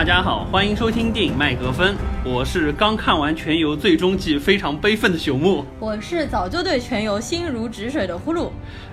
大家好，欢迎收听电影麦格芬，我是刚看完《全游》最终季非常悲愤的朽木。我是早就对全游心如止水的呼噜。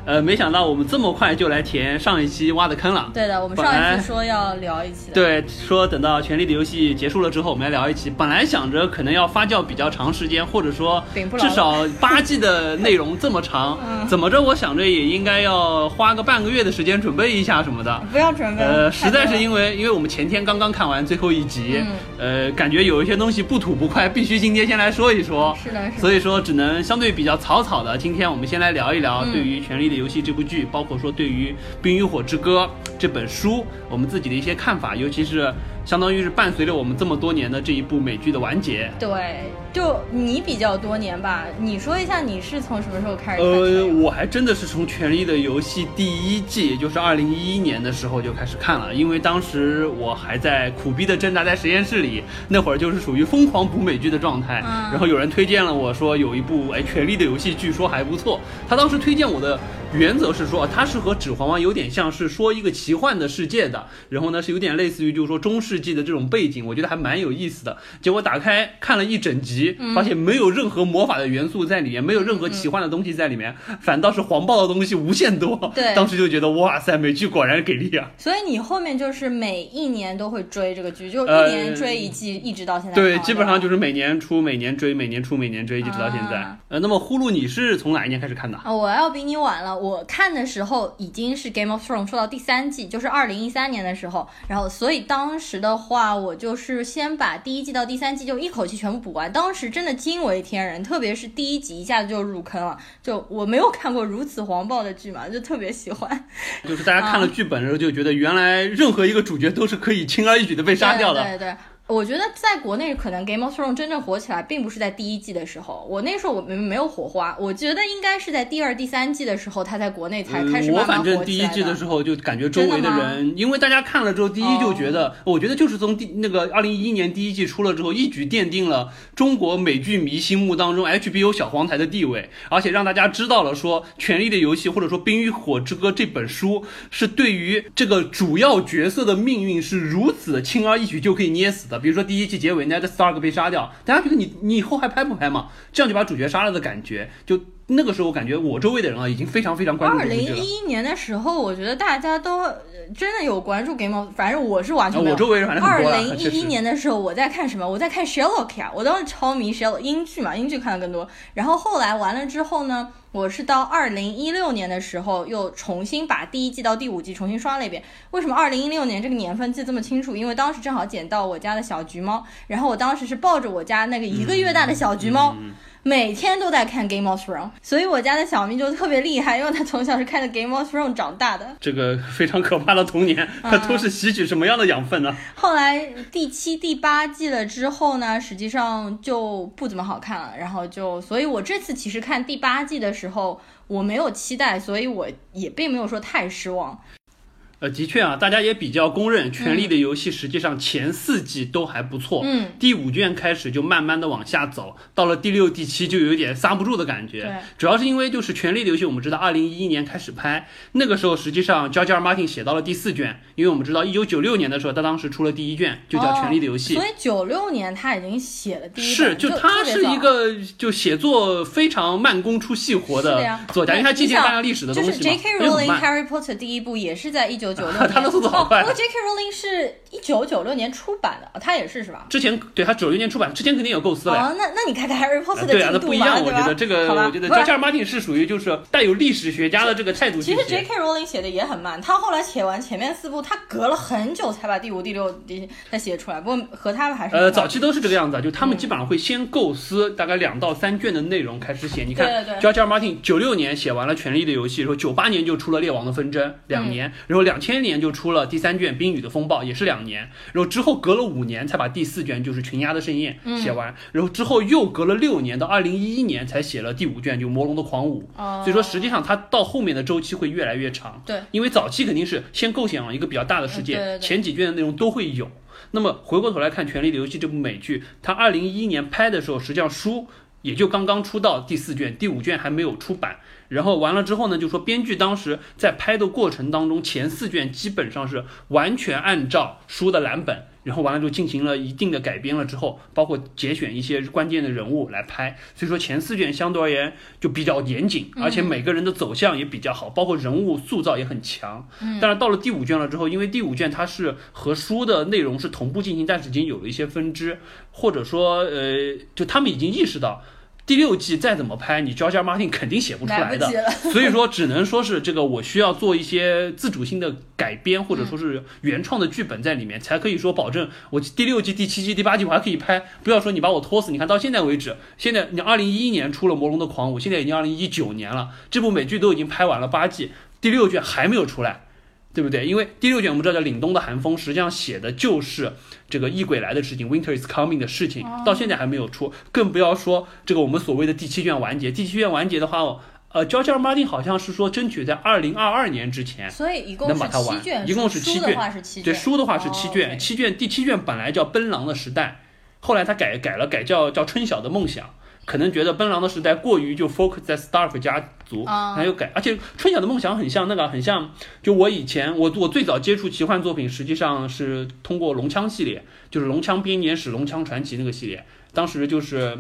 呃，没想到我们这么快就来填上一期挖的坑了。对的，我们上一期说要聊一期的。对，说等到《权力的游戏》结束了之后，我们来聊一期。本来想着可能要发酵比较长时间，或者说至少八季的内容这么长，嗯怎么着？我想着也应该要花个半个月的时间准备一下什么的。不要准备。呃，实在是因为因为我们前天刚刚看完最后一集，嗯呃，感觉有一些东西不吐不快，必须今天先来说一说。是的，是的。所以说，只能相对比较草草的。今天我们先来聊一聊嗯对于《权力的游戏》这部剧，包括说对于《冰与火之歌》这本书，我们自己的一些看法，尤其是相当于是伴随着我们这么多年的这一部美剧的完结。对，就你比较多年吧，你说一下你是从什么时候开始呃，我还真的是从《权力的游戏》第一季，也就是二零一一年的时候就开始看了，因为当时我还在苦逼的挣扎在实验室里，那会儿就是属于疯狂补美剧的状态。嗯然后有人推荐了我说有一部哎《权力的游戏》，据说还不错。他当时推荐我的原则是说，它是和《指环王》有点像是说一个奇幻的世界的，然后呢是有点类似于就是说中世纪的这种背景，我觉得还蛮有意思的。结果打开看了一整集，发现没有任何魔法的元素在里面，没有任何奇幻的东西在里面，反倒是黄暴的东西无限多。对当时就觉得哇塞，美剧果然给力啊！所以你后面就是每一年都会追这个剧，就呃一年追一季，一直到现在看对，基本上就是每年出，每年追，每年出，每年追，一直到现在。啊呃，那么呼噜你是从哪一年开始看的？啊，我要比你晚了。我看的时候已经是《Game of Thrones》出到第三季，就是二零一三年的时候。然后，所以当时的话，我就是先把第一季到第三季就一口气全部补完。当时真的惊为天人，特别是第一集一下子就入坑了。就我没有看过如此黄暴的剧嘛，就特别喜欢。就是大家看了剧本的时候就觉得，原来任何一个主角都是可以轻而易举的被杀掉的。对对对。我觉得在国内可能《Game of Thrones》真正火起来，并不是在第一季的时候，我那时候我们没有火花，我觉得应该是在第二、第三季的时候，它在国内才开始嗯我慢慢反正第一火起来季的时候就感觉周围的吗人，因为大家看了之后，第一就觉得，哦我觉得就是从第那个二零一一年第一季出了之后，一举奠定了中国美剧迷心目当中 HBO 小黄台的地位，而且让大家知道了说，《权力的游戏》或者说《冰与火之歌》这本书是对于这个主要角色的命运是如此轻而易举就可以捏死的。比如说第一季结尾 Ned Stark 被杀掉，大家觉得你你以后还拍不拍嘛？这样就把主角杀了的感觉，就那个时候我感觉我周围的人啊已经非常非常关注二零。一一年的时候，我觉得大家都呃真的有关注 Game of，反正我是完全没有。啊我周围人反正二零一一年的时候，我在看什么？我在看 Sherlock 呀，我当时超迷 Sherlock 英剧嘛，英剧看的更多。然后后来完了之后呢，我是到二零一六年的时候又重新把第一季到第五季重新刷了一遍。为什么二零一六年这个年份记得这么清楚？因为当时正好捡到我家的小橘猫，然后我当时是抱着我家那个一个月大的小橘猫。嗯每天都在看 Game of Thrones，所以我家的小咪就特别厉害，因为他从小是看着 Game of Thrones 长大的。这个非常可怕的童年，它都是吸取什么样的养分呢？后来第七、第八季了之后呢，实际上就不怎么好看了。然后就，所以我这次其实看第八季的时候，我没有期待，所以我也并没有说太失望。呃，的确啊，大家也比较公认，《权力的游戏》实际上前四季都还不错，嗯，第五卷开始就慢慢的往下走，到了第六、第七就有点刹不住的感对觉。主要是因为就是《权力的游戏》，我们知道二零一一年开始拍，那个时候实际上 George R. Martin 写到了第四卷，因为我们知道一九九六年的时候，他当时出了第一卷，就叫《权力的游戏》哦。所以九六年他已经写了第一是，就他是一个就写作非常慢工出细活的作家，因为他借鉴大量历史的东西嘛，就是 J.K. Rowling 慢 Harry Potter 第一部也是在一九九六年，他的速度好快哦。不过 J.K. Rowling 是一九九六年出版的，哦他也是是吧？之前对他九六年出版，之前肯定有构思了。哦，那那你看看 Harry Potter 的进度嘛，那不一样，我觉得这个，我觉得 George. Martin 是属于就是带有历史学家的这个态度其实。J.K. Rowling 写的也很慢，他后来写完前面四部，他隔了很久才把第五、第六、第才写出来。不过和他们还是呃，早期都是这个样子啊，就他们基本上会先构思大概两到三卷的内容开始写。你看对对对，George. R. Martin 九六年写完了《权力的游戏》，然后九八年就出了《列王的纷争》，两年，然后两千年就出了第三卷《冰雨的风暴》，也是两年，然后之后隔了五年才把第四卷就是《群鸦的盛宴》写完，然后之后又隔了六年，到二零一一年才写了第五卷，就《魔龙的狂舞》。哦所以说，实际上它到后面的周期会越来越长。对，因为早期肯定是先构想一个比较大的世界，嗯对对对前几卷的内容都会有。那么回过头来看《权力的游戏》这部美剧，它二零一一年拍的时候，实际上书也就刚刚出到第四卷，第五卷还没有出版。然后完了之后呢，就说编剧当时在拍的过程当中，前四卷基本上是完全按照书的蓝本。然后完了就进行了一定的改编了之后，包括节选一些关键的人物来拍，所以说前四卷相对而言就比较严谨，而且每个人的走向也比较好，包括人物塑造也很强。嗯，但是到了第五卷了之后，因为第五卷它是和书的内容是同步进行，但是已经有了一些分支，或者说呃，就他们已经意识到。第六季再怎么拍，你 George Martin 肯定写不出来的，所以说只能说是这个我需要做一些自主性的改编，或者说是原创的剧本在里面，才可以说保证我第六季、第七季、第八季我还可以拍。不要说你把我拖死，你看到现在为止，现在你二零一一年出了《魔龙的狂舞》，现在已经二零一九年了，这部美剧都已经拍完了八季，第六卷还没有出来。对不对？因为第六卷我们知道叫《凛冬的寒风》，实际上写的就是这个异鬼来的事情，Winter is coming 的事情，到现在还没有出，更不要说这个我们所谓的第七卷完结。第七卷完结的话，呃，George R. Martin 好像是说争取在二零二二年之前，所以一共能把它完，一共是七卷，对，书的话是七卷，七卷，第七卷本来叫《奔狼的时代》，后来他改改了，改叫叫《春晓的梦想》。可能觉得奔狼的时代过于就 focus 在 Stark 家族，还有改，而且春晓的梦想很像那个，很像就我以前我我最早接触奇幻作品，实际上是通过龙枪系列，就是龙枪编年史、龙枪传奇那个系列，当时就是，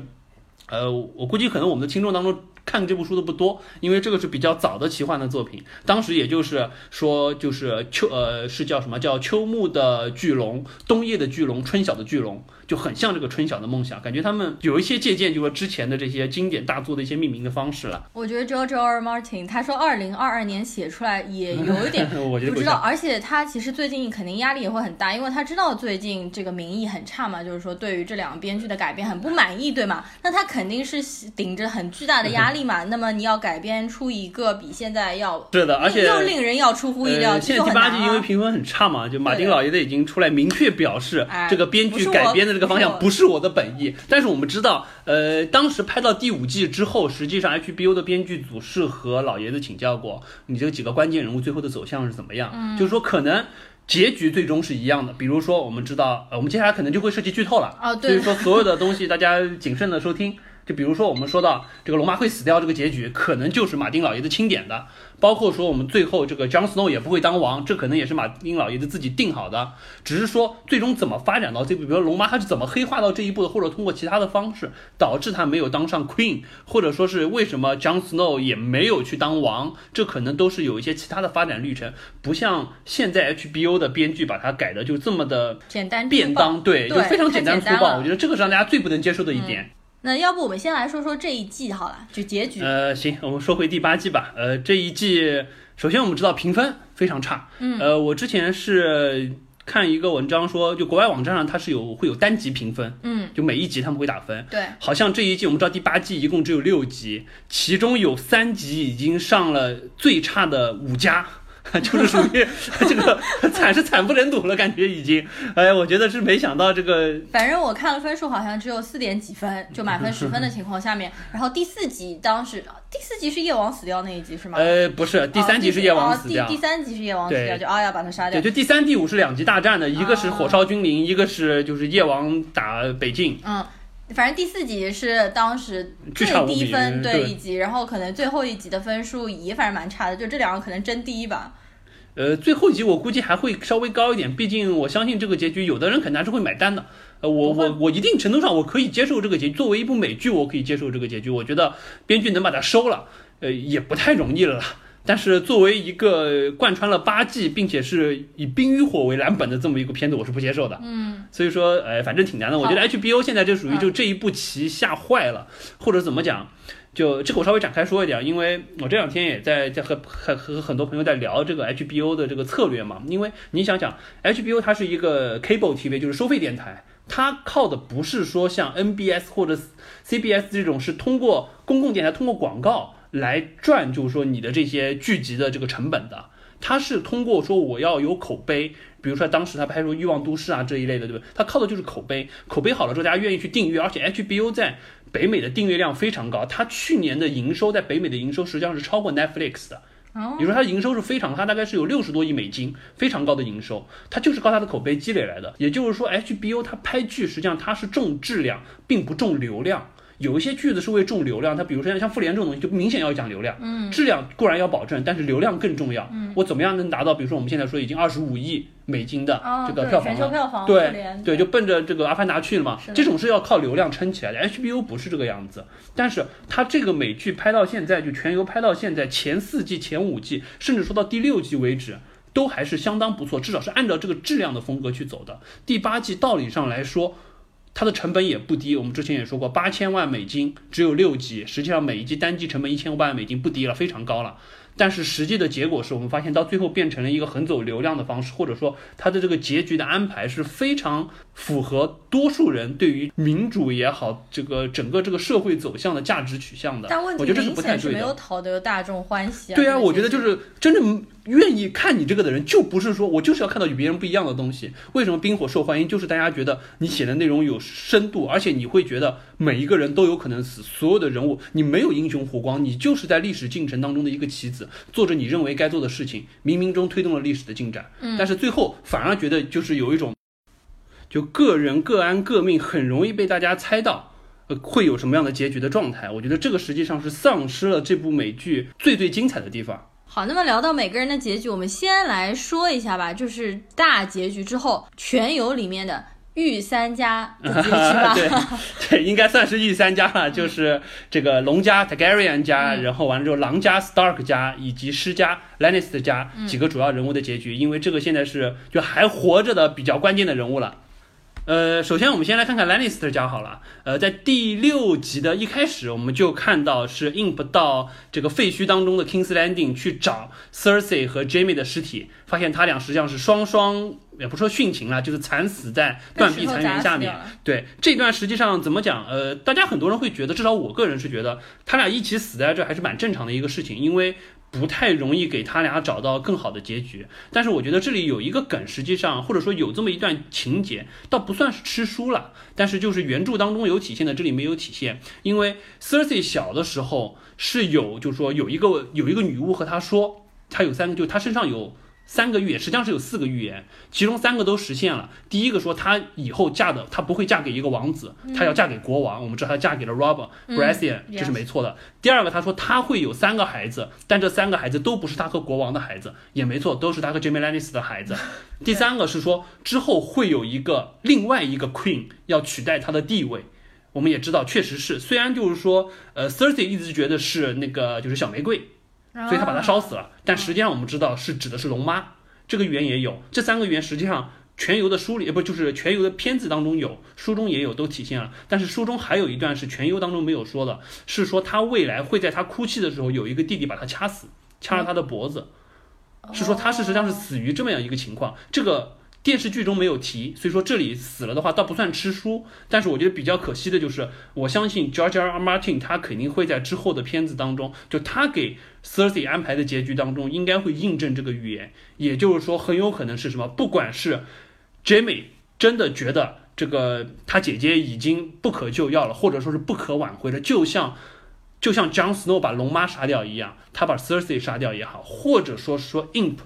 呃，我估计可能我们的听众当中。看这部书的不多，因为这个是比较早的奇幻的作品。当时也就是说，就是秋呃是叫什么叫秋木的巨龙，冬夜的巨龙，春晓的巨龙，就很像这个春晓的梦想。感觉他们有一些借鉴，就说之前的这些经典大作的一些命名的方式了。我觉得 George R. Martin 他说二零二二年写出来也有一点不知道，而且他其实最近肯定压力也会很大，因为他知道最近这个民意很差嘛，就是说对于这两个编剧的改编很不满意，对吗？那他肯定是顶着很巨大的压力。嘛，那么你要改编出一个比现在要是的，而且又令人要出乎意料。现在第八季因为评分很差嘛，就马丁老爷子已经出来明确表示，这个编剧改编的这个方向不是我的本意。但是我们知道，呃，当时拍到第五季之后，实际上 HBO 的编剧组是和老爷子请教过，你这几个关键人物最后的走向是怎么样？就是说可能结局最终是一样的。比如说，我们知道，呃，我们接下来可能就会涉及剧透了。哦，所以说所有的东西大家谨慎的收听。就比如说，我们说到这个龙妈会死掉这个结局，可能就是马丁老爷子钦点的。包括说我们最后这个 Jon Snow 也不会当王，这可能也是马丁老爷子自己定好的。只是说最终怎么发展到这步，比如龙妈她是怎么黑化到这一步的，或者通过其他的方式导致她没有当上 Queen，或者说是为什么 Jon Snow 也没有去当王，这可能都是有一些其他的发展历程。不像现在 HBO 的编剧把它改的就这么的简单便当，对，就非常简单粗暴。我觉得这个是让大家最不能接受的一点。那要不我们先来说说这一季好了，就结局。呃，行，我们说回第八季吧。呃，这一季首先我们知道评分非常差。嗯。呃，我之前是看一个文章说，就国外网站上它是有会有单集评分。嗯。就每一集他们会打分。对。好像这一季我们知道第八季一共只有六集，其中有三集已经上了最差的五家。就是属于 这个惨是惨不忍睹了，感觉已经，哎，我觉得是没想到这个。反正我看了分数，好像只有四点几分，就满分十分的情况下面。然后第四集当时第四集是夜王死掉那一集是吗？呃，不是，第三集是夜王死掉。第第三集是夜王死掉，就阿雅把他杀掉。对，就第三、第五是两集大战的，一个是火烧君临，一个是就是夜王打北境。嗯。反正第四集是当时最低分对一集，然后可能最后一集的分数也反正蛮差的，就这两个可能争第一吧。呃，最后一集我估计还会稍微高一点，毕竟我相信这个结局，有的人肯定还是会买单的。呃，我我我一定程度上我可以接受这个结局，作为一部美剧，我可以接受这个结局。我觉得编剧能把它收了，呃，也不太容易了。但是作为一个贯穿了八季，并且是以《冰与火》为蓝本的这么一个片子，我是不接受的。嗯，所以说，呃，反正挺难的。我觉得 HBO 现在就属于就这一步棋下坏了，或者怎么讲，就这个我稍微展开说一点，因为我这两天也在在和和和很多朋友在聊这个 HBO 的这个策略嘛。因为你想想，HBO 它是一个 cable TV，就是收费电台，它靠的不是说像 NBS 或者 CBS 这种是通过公共电台通过广告。来赚，就是说你的这些剧集的这个成本的，他是通过说我要有口碑，比如说当时他拍出《欲望都市》啊这一类的，对不对？他靠的就是口碑，口碑好了之后，大家愿意去订阅，而且 HBO 在北美的订阅量非常高，它去年的营收在北美的营收实际上是超过 Netflix 的，比如说它营收是非常，它大概是有六十多亿美金，非常高的营收，它就是靠它的口碑积累来的。也就是说，HBO 它拍剧实际上它是重质量，并不重流量。有一些句子是为重流量，它比如说像复联这种东西，就明显要讲流量，嗯，质量固然要保证，但是流量更重要。嗯，我怎么样能达到？比如说我们现在说已经二十五亿美金的这个票房了，票房对对，就奔着这个《阿凡达》去了嘛。这种是要靠流量撑起来的，HBO 不是这个样子。但是它这个美剧拍到现在，就全游拍到现在，前四季、前五季，甚至说到第六季为止。都还是相当不错，至少是按照这个质量的风格去走的。第八季道理上来说，它的成本也不低。我们之前也说过，八千万美金只有六集，实际上每一集单集成本一千五百万美金不低了，非常高了。但是实际的结果是我们发现到最后变成了一个很走流量的方式，或者说它的这个结局的安排是非常符合多数人对于民主也好，这个整个这个社会走向的价值取向的。但问题明显是没有讨得大众欢喜啊。对啊，我觉得就是真正。愿意看你这个的人，就不是说我就是要看到与别人不一样的东西。为什么冰火受欢迎？就是大家觉得你写的内容有深度，而且你会觉得每一个人都有可能死，所有的人物你没有英雄弧光，你就是在历史进程当中的一个棋子，做着你认为该做的事情，冥冥中推动了历史的进展。嗯，但是最后反而觉得就是有一种，就个人各安各命，很容易被大家猜到，呃，会有什么样的结局的状态。我觉得这个实际上是丧失了这部美剧最最精彩的地方。好，那么聊到每个人的结局，我们先来说一下吧，就是大结局之后，全游里面的御三家的结局吧。对，对，应该算是御三家了，就是这个龙家 Targaryen 家，然后完了之后狼家 Stark 家以及施家 Lannister 家几个主要人物的结局，因为这个现在是就还活着的比较关键的人物了。呃，首先我们先来看看 Lannister 家好了。呃，在第六集的一开始，我们就看到是 Imp 到这个废墟当中的 King's Landing 去找 Cersei 和 Jamie 的尸体，发现他俩实际上是双双，也不说殉情了，就是惨死在断壁残垣下面。对，这段实际上怎么讲？呃，大家很多人会觉得，至少我个人是觉得，他俩一起死在这还是蛮正常的一个事情，因为。不太容易给他俩找到更好的结局，但是我觉得这里有一个梗，实际上或者说有这么一段情节，倒不算是吃书了，但是就是原著当中有体现的，这里没有体现。因为 Cersei 小的时候是有，就是说有一个有一个女巫和他说，他有三个，就他身上有。三个预言实际上是有四个预言，其中三个都实现了。第一个说她以后嫁的，她不会嫁给一个王子，她要嫁给国王。我们知道她嫁给了 Robert Baratheon，这是没错的。第二个，她说她会有三个孩子，但这三个孩子都不是她和国王的孩子，也没错，都是她和 Jaime Lannister 的孩子。第三个是说之后会有一个另外一个 Queen 要取代她的地位。我们也知道，确实是，虽然就是说，呃，Cersei 一直觉得是那个就是小玫瑰。所以他把他烧死了，但实际上我们知道是指的是龙妈，这个语言也有，这三个语言实际上全游的书里，不就是全游的片子当中有，书中也有，都体现了。但是书中还有一段是全游当中没有说的，是说他未来会在他哭泣的时候有一个弟弟把他掐死，掐了他的脖子，是说他事实上是死于这么样一个情况，这个。电视剧中没有提，所以说这里死了的话倒不算吃书，但是我觉得比较可惜的就是，我相信 George R. Martin 他肯定会在之后的片子当中，就他给 Cersei 安排的结局当中，应该会印证这个预言，也就是说很有可能是什么，不管是 Jamie 真的觉得这个他姐姐已经不可救药了，或者说是不可挽回了，就像就像 Jon Snow 把龙妈杀掉一样，他把 Cersei 杀掉也好，或者说说 Imp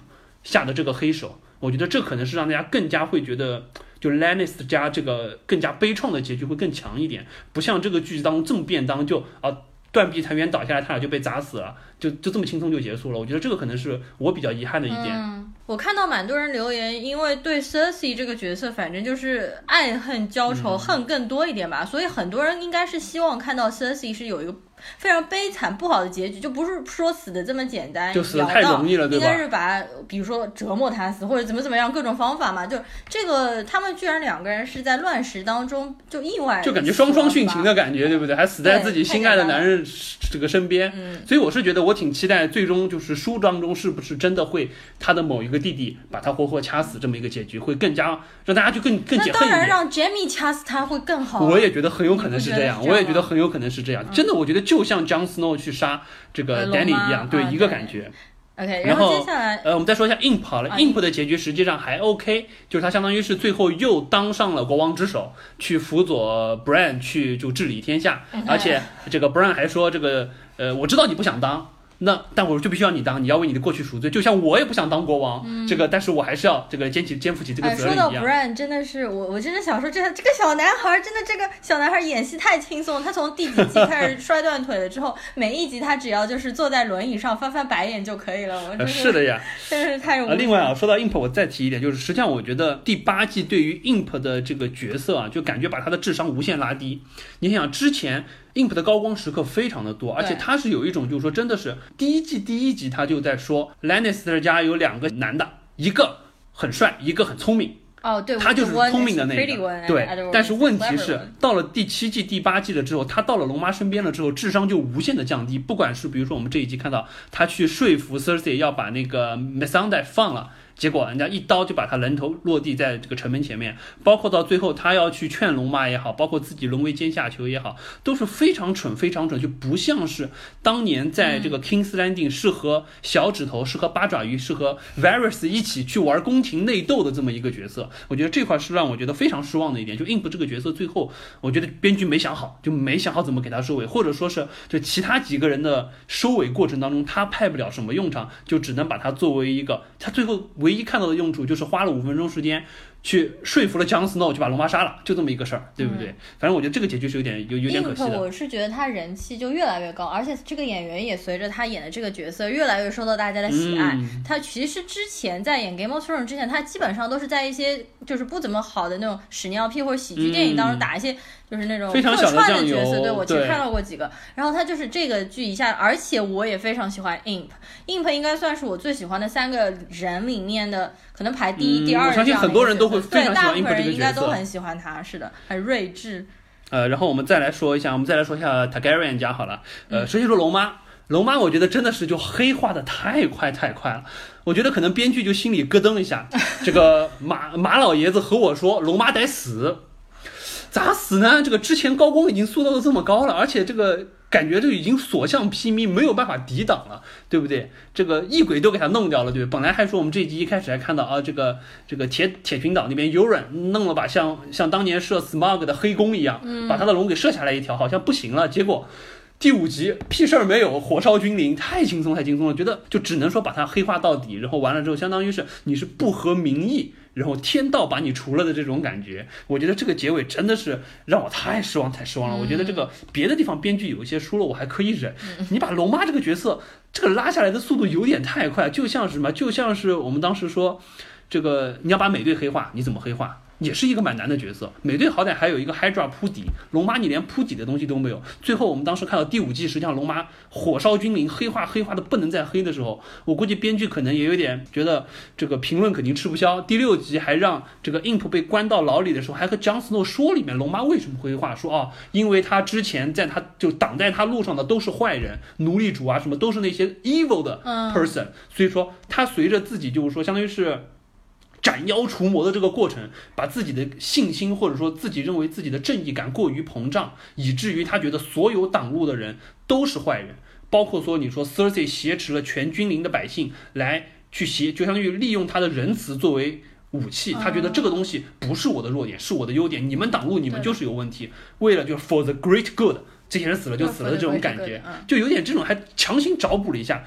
下的这个黑手。我觉得这可能是让大家更加会觉得，就 Lannister 家这个更加悲怆的结局会更强一点，不像这个剧当中这么便当，就啊断壁残垣倒下来，他俩就被砸死了，就就这么轻松就结束了。我觉得这个可能是我比较遗憾的一点。嗯，我看到蛮多人留言，因为对 Cersei 这个角色，反正就是爱恨交仇，恨更多一点吧，所以很多人应该是希望看到 Cersei 是有一个。非常悲惨不好的结局，就不是说死的这么简单，就死太容易了，对吧？应该是把，比如说折磨他死，或者怎么怎么样，各种方法嘛。就这个，他们居然两个人是在乱石当中就意外，就感觉双双殉情的感觉，对不对？还死在自己心爱的男人这个身边。嗯，所以我是觉得我挺期待，最终就是书当中是不是真的会他的某一个弟弟把他活活掐死这么一个结局，会更加让大家就更更解恨一点。当然让 Jamie 掐死他会更好。我也觉得很有可能是这样，我也觉得很有可能是这样。真的，我觉得就像 Jon Snow。去杀这个 Danny 一样，对一个感觉。OK，然后接下来，呃，我们再说一下 Imp 好了，Imp 的结局实际上还 OK，就是他相当于是最后又当上了国王之首，去辅佐 Bran 去就治理天下，而且这个 Bran 还说这个，呃，我知道你不想当。那但我就必须要你当，你要为你的过去赎罪。就像我也不想当国王，这个，但是我还是要这个肩起肩负起这个责任一样。说到 Brian，真的是我，我真的想说，这这个小男孩真的这个小男孩演戏太轻松。他从第几集开始摔断腿了之后，每一集他只要就是坐在轮椅上翻翻白眼就可以了。我 是的呀，真是太啊。另外啊，说到 Imp，我再提一点，就是实际上我觉得第八季对于 Imp 的这个角色啊，就感觉把他的智商无限拉低。你想想之前。Imp 的高光时刻非常的多，而且他是有一种，就是说，真的是第一季第一集他就在说，Lannister 家有两个男的，一个很帅，一个很聪明。哦，对，他就是聪明的那个。对，但是问题是，到了第七季第八季了之后，他到了龙妈身边了之后，智商就无限的降低。不管是比如说我们这一集看到他去说服 Cersei 要把那个 Missandei 放了。结果人家一刀就把他人头落地在这个城门前面，包括到最后他要去劝龙妈也好，包括自己沦为阶下囚也好，都是非常蠢非常蠢，就不像是当年在这个 King's Landing 是和小指头是和八爪鱼是和 Varys 一起去玩宫廷内斗的这么一个角色。我觉得这块是让我觉得非常失望的一点，就 Imp 这个角色最后我觉得编剧没想好，就没想好怎么给他收尾，或者说是就其他几个人的收尾过程当中他派不了什么用场，就只能把他作为一个他最后。唯一看到的用处就是花了五分钟时间。去说服了姜思 w 就把龙妈杀了，就这么一个事儿，对不对？反正我觉得这个结局是有点有有点可惜的。我是觉得他人气就越来越高，而且这个演员也随着他演的这个角色越来越受到大家的喜爱。他其实之前在演《Game of Thrones》之前，他基本上都是在一些就是不怎么好的那种屎尿屁或者喜剧电影当中打一些就是那种客串的角色。对我其实看到过几个。然后他就是这个剧一下，而且我也非常喜欢 Imp，Imp 应该算是我最喜欢的三个人里面的。可能排第一、第二我相信很多人都会非常喜欢 Imp 这个角色。应该都很喜欢他，是的，很睿智。呃，然后我们再来说一下，我们再来说一下 Targaryen 家好了。呃，首先说龙妈，龙妈我觉得真的是就黑化的太快太快了。我觉得可能编剧就心里咯噔一下，这个马马老爷子和我说龙妈得死，咋死呢？这个之前高光已经塑造的这么高了，而且这个。感觉就已经所向披靡，没有办法抵挡了，对不对？这个异鬼都给他弄掉了，对本来还说我们这一集一开始还看到啊，这个这个铁铁群岛那边有人弄了把像像当年射 Smug 的黑弓一样，把他的龙给射下来一条，好像不行了。结果第五集屁事儿没有，火烧君临，太轻松太轻松了，觉得就只能说把它黑化到底，然后完了之后，相当于是你是不合民意。然后天道把你除了的这种感觉，我觉得这个结尾真的是让我太失望太失望了。我觉得这个别的地方编剧有一些输了我还可以忍，你把龙妈这个角色这个拉下来的速度有点太快，就像是什么，就像是我们当时说，这个你要把美队黑化，你怎么黑化？也是一个蛮难的角色，美队好歹还有一个 Hydra 铺底，龙妈你连铺底的东西都没有。最后我们当时看到第五季，实际上龙妈火烧军营，黑化黑化的不能再黑的时候，我估计编剧可能也有点觉得这个评论肯定吃不消。第六集还让这个 Imp 被关到牢里的时候，还和 Jon Snow 说里面龙妈为什么黑化，说啊，因为他之前在他就挡在他路上的都是坏人，奴隶主啊什么都是那些 evil 的 person，所以说他随着自己就是说相当于是。斩妖除魔的这个过程，把自己的信心或者说自己认为自己的正义感过于膨胀，以至于他觉得所有挡路的人都是坏人，包括说你说 Cersei 挟持了全君临的百姓来去挟，就相当于利用他的仁慈作为武器，他觉得这个东西不是我的弱点，是我的优点。你们挡路，你们就是有问题。为了就是 for the great good，这些人死了就死了的这种感觉，就有点这种还强行找补了一下。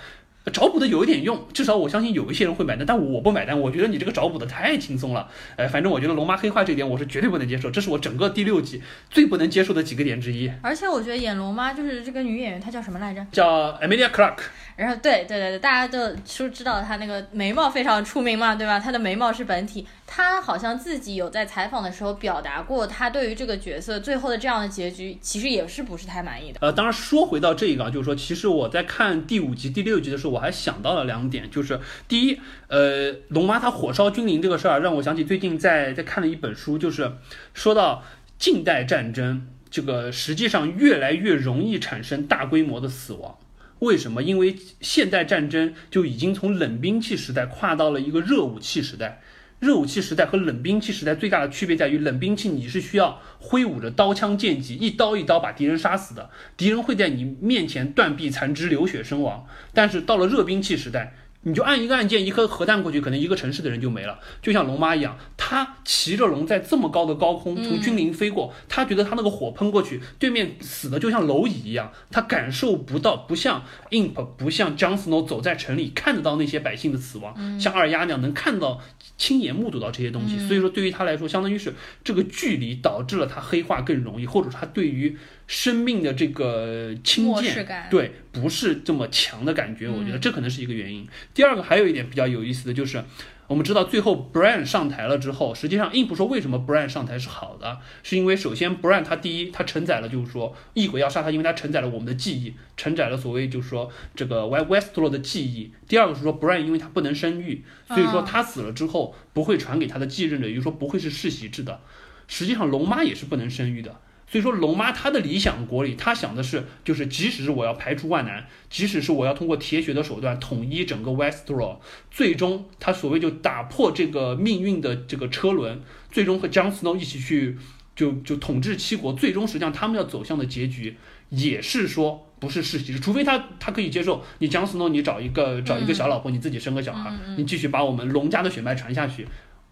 找补的有一点用，至少我相信有一些人会买单，但我不买单。我觉得你这个找补的太轻松了，哎，反正我觉得龙妈黑化这点我是绝对不能接受，这是我整个第六季最不能接受的几个点之一。而且我觉得演龙妈就是这个女演员，她叫什么来着？叫 Amelia Clarke。然后对对对对，大家都都知道她那个眉毛非常出名嘛，对吧？她的眉毛是本体。他好像自己有在采访的时候表达过，他对于这个角色最后的这样的结局，其实也是不是太满意的。呃，当然说回到这个，就是说，其实我在看第五集、第六集的时候，我还想到了两点，就是第一，呃，龙妈她火烧君临这个事儿，让我想起最近在在看了一本书，就是说到近代战争，这个实际上越来越容易产生大规模的死亡。为什么？因为现代战争就已经从冷兵器时代跨到了一个热武器时代。热武器时代和冷兵器时代最大的区别在于，冷兵器你是需要挥舞着刀枪剑戟，一刀一刀把敌人杀死的，敌人会在你面前断臂残肢、流血身亡。但是到了热兵器时代，你就按一个按键，一颗核弹过去，可能一个城市的人就没了。就像龙妈一样，她骑着龙在这么高的高空从军营飞过，她觉得她那个火喷过去，对面死的就像蝼蚁一样，她感受不到，不像 Imp，不像 Jon Snow 走在城里看得到那些百姓的死亡，像二丫那样能看到、亲眼目睹到这些东西。所以说，对于他来说，相当于是这个距离导致了他黑化更容易，或者他对于。生命的这个轻贱，对，不是这么强的感觉，我觉得这可能是一个原因。第二个还有一点比较有意思的就是，我们知道最后 Brian 上台了之后，实际上硬不说为什么 Brian 上台是好的，是因为首先 Brian 他第一他承载了就是说异鬼要杀他，因为他承载了我们的记忆，承载了所谓就是说这个 Westro 的记忆。第二个是说 Brian 因为他不能生育，所以说他死了之后不会传给他的继任者，也就是说不会是世袭制的。实际上龙妈也是不能生育的。所以说，龙妈她的理想国里，她想的是，就是即使是我要排除万难，即使是我要通过铁血的手段统一整个 Westro，最终她所谓就打破这个命运的这个车轮，最终和 Jon Snow 一起去就就统治七国，最终实际上他们要走向的结局也是说不是世袭，除非他他可以接受你 Jon Snow 你找一个找一个小老婆，你自己生个小孩，你继续把我们龙家的血脉传下去，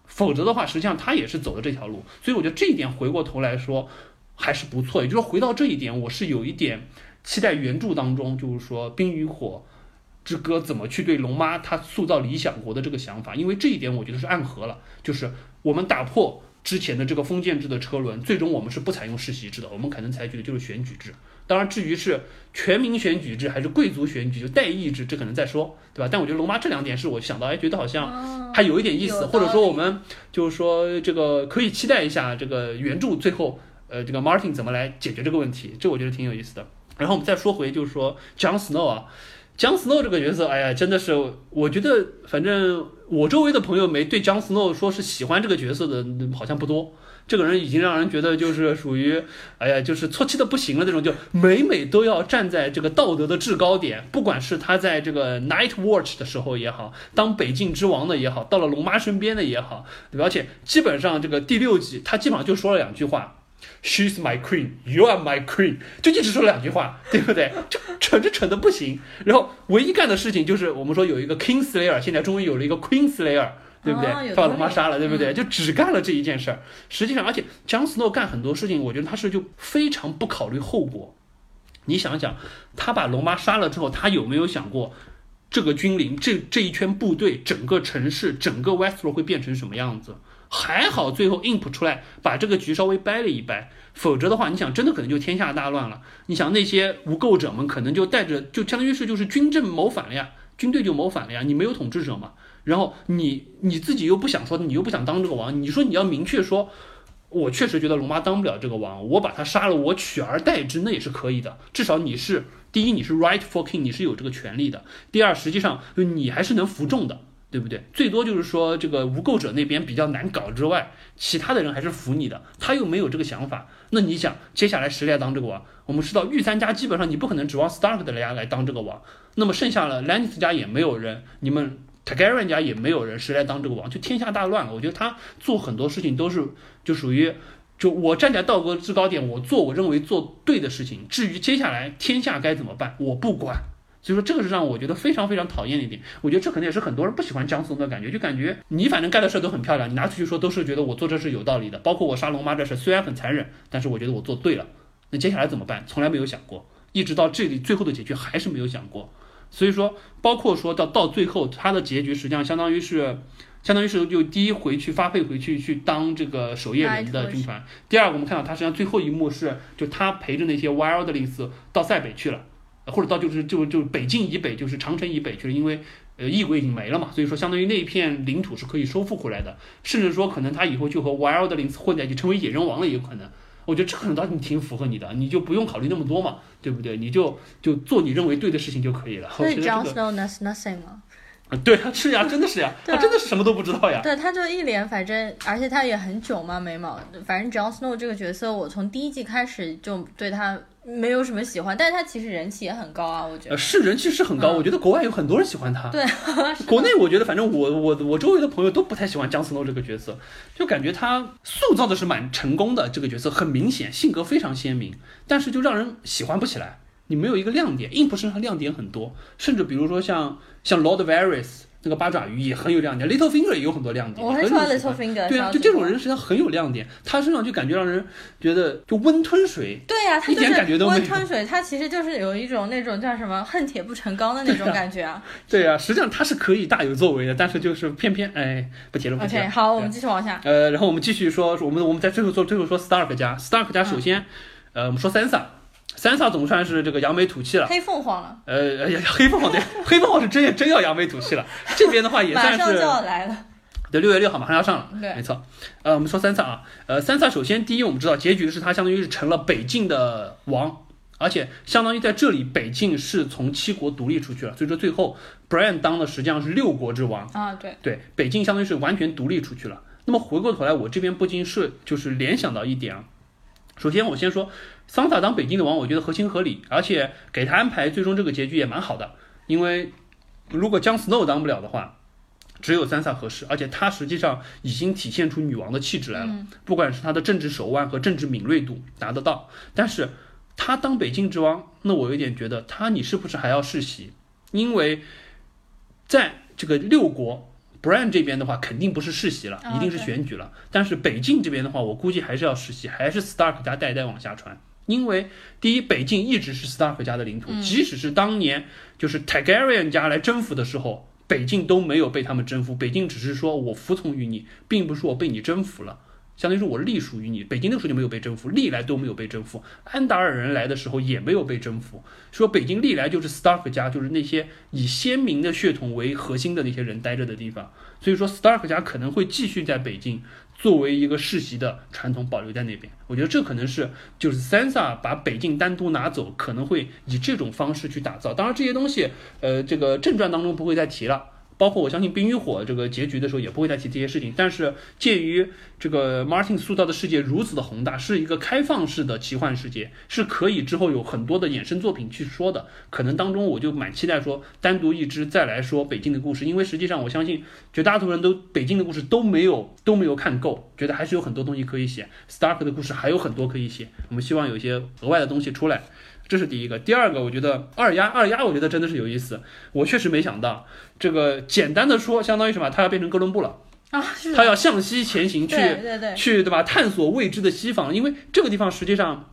否则的话，实际上他也是走的这条路。所以我觉得这一点回过头来说。还是不错，也就是说，回到这一点，我是有一点期待原著当中，就是说《冰与火之歌》怎么去对龙妈她塑造理想国的这个想法，因为这一点我觉得是暗合了，就是我们打破之前的这个封建制的车轮，最终我们是不采用世袭制的，我们可能采取的就是选举制。当然，至于是全民选举制还是贵族选举就代议制，这可能再说，对吧？但我觉得龙妈这两点是我想到，哎，觉得好像还有一点意思，或者说我们就是说这个可以期待一下这个原著最后。呃，这个 Martin 怎么来解决这个问题？这我觉得挺有意思的。然后我们再说回，就是说 John Snow 啊，John Snow 这个角色，哎呀，真的是，我觉得反正我周围的朋友没对 John Snow 说是喜欢这个角色的，好像不多。这个人已经让人觉得就是属于，哎呀，就是错气的不行了那种，就每每都要站在这个道德的制高点。不管是他在这个 Night Watch 的时候也好，当北境之王的也好，到了龙妈身边的也好，对吧？而且基本上这个第六集，他基本上就说了两句话。She's my queen, you are my queen，就一直说两句话，对不对？就蠢就蠢的不行。然后唯一干的事情就是我们说有一个 King Slayer，现在终于有了一个 Queen Slayer，对不对？把龙妈杀了，对不对？就只干了这一件事儿。实际上，而且 Jon Snow 干很多事情，我觉得他是就非常不考虑后果。你想想，他把龙妈杀了之后，他有没有想过这个军临、这这一圈部队、整个城市、整个 Westro 会变成什么样子？还好，最后 imp 出来把这个局稍微掰了一掰，否则的话，你想真的可能就天下大乱了。你想那些无垢者们可能就带着，就相当于是就是军政谋反了呀，军队就谋反了呀。你没有统治者嘛，然后你你自己又不想说，你又不想当这个王，你说你要明确说，我确实觉得龙妈当不了这个王，我把他杀了，我取而代之，那也是可以的。至少你是第一，你是 right for king，你是有这个权利的；第二，实际上你还是能服众的。对不对？最多就是说这个无垢者那边比较难搞之外，其他的人还是服你的。他又没有这个想法，那你想接下来谁来当这个王？我们知道御三家基本上你不可能指望 Stark 的家来当这个王，那么剩下了 Lannister 家也没有人，你们 Targaryen 家也没有人，谁来当这个王？就天下大乱了。我觉得他做很多事情都是就属于，就我站在道德制高点，我做我认为做对的事情。至于接下来天下该怎么办，我不管。所以说这个是让我觉得非常非常讨厌的一点，我觉得这可能也是很多人不喜欢江松的感觉，就感觉你反正干的事都很漂亮，你拿出去说都是觉得我做这事有道理的，包括我杀龙妈这事虽然很残忍，但是我觉得我做对了。那接下来怎么办？从来没有想过，一直到这里最后的结局还是没有想过。所以说，包括说到到最后他的结局，实际上相当于是，相当于是就第一回去发配回去去当这个守夜人的军团，第二个我们看到他实际上最后一幕是就他陪着那些 wildlings 到塞北去了。或者到就是就就北境以北，就是长城以北去了，因为呃异国已经没了嘛，所以说相当于那一片领土是可以收复回来的，甚至说可能他以后就和 Wildlings 混在一起，成为野人王了也有可能。我觉得这可能倒是挺符合你的，你就不用考虑那么多嘛，对不对？你就就做你认为对的事情就可以了。所以 Jon Snow knows nothing 吗？啊，对，啊是呀，真的是呀，他真的是什么都不知道呀。对，他就一脸，反正而且他也很囧嘛，眉毛。反正 Jon Snow 这个角色，我从第一季开始就对他。没有什么喜欢，但是他其实人气也很高啊，我觉得。是人气是很高，我觉得国外有很多人喜欢他。对，国内我觉得反正我我我周围的朋友都不太喜欢姜思诺这个角色，就感觉他塑造的是蛮成功的这个角色，很明显性格非常鲜明，但是就让人喜欢不起来。你没有一个亮点。impl 身上亮点很多，甚至比如说像像 Lord Varys 那个八爪鱼也很有亮点，Little Finger 也有很多亮点。我很喜欢 Little Finger，对啊，就这种人实际上很有亮点，他身上就感觉让人觉得就温吞水。对呀、他一点感觉都没有温吞水，他其实就是有一种那种叫什么恨铁不成钢的那种感觉啊。对啊，实际上他是可以大有作为的，但是就是偏偏哎不提了不提了。OK，好，我们继续往下。呃，然后我们继续说，我们我们在最后做最后说 Stark 家，Stark 家首先，呃，我们说 Sansa，Sansa 总算是这个扬眉吐气了。黑凤凰了，呃，哎呀，黑凤凰对，黑凤凰是真也真要扬眉吐气了。这边的话也算马上就是要来了。对，六月六号马上要上了，对没错。呃，我们说三萨啊，呃，三萨首先第一，我们知道结局是他相当于是成了北境的王，而且相当于在这里北境是从七国独立出去了，所以说最后 Brian 当的实际上是六国之王，啊，对，对，北境相当于是完全独立出去了。那么回过头来，我这边不禁是就是联想到一点啊，首先我先说桑萨当北京的王，我觉得合情合理，而且给他安排最终这个结局也蛮好的，因为如果江 Snow 当不了的话。只有三萨合适，而且他实际上已经体现出女王的气质来了，嗯不管是他的政治手腕和政治敏锐度拿得到，但是他当北境之王，那我有点觉得他你是不是还要世袭？因为在这个六国 Brand 这边的话，肯定不是世袭了，啊一定是选举了。但是北境这边的话，我估计还是要世袭，还是 Stark 家代代往下传。因为第一，北境一直是 Stark 家的领土，嗯即使是当年就是 Targaryen 家来征服的时候，北境都没有被他们征服。北境只是说我服从于你，并不是我被你征服了。相当于是我隶属于你，北京那个时候就没有被征服，历来都没有被征服。安达尔人来的时候也没有被征服，说北京历来就是 Stark 家，就是那些以鲜明的血统为核心的那些人待着的地方。所以说 Stark 家可能会继续在北京作为一个世袭的传统保留在那边。我觉得这可能是就是三傻把北境单独拿走，可能会以这种方式去打造。当然这些东西，呃，这个正传当中不会再提了。包括我相信《冰与火》这个结局的时候也不会再提这些事情，但是鉴于这个 Martin 塑造的世界如此的宏大，是一个开放式的奇幻世界，是可以之后有很多的衍生作品去说的。可能当中我就蛮期待说单独一支再来说北京的故事，因为实际上我相信绝大多数人都北京的故事都没有都没有看够，觉得还是有很多东西可以写。Stark 的故事还有很多可以写，我们希望有一些额外的东西出来。这是第一个，第二个，我觉得二丫二丫，我觉得真的是有意思。我确实没想到，这个简单的说，相当于什么？他要变成哥伦布了，啊，是他要向西前行去对对对，去对吧？探索未知的西方，因为这个地方实际上。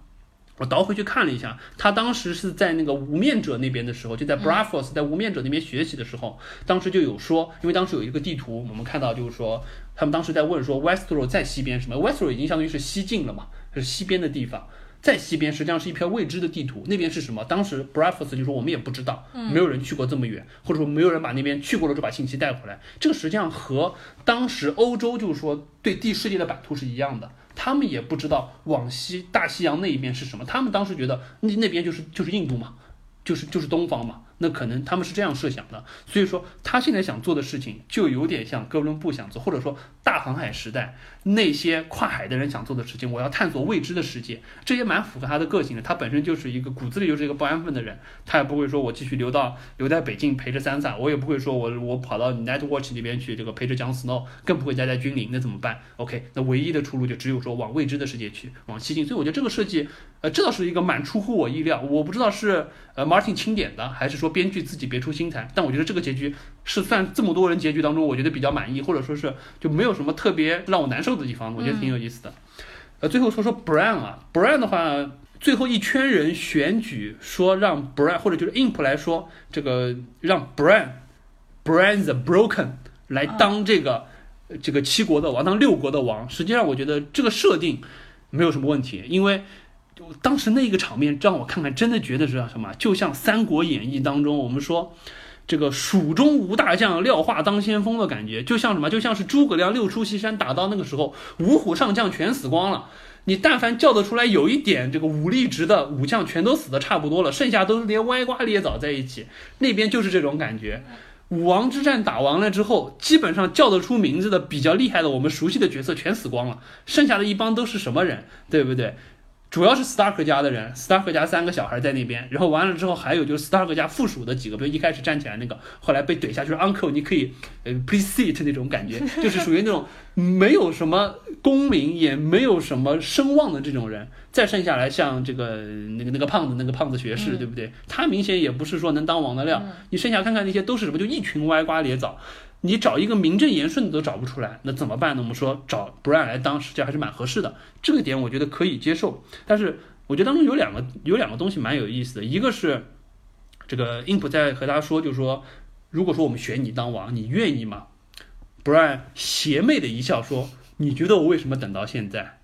我倒回去看了一下，他当时是在那个无面者那边的时候，就在 Bravos 在无面者那边学习的时候，当时就有说，因为当时有一个地图，我们看到就是说，他们当时在问说 Westro 在西边什么？Westro 已经相当于是西境了嘛，是西边的地方。在西边实际上是一片未知的地图，那边是什么？当时 Bravos 就说我们也不知道，没有人去过这么远，或者说没有人把那边去过了就把信息带回来。这个实际上和当时欧洲就是说对地世界的版图是一样的，他们也不知道往西大西洋那一边是什么，他们当时觉得那那边就是就是印度嘛，就是就是东方嘛，那可能他们是这样设想的。所以说他现在想做的事情就有点像哥伦布想做，或者说大航海时代那些跨海的人想做的事情。我要探索未知的世界，这也蛮符合他的个性的。他本身就是一个骨子里就是一个不安分的人，他也不会说我继续留到留在北京陪着三萨，我也不会说我我跑到 Nightwatch 那边去这个陪着 Jon Snow，更不会待在君临，那怎么办？OK，那唯一的出路就只有说往未知的世界去，往西进。所以我觉得这个设计，呃，这倒是一个蛮出乎我意料。我不知道是呃 Martin 钦点的，还是说编剧自己别出心裁。但我觉得这个结局是算这么多人结局当中，我觉得比较满意，或者说是就没有什么特别让我难受的地方，我觉得挺有意思的。呃，最后说说 Bran 啊，Bran 的话，最后一圈人选举说让 Bran 或者就是 Imp 来说，这个让 Bran the Broken 来当这个、这个七国的王，当六国的王。实际上，我觉得这个设定没有什么问题，因为。就当时那个场面让我看看，真的觉得是什么？就像《三国演义》当中我们说，这个蜀中无大将，廖化当先锋的感觉，就像什么？就像是诸葛亮六出西山，打到那个时候，五虎上将全死光了。你但凡叫得出来有一点这个武力值的武将，全都死的差不多了，剩下都是连歪瓜裂枣在一起。那边就是这种感觉。武王之战打完了之后，基本上叫得出名字的比较厉害的，我们熟悉的角色全死光了，剩下的一帮都是什么人，对不对？主要是 Stark 家的人，Stark 家三个小孩在那边，然后完了之后还有就是 Stark 家附属的几个，比如一开始站起来那个，后来被怼下去，Uncle 你可以呃 Please sit 那种感觉，就是属于那种没有什么功名也没有什么声望的这种人。再剩下来像这个那个那个胖子那个胖子学士，对不对？他明显也不是说能当王的料。你剩下看看那些都是什么，就一群歪瓜裂枣。你找一个名正言顺的都找不出来，那怎么办呢？我们说找 Brian 来当，实际上还是蛮合适的。这个点我觉得可以接受。但是我觉得当中有两个有两个东西蛮有意思的，一个是这个英普在和他说，就是说，如果说我们选你当王，你愿意吗？Brian 邪魅的一笑说：“你觉得我为什么等到现在？”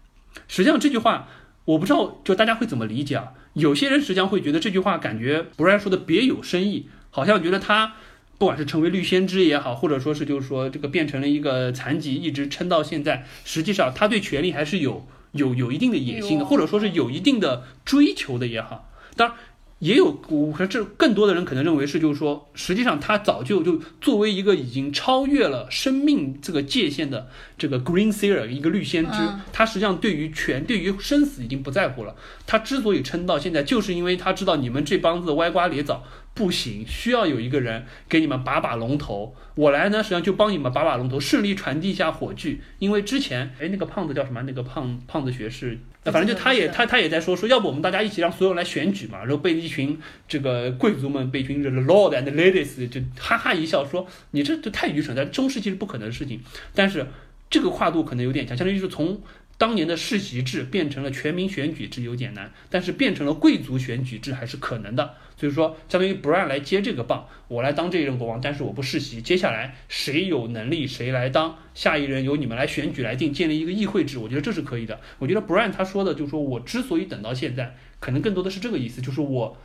实际上这句话我不知道，就大家会怎么理解啊？有些人实际上会觉得这句话感觉 Brian 说的别有深意，好像觉得他。不管是成为绿先知也好，或者说是就是说这个变成了一个残疾，一直撑到现在，实际上他对权力还是有有有一定的野心的，或者说是有一定的追求的也好。当然，也有我和这更多的人可能认为是就是说，实际上他早就就作为一个已经超越了生命这个界限的这个 Green Seer 一个绿先知，他实际上对于权对于生死已经不在乎了。他之所以撑到现在，就是因为他知道你们这帮子歪瓜裂枣。不行，需要有一个人给你们把把龙头。我来呢，实际上就帮你们把把龙头，顺利传递一下火炬。因为之前，哎，那个胖子叫什么？那个胖胖子学士，反正就他也他他也在说说，要不我们大家一起让所有人来选举嘛。然后被一群这个贵族们，被一群 lord and ladies 就哈哈一笑说，你这这太愚蠢，在中世纪是不可能的事情。但是这个跨度可能有点强，相当于是从。当年的世袭制变成了全民选举制有点难，但是变成了贵族选举制还是可能的。所以说，相当于 Brian 来接这个棒，我来当这一任国王，但是我不世袭。接下来谁有能力谁来当，下一任由你们来选举来定，建立一个议会制，我觉得这是可以的。我觉得 Brian 他说的就是说我之所以等到现在，可能更多的是这个意思，就是我。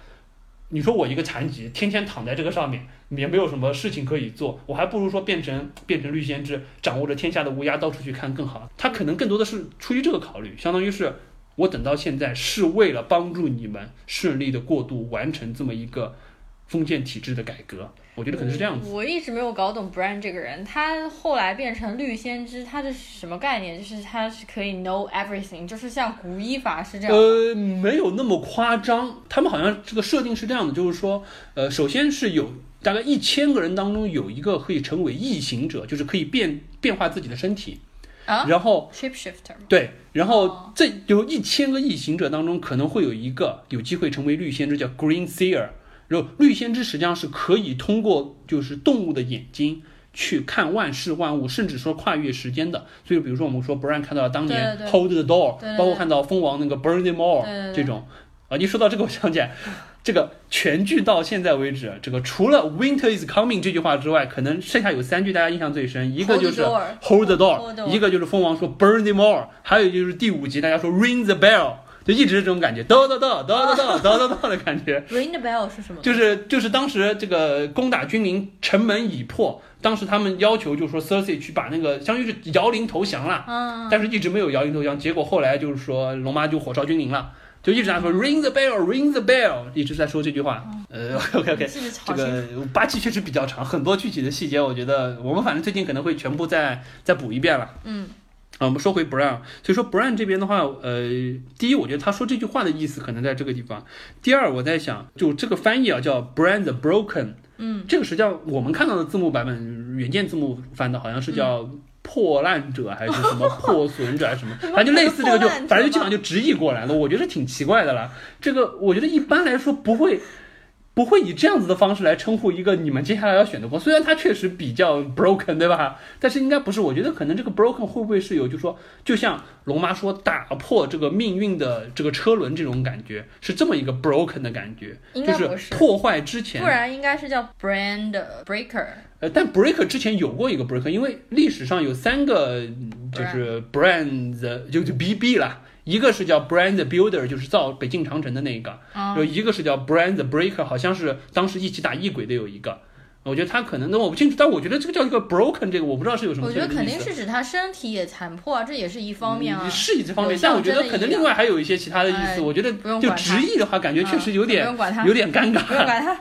你说我一个残疾，天天躺在这个上面，也没有什么事情可以做，我还不如说变成变成绿先知，掌握着天下的乌鸦，到处去看更好。他可能更多的是出于这个考虑，相当于是我等到现在是为了帮助你们顺利的过渡，完成这么一个封建体制的改革。我觉得可能是这样子。我一直没有搞懂 Brian 这个人，他后来变成绿先知，他的什么概念？就是他是可以 know everything，就是像古一法师这样。呃，没有那么夸张。他们好像这个设定是这样的，就是说，呃，首先是有大概一千个人当中有一个可以成为异形者，就是可以变变化自己的身体。啊。然后 shapeshifter。对，然后这有一千个异形者当中，可能会有一个有机会成为绿先知，叫 Green Seer。然后绿先知实际上是可以通过就是动物的眼睛去看万事万物，甚至说跨越时间的。所以比如说我们说 Brian 看到了当年 Hold the Door，包括看到蜂王那个 Burn them all 这种。啊，一说到这个，我想起来，这个全剧到现在为止，这个除了 Winter is coming 这句话之外，可能剩下有三句大家印象最深，一个就是 Hold the Door，一个就是蜂王说 Burn them all，还有就是第五集大家说 Ring the Bell。就一直是这种感觉，哒哒哒哒哒哒哒哒哒的感觉。Ring the bell 是什么？就是就是当时这个攻打君临，城门已破，当时他们要求就是说 Cersei 去把那个相当于是摇铃投降了，嗯，但是一直没有摇铃投降，结果后来就是说龙妈就火烧君临了，就一直在说 Ring the bell，Ring the bell，一直在说这句话。呃，OK OK，这个八期确实比较长，很多具体的细节，我觉得我们反正最近可能会全部再再补一遍了。嗯。啊，我们说回 Brown，所以说 Brown 这边的话，呃，第一，我觉得他说这句话的意思可能在这个地方；第二，我在想，就这个翻译啊，叫 Brown the Broken，嗯，这个实际上我们看到的字幕版本，原件字幕翻的好像是叫破烂者还是什么破损者还是什么，反正就类似这个，就反正就基本上就直译过来了。我觉得挺奇怪的了，这个我觉得一般来说不会。不会以这样子的方式来称呼一个你们接下来要选的国，虽然它确实比较 broken，对吧？但是应该不是。我觉得可能这个 broken 会不会是有，就说就像龙妈说打破这个命运的这个车轮这种感觉，是这么一个 broken 的感觉，就是破坏之前。不然应该是叫 brand breaker。呃，但 breaker 之前有过一个 breaker，因为历史上有三个就是 brand 就就 BB 了。一个是叫 Brand Builder，就是造北京长城的那个，有一个是叫 Brand Breaker，好像是当时一起打异鬼的有一个。我觉得他可能，那我不清楚，但我觉得这个叫一个 Broken，这个我不知道是有什么。我觉得肯定是指他身体也残破啊，这也是一方面啊。是一方面，但我觉得可能另外还有一些其他的意思。我觉得就直译的话，感觉确实有点有点尴尬。不用管他。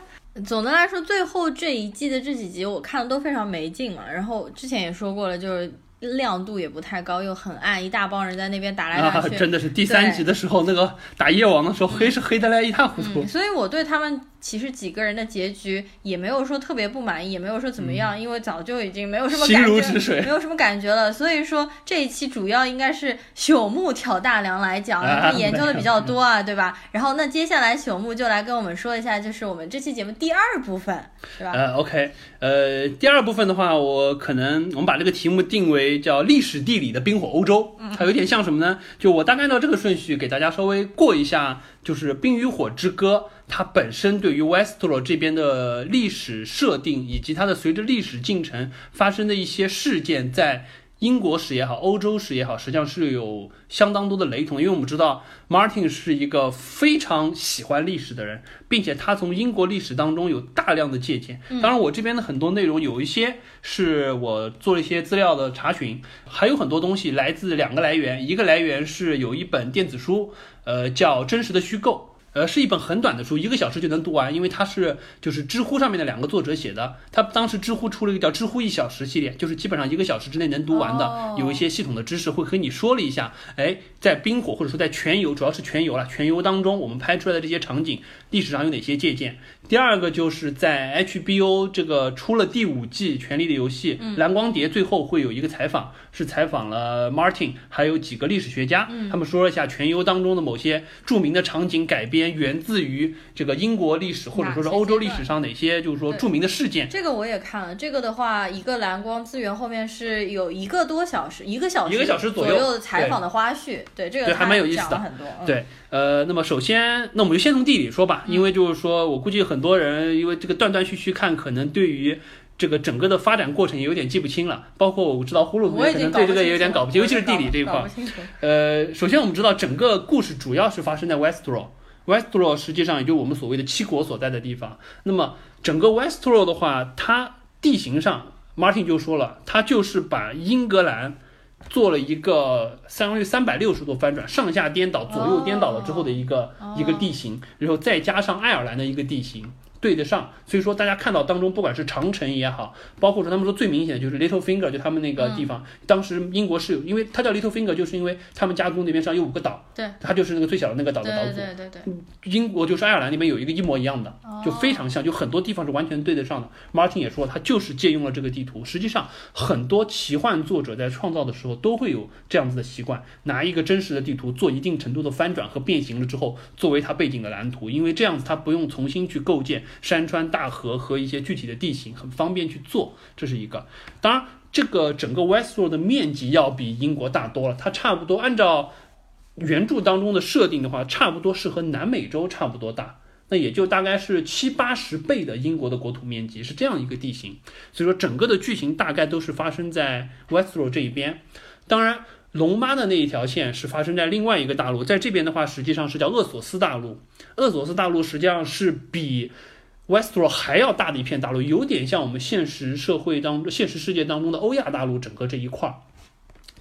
总的来说，最后这一季的这几集我看的都非常没劲嘛。然后之前也说过了，就是。亮度也不太高，又很暗，一大帮人在那边打来打啊，去。真的是第三集的时候，那个打夜王的时候，黑是黑的来一塌糊涂嗯，。所以我对他们其实几个人的结局也没有说特别不满意，也没有说怎么样，因为早就已经没有什么感觉，如止水没有什么感觉了。所以说这一期主要应该是朽木挑大梁来讲，啊他研究的比较多啊，对吧？然后那接下来朽木就来跟我们说一下，就是我们这期节目第二部分，是吧？呃，OK，呃，第二部分的话，我可能我们把这个题目定为叫历史地理的冰火欧洲，它有点像什么呢？就我大概按照这个顺序给大家稍微过一下，就是《冰与火之歌》它本身对于 Westeros 这边的历史设定，以及它的随着历史进程发生的一些事件，在英国史也好，欧洲史也好，实际上是有相当多的雷同。因为我们知道 Martin 是一个非常喜欢历史的人，并且他从英国历史当中有大量的借鉴。当然，我这边的很多内容有一些是我做了一些资料的查询，还有很多东西来自两个来源，一个来源是有一本电子书，呃，叫《真实的虚构》。呃，是一本很短的书，一个小时就能读完，因为它是就是知乎上面的两个作者写的。他当时知乎出了一个叫“知乎一小时”系列，就是基本上一个小时之内能读完的，哦有一些系统的知识会和你说了一下。哎，在冰火或者说在全游，主要是全游了，全游当中我们拍出来的这些场景，历史上有哪些借鉴？第二个就是在 HBO 这个出了第五季《权力的游戏》，蓝光碟最后会有一个采访，是采访了 Martin 还有几个历史学家，他们说了一下全游当中的某些著名的场景改编源自于这个英国历史或者说是欧洲历史上哪些就是说著名的事件。这个我也看了，这个的话，一个蓝光资源后面是有一个多小时，一个小时一个小时左左右的采访的花絮，对这个对还蛮有意思的很多，嗯、对，呃，那么首先，那我们就先从地理说吧，因为就是说我估计很多人因为这个断断续续看，可能对于这个整个的发展过程也有点记不清了。包括我知道呼噜我已经可能对这个有点搞不清，尤其是地理这一块呃，首先我们知道整个故事主要是发生在 Westro。Westro 实际上也就我们所谓的七国所在的地方。那么整个 Westro 的话，它地形上，Martin 就说了，它就是把英格兰做了一个相当于三百六十度翻转，上下颠倒、左右颠倒了之后的一个、哦一个地形，然后再加上爱尔兰的一个地形。对得上，所以说大家看到当中，不管是长城也好，包括说他们说最明显的就是 Little Finger，就他们那个地方，当时英国是有，因为它叫 Little Finger，就是因为他们家族那边上有五个岛，对，它就是那个最小的那个岛的岛对主。对对对对，英国就是爱尔兰那边有一个一模一样的，就非常像，就很多地方是完全对得上的。Martin 也说，他就是借用了这个地图。实际上，很多奇幻作者在创造的时候都会有这样子的习惯，拿一个真实的地图做一定程度的翻转和变形了之后，作为它背景的蓝图，因为这样子他不用重新去构建山川大河和一些具体的地形，很方便去做。这是一个。当然，这个整个 Westworld 的面积要比英国大多了，它差不多按照。原著当中的设定的话，差不多是和南美洲差不多大，那也就大概是七八十倍的英国的国土面积，是这样一个地形。所以说，整个的剧情大概都是发生在 Westro 这一边。当然，龙妈的那一条线是发生在另外一个大陆，在这边的话，实际上是叫厄索斯大陆。厄索斯大陆实际上是比 Westro 还要大的一片大陆，有点像我们现实社会当中、现实世界当中的欧亚大陆整个这一块儿。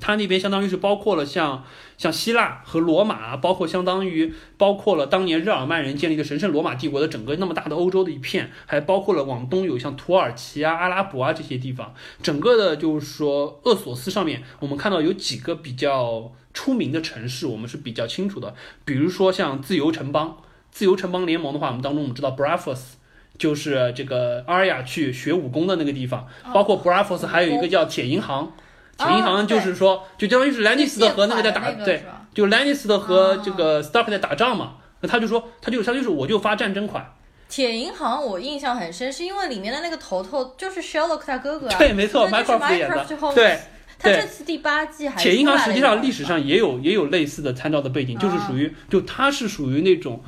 它那边相当于是包括了像像希腊和罗马，包括相当于包括了当年日耳曼人建立的神圣罗马帝国的整个那么大的欧洲的一片，还包括了往东有像土耳其啊、阿拉伯啊这些地方。整个的就是说厄索斯上面，我们看到有几个比较出名的城市，我们是比较清楚的，比如说像自由城邦。自由城邦联盟的话，我们当中我们知道 Bravos 就是这个阿尔雅去学武功的那个地方，包括 Bravos 还有一个叫铁银行。铁银行就是说，就相当于是兰尼斯特和那个在打，对，就兰尼斯特和这个 Stark 在打仗嘛。那他就说，他就相当于是我就发战争款。铁银行我印象很深，是因为里面的那个头头就是 Sherlock 他哥哥啊。对，没错那就是，Mycroft 演的。对，他这次第八季还铁银行实际上历史上也有也有类似的参照的背景，就是属于就它是属于那种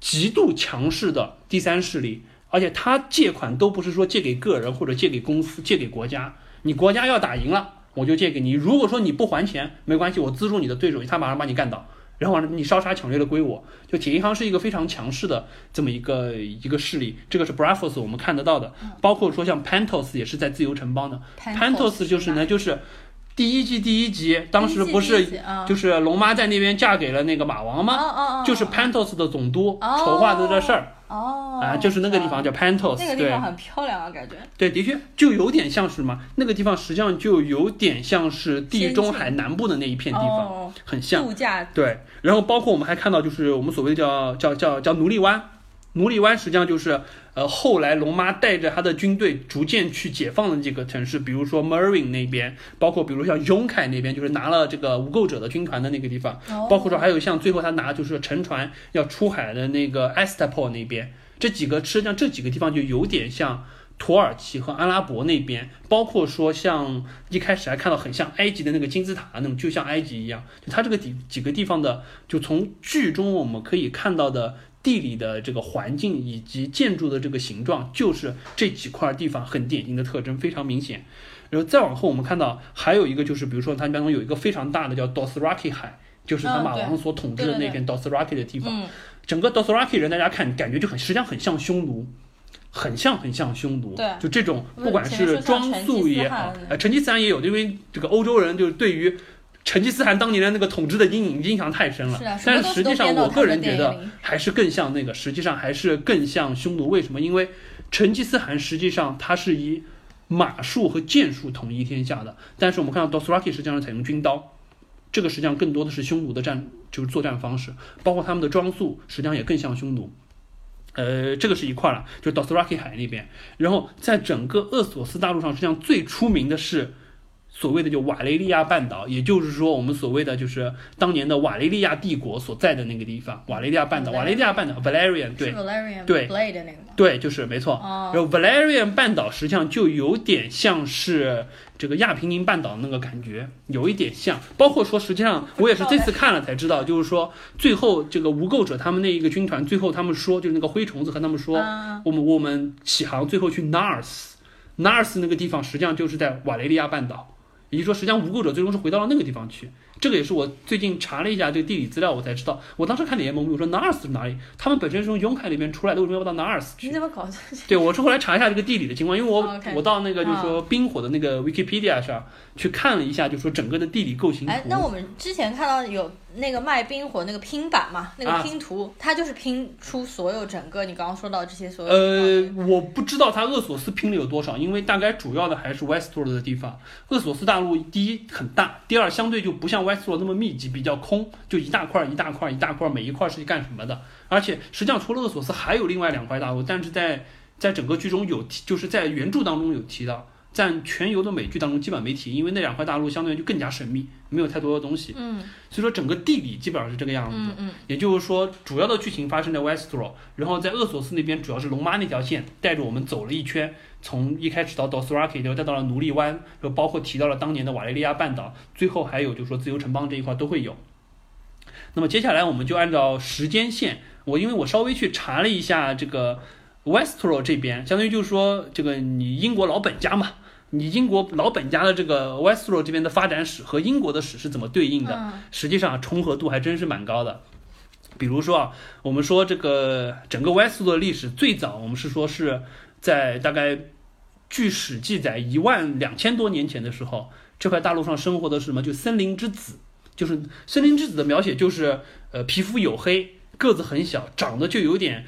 极度强势的第三势力，而且他借款都不是说借给个人或者借给公司、借给国家，你国家要打赢了。我就借给你，如果说你不还钱，没关系，我资助你的对手，他马上把你干倒，然后你烧杀抢掠的归我。就铁银行是一个非常强势的这么一个一个势力，这个是 Bravos 我们看得到的，包括说像 Pantos 也是在自由城邦的 Pantos 就是呢就是。第一季第一集，当时不是就是龙妈在那边嫁给了那个马王吗？就是 Pantos 的总督哦筹划的这事儿。哦，啊，就是那个地方叫 Pantos，那个地方很漂亮啊，感觉。对，的确就有点像是什么，那个地方实际上就有点像是地中海南部的那一片地方，哦，很像。度假对，然后包括我们还看到，就是我们所谓的叫叫叫叫奴隶湾，奴隶湾实际上就是呃后来龙妈带着他的军队逐渐去解放的这个城市，比如说 Mervin 那边，包括比如像永凯那边，就是拿了这个无垢者的军团的那个地方，哦包括说还有像最后他拿就是沉船要出海的那个 Estapol 那边，这几个实际上这几个地方就有点像。土耳其和阿拉伯那边，包括说像一开始还看到很像埃及的那个金字塔那种，就像埃及一样。就它这个几几个地方的，就从剧中我们可以看到的地理的这个环境以及建筑的这个形状，就是这几块地方很典型的特征，非常明显。然后再往后，我们看到还有一个就是，比如说它当中有一个非常大的叫 Dothraki 海，就是他马王所统治的那片 Dothraki 的地方。嗯，整个 Dothraki 人，大家看感觉就很，实际上很像匈奴，很像很像匈奴。对就这种不管是装束也好汗，呃，成吉思汗也有，因为这个欧洲人就是对于成吉思汗当年的那个统治的阴影印象太深了。是啊，但是实际上，我个人觉得。还是更像那个，实际上还是更像匈奴。为什么？因为成吉思汗实际上他是以马术和剑术统一天下的，但是我们看到 Dothraki 实际上是采用军刀，这个实际上更多的是匈奴的战，就是作战方式，包括他们的装束实际上也更像匈奴。呃，这个是一块了，就 Dothraki 海那边，然后在整个鄂索斯大陆上，实际上最出名的是所谓的就瓦雷利亚半岛，也就是说我们所谓的就是当年的瓦雷利亚帝国所在的那个地方，瓦雷利亚半岛，瓦雷利亚半岛 Valerian 对。Valerian 对。Blade 的那个？对，就是没错。哦，然后 Valerian 半岛实际上就有点像是这个亚平宁半岛那个感觉，有一点像。包括说，实际上我也是这次看了才知道，就是说最后这个无垢者他们那一个军团，最后他们说，就是那个灰虫子和他们说，嗯我们我们起航最后去 Nars，Nars 那个地方实际上就是在瓦雷利亚半岛，也就是说，实际上无垢者最终是回到了那个地方去。这个也是我最近查了一下这个地理资料，我才知道。我当时看联盟，我说 Nars 是哪里？他们本身是从永凯那边出来的，为什么要到 Nars 去你？怎么搞的？对，我是后来查一下这个地理的情况，因为我、我到那个就是说冰火的那个 Wikipedia 上去看了一下，就说整个的地理构型图。哎，那我们之前看到有那个卖冰火那个拼版嘛，那啊个拼图，它就是拼出所有整个你刚刚说到这些所有呃我不知道它厄索斯拼了有多少，因为大概主要的还是 Westworld 的地方。厄索斯大陆第一很大，第二相对就不像 Westworld 那么密集，比较空，就一大块儿一大块儿一大块儿，每一块儿是干什么的。而且实际上除了厄索斯，还有另外两块大陆，但是在在整个剧中有提，就是在原著当中有提到。在全游的美剧当中基本没提，因为那两块大陆相对就更加神秘，没有太多的东西，嗯所以说整个地理基本上是这个样子。嗯嗯，也就是说，主要的剧情发生在 Westro，然后在厄索斯那边主要是龙妈那条线带着我们走了一圈，从一开始到 Dothraki，然后再到了奴隶湾，然后包括提到了当年的瓦雷利亚半岛，最后还有就是说自由城邦这一块都会有。那么接下来我们就按照时间线，我因为我稍微去查了一下这个 Westro 这边，相当于就是说这个你英国老本家嘛。你英国老本家的这个 Westro 这边的发展史和英国的史是怎么对应的？嗯实际上重合度还真是蛮高的。比如说啊，我们说这个整个 Westwood 的历史，最早我们是说是在大概据史记载一万两千多年前的时候，这块大陆上生活的是什么？就森林之子，就是森林之子的描写就是呃皮肤黝黑，个子很小，长得就有点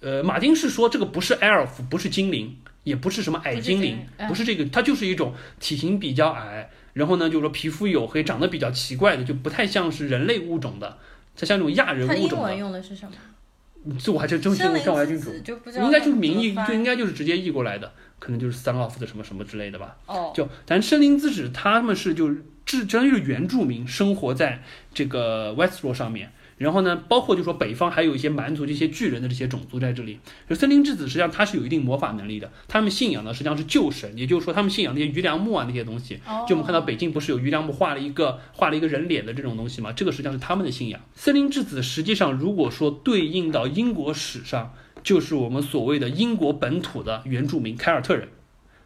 呃，马丁是说这个不是 elf，不是精灵，也不是什么矮精灵不是这个，它就是一种体型比较矮，然后呢，就是说皮肤黝黑，长得比较奇怪的，就不太像是人类物种的，它像那种亚人它英文物种的。用的是什么？这我还真真森这我还林之真清楚，子就不知道应该就是名义，就应该就是直接译过来的，可能就是 son of 的什么什么之类的吧。哦，就咱森林之子他们是就是至相当于是原住民，生活在这个 Westro 上面。然后呢，包括就说北方还有一些蛮族这些巨人的这些种族在这里。就森林之子实际上他是有一定魔法能力的，他们信仰的实际上是旧神，也就是说他们信仰那些鱼梁木啊那些东西。哦就我们看到北京不是有鱼梁木画了一个画了一个人脸的这种东西吗？这个实际上是他们的信仰。森林之子实际上如果说对应到英国史上，就是我们所谓的英国本土的原住民凯尔特人。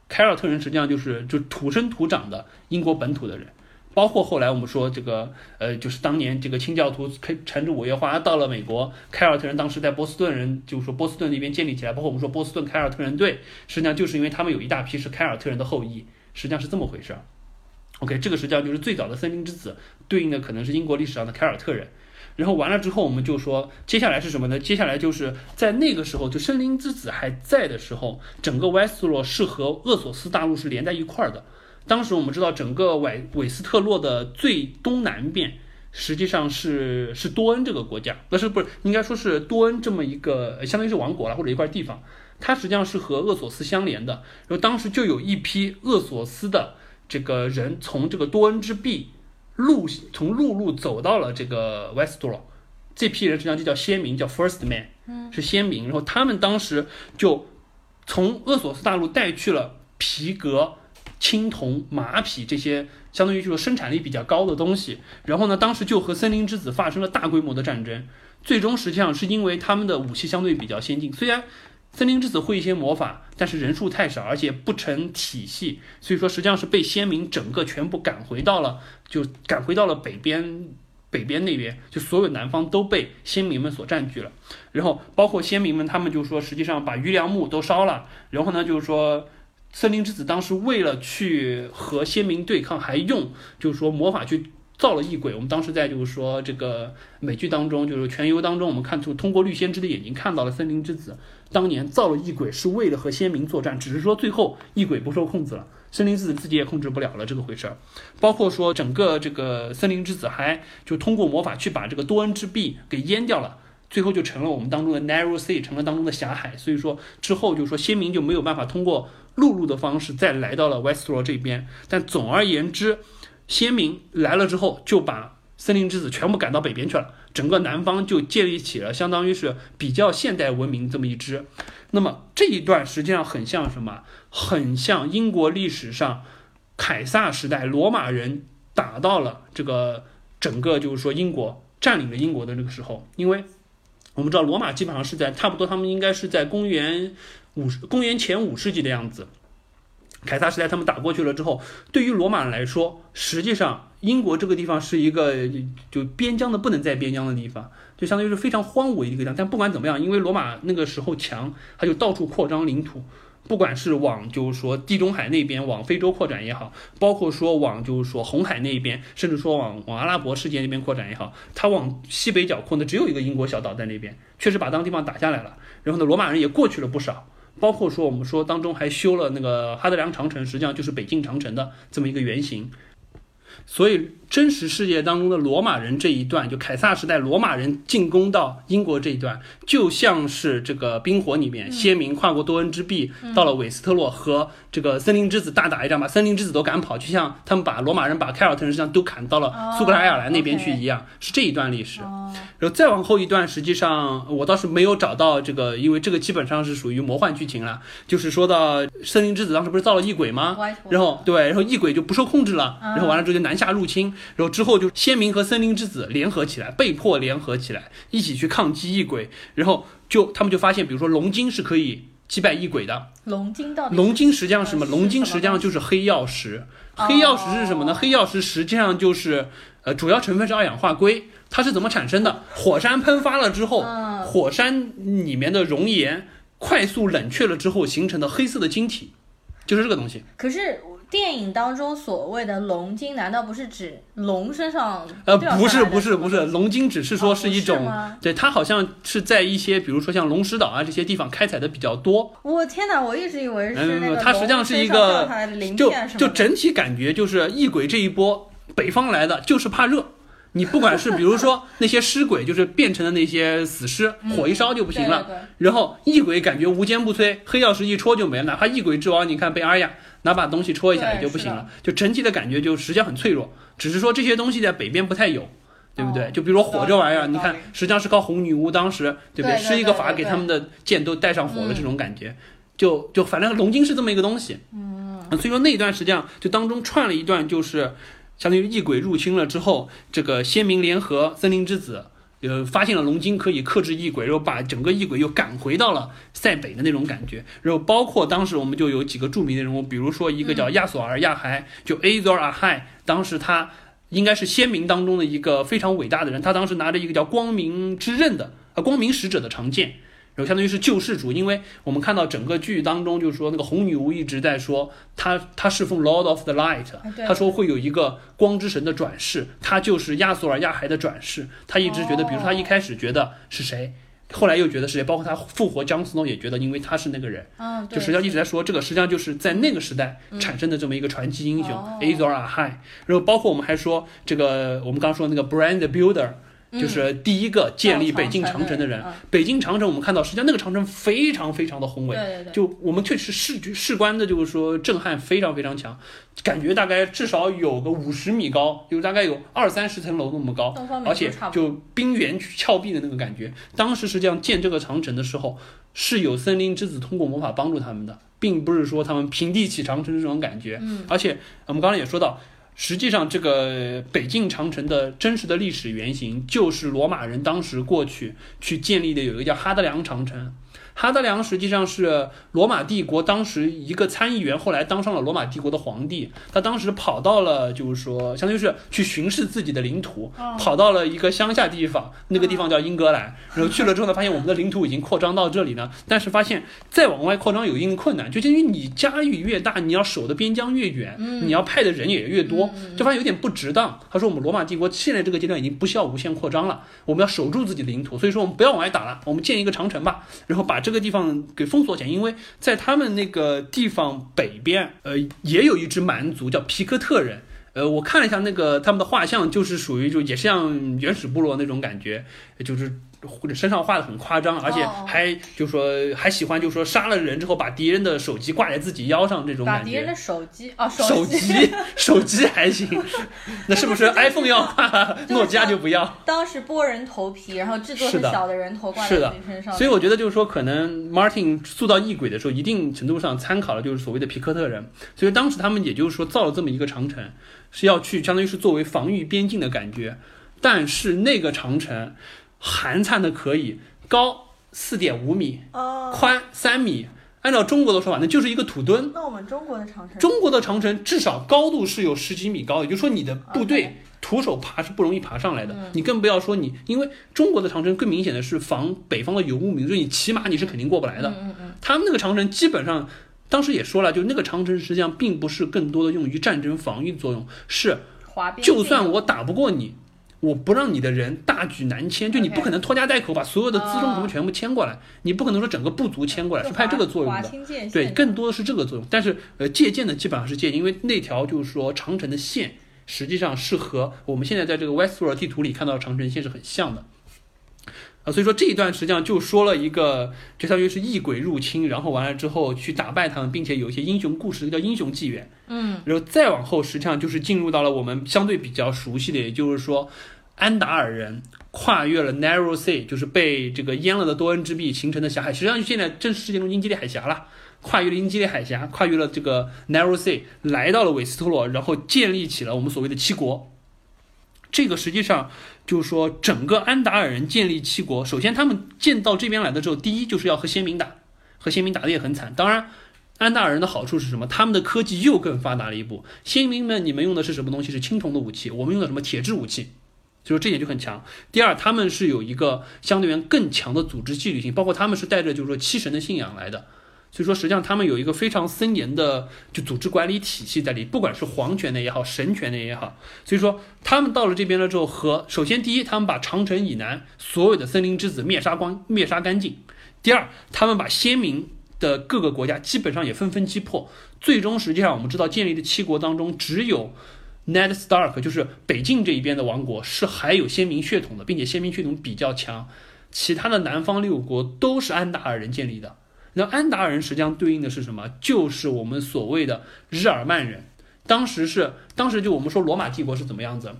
凯尔特人实际上就是就土生土长的英国本土的人。包括后来我们说这个，呃，就是当年这个清教徒开乘着五月花到了美国，凯尔特人当时在波士顿人，就是说波士顿那边建立起来，包括我们说波士顿凯尔特人队，实际上就是因为他们有一大批是凯尔特人的后裔，实际上是这么回事儿。OK，这个实际上就是最早的森林之子，对应的可能是英国历史上的凯尔特人。然后完了之后，我们就说接下来是什么呢？接下来就是在那个时候，就森林之子还在的时候，整个威斯特洛是和厄索斯大陆是连在一块儿的。当时我们知道，整个韦韦斯特洛的最东南边实际上是是多恩这个国家，不是不是，应该说是多恩这么一个，相当于是王国了或者一块地方，它实际上是和厄索斯相连的。然后当时就有一批厄索斯的这个人从这个多恩之壁陆从陆路走到了这个 Westro，这批人实际上就叫先民，叫 First Man，是先民。然后他们当时就从厄索斯大陆带去了皮革、青铜、马匹这些，相当于就是生产力比较高的东西。然后呢，当时就和森林之子发生了大规模的战争。最终实际上是因为他们的武器相对比较先进，虽然森林之子会一些魔法，但是人数太少，而且不成体系，所以说实际上是被先民整个全部赶回到了，就赶回到了北边，北边那边，就所有南方都被先民们所占据了。然后包括先民们，他们就说实际上把余粮木都烧了，然后呢就是说。森林之子当时为了去和先民对抗，还用就是说魔法去造了异鬼。我们当时在就是说这个美剧当中，就是全游当中，我们看出通过绿先知的眼睛看到了森林之子当年造了异鬼是为了和先民作战，只是说最后异鬼不受控制了，森林之子自己也控制不了了这个回事儿。包括说整个这个森林之子还就通过魔法去把这个多恩之壁给淹掉了。最后就成了我们当中的 narrow sea，成了当中的狭海。所以说之后就是说先民就没有办法通过陆路的方式再来到了 Westro 这边。但总而言之，先民来了之后就把森林之子全部赶到北边去了，整个南方就建立起了相当于是比较现代文明这么一支。那么这一段实际上很像什么？很像英国历史上凯撒时代罗马人打到了这个整个就是说英国占领了英国的那个时候，因为。我们知道罗马基本上是在差不多，他们应该是在公元五公元前五世纪的样子。凯撒时代他们打过去了之后，对于罗马人来说，实际上英国这个地方是一个就边疆的不能再边疆的地方，就相当于是非常荒芜的一个地方。但不管怎么样，因为罗马那个时候强，他就到处扩张领土。不管是往就是说地中海那边往非洲扩展也好，包括说往就是说红海那边，甚至说往往阿拉伯世界那边扩展也好，它往西北角扩呢，只有一个英国小岛在那边，确实把当地方打下来了。然后呢，罗马人也过去了不少，包括说我们说当中还修了那个哈德良长城，实际上就是北京长城的这么一个原型。所以，真实世界当中的罗马人这一段，就凯撒时代罗马人进攻到英国这一段，就像是这个冰火里面，先民跨过多恩之壁，到了韦斯特洛和这个森林之子大打一仗，把森林之子都赶跑，就像他们把罗马人把凯尔特人实际上都砍到了苏格兰、爱尔兰那边去一样，是这一段历史。然后再往后一段，实际上我倒是没有找到这个，因为这个基本上是属于魔幻剧情了。就是说到森林之子当时不是造了异鬼吗？然后对，然后异鬼就不受控制了，然后完了之后就南下入侵，然后之后就先民和森林之子联合起来，被迫联合起来，一起去抗击异鬼。然后就他们就发现，比如说龙晶是可以击败异鬼的。龙晶到底？龙晶实际上是什么？龙晶实际上就是黑曜石。黑曜石是什么呢？黑曜石实际上就是呃，主要成分是二氧化硅。它是怎么产生的？火山喷发了之后，火山里面的熔岩快速冷却了之后形成的黑色的晶体，就是这个东西。可是电影当中所谓的龙晶，难道不是指龙身上？呃，不是，不是，不是，龙晶只是说是一种，对，它好像是在一些，比如说像龙石岛啊这些地方开采的比较多。我天哪，我一直以为是那个它实际上是一个，就就整体感觉就是异鬼这一波北方来的，就是怕热。你不管是比如说那些尸鬼，就是变成的那些死尸，火一烧就不行了。然后异鬼感觉无坚不摧，黑曜石一戳就没了。哪怕异鬼之王，你看被阿雅拿把东西戳一下也就不行了。就整体的感觉就实际上很脆弱。只是说这些东西在北边不太有，对不对？就比如说火这玩意儿，你看实际上是靠红女巫当时对不对施一个法给他们的剑都带上火了这种感觉。就就反正龙晶是这么一个东西。嗯。所以说那一段实际上就当中串了一段就是。相当于异鬼入侵了之后，这个先民联合森林之子，呃，发现了龙晶可以克制异鬼，然后把整个异鬼又赶回到了塞北的那种感觉。然后包括当时我们就有几个著名的人物，比如说一个叫亚索尔亚海，就 Azor Ahai，当时他应该是先民当中的一个非常伟大的人，他当时拿着一个叫光明之刃的啊光明使者的长剑。然后相当于是救世主，因为我们看到整个剧当中，就是说那个红女巫一直在说，她她侍奉 Lord of the Light，对她说会有一个光之神的转世，她就是亚索尔亚海的转世。她一直觉得，比如说她一开始觉得是谁，后来又觉得是谁，包括她复活姜斯诺也觉得，因为他是那个人，嗯，就实际上一直在说这个，实际上就是在那个时代产生的这么一个传奇英雄哦 Azor Ahai。然后包括我们还说这个，我们刚刚说那个 Brand Builder。就是第一个建立北京长城的人。嗯北京长城，我们看到，实际上那个长城非常非常的宏伟，对对对，就我们确实视觉视观的，就是说震撼非常非常强，感觉大概至少有个五十米高，就大概有二三十层楼那么高，而且就冰原峭壁的那个感觉。当时实际上建这个长城的时候，是有森林之子通过魔法帮助他们的，并不是说他们平地起长城这种感觉。嗯，而且我们刚才也说到。实际上，这个北境长城的真实的历史原型，就是罗马人当时过去去建立的，有一个叫哈德良长城。哈德良实际上是罗马帝国当时一个参议员，后来当上了罗马帝国的皇帝。他当时跑到了，就是说，相当于是去巡视自己的领土，跑到了一个乡下地方，那个地方叫英格兰。然后去了之后呢，发现我们的领土已经扩张到这里了，但是发现再往外扩张有一定困难，就因为你疆域越大，你要守的边疆越远，你要派的人也越多，就发现有点不值当。他说我们罗马帝国现在这个阶段已经不需要无限扩张了，我们要守住自己的领土，所以说我们不要往外打了，我们建一个长城吧，然后把这个地方给封锁起来，因为在他们那个地方北边，呃，也有一支蛮族叫皮克特人。呃，我看了一下那个他们的画像，就是属于就也是像原始部落那种感觉，就是身上画的很夸张，而且哦还就说还喜欢就说杀了人之后把敌人的手机挂在自己腰上这种感觉。把敌人的手机哦，手机机 手机还行，那是不是 iPhone 要挂，诺基亚就不要？当时剥人头皮，然后制作是小的人头挂在身上，所以我觉得就是说，可能 Martin 塑造异鬼的时候，一定程度上参考了就是所谓的皮克特人，所以当时他们也就是说造了这么一个长城，是要去相当于是作为防御边境的感觉，但是那个长城寒碜的可以，高四点五米，哦，宽三米，按照中国的说法，那就是一个土墩。那我们中国的长城，中国的长城至少高度是有十几米高，也就是说你的部队徒手爬是不容易爬上来的。嗯你更不要说你，因为中国的长城更明显的是防北方的游牧民族，你骑马你是肯定过不来的。嗯嗯嗯，他们那个长城基本上，当时也说了，就那个长城实际上并不是更多的用于战争防御作用，是滑边就算我打不过你。我不让你的人大举南迁，就你不可能拖家带口把所有的辎重什么哦全部迁过来，你不可能说整个部族迁过来，是派这个作用的。对，更多的是这个作用。但是呃，借鉴的基本上是借鉴，因为那条就是说长城的线，实际上是和我们现在在这个 Westworld 地图里看到的长城线是很像的。啊，所以说这一段实际上就说了一个，就相当于是异鬼入侵，然后完了之后去打败他们，并且有一些英雄故事，叫英雄纪元。嗯，然后再往后，实际上就是进入到了我们相对比较熟悉的，也就是说，安达尔人跨越了 Narrow Sea，就是被这个淹了的多恩之壁形成的狭海，实际上就现在正是世界中英吉利海峡了。跨越了英吉利海峡，跨越了这个 Narrow Sea，来到了韦斯特洛，然后建立起了我们所谓的七国。这个实际上就是说，整个安达尔人建立七国，首先他们建到这边来的时候，第一就是要和先民打，和先民打的也很惨。当然，安达尔人的好处是什么？他们的科技又更发达了一步。先民们，你们用的是什么东西？是青铜的武器，我们用的什么铁制武器？所以说这点就很强。第二，他们是有一个相对于更强的组织纪律性，包括他们是带着就是说七神的信仰来的。所以说，实际上他们有一个非常森严的就组织管理体系在里，不管是皇权的也好，神权的也好。所以说，他们到了这边了之后，和首先第一，他们把长城以南所有的森林之子灭杀光、灭杀干净；第二，他们把先民的各个国家基本上也纷纷击破。最终，实际上我们知道，建立的七国当中，只有 Ned Stark，就是北境这一边的王国是还有先民血统的，并且先民血统比较强。其他的南方六国都是安达尔人建立的。那安达尔人实际上对应的是什么？就是我们所谓的日耳曼人。当时是，当时就我们说罗马帝国是怎么样子？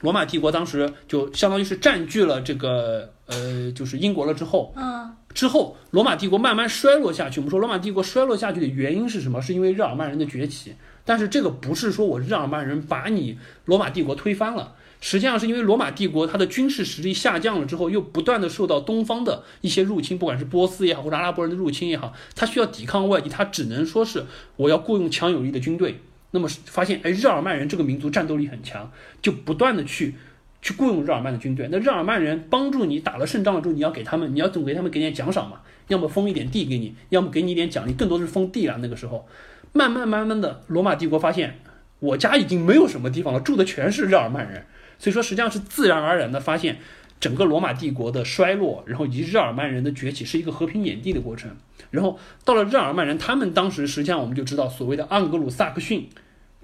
罗马帝国当时就相当于是占据了这个呃，就是英国了之后，嗯，之后罗马帝国慢慢衰落下去。我们说罗马帝国衰落下去的原因是什么？是因为日耳曼人的崛起。但是这个不是说我日耳曼人把你罗马帝国推翻了。实际上是因为罗马帝国它的军事实力下降了之后，又不断的受到东方的一些入侵，不管是波斯也好，或者阿拉伯人的入侵也好，它需要抵抗外敌，它只能说是我要雇佣强有力的军队。那么发现，哎，日耳曼人这个民族战斗力很强，就不断的去去雇佣日耳曼的军队。那日耳曼人帮助你打了胜仗了之后，你要给他们，你要总给他们给点奖赏嘛，要么封一点地给你，要么给你一点奖励，更多是封地了。那个时候，慢慢慢慢的，罗马帝国发现我家已经没有什么地方了，住的全是日耳曼人，所以说实际上是自然而然的发现。整个罗马帝国的衰落，然后以及日耳曼人的崛起，是一个和平演地的过程。然后到了日耳曼人，他们当时实际上我们就知道，所谓的盎格鲁撒克逊，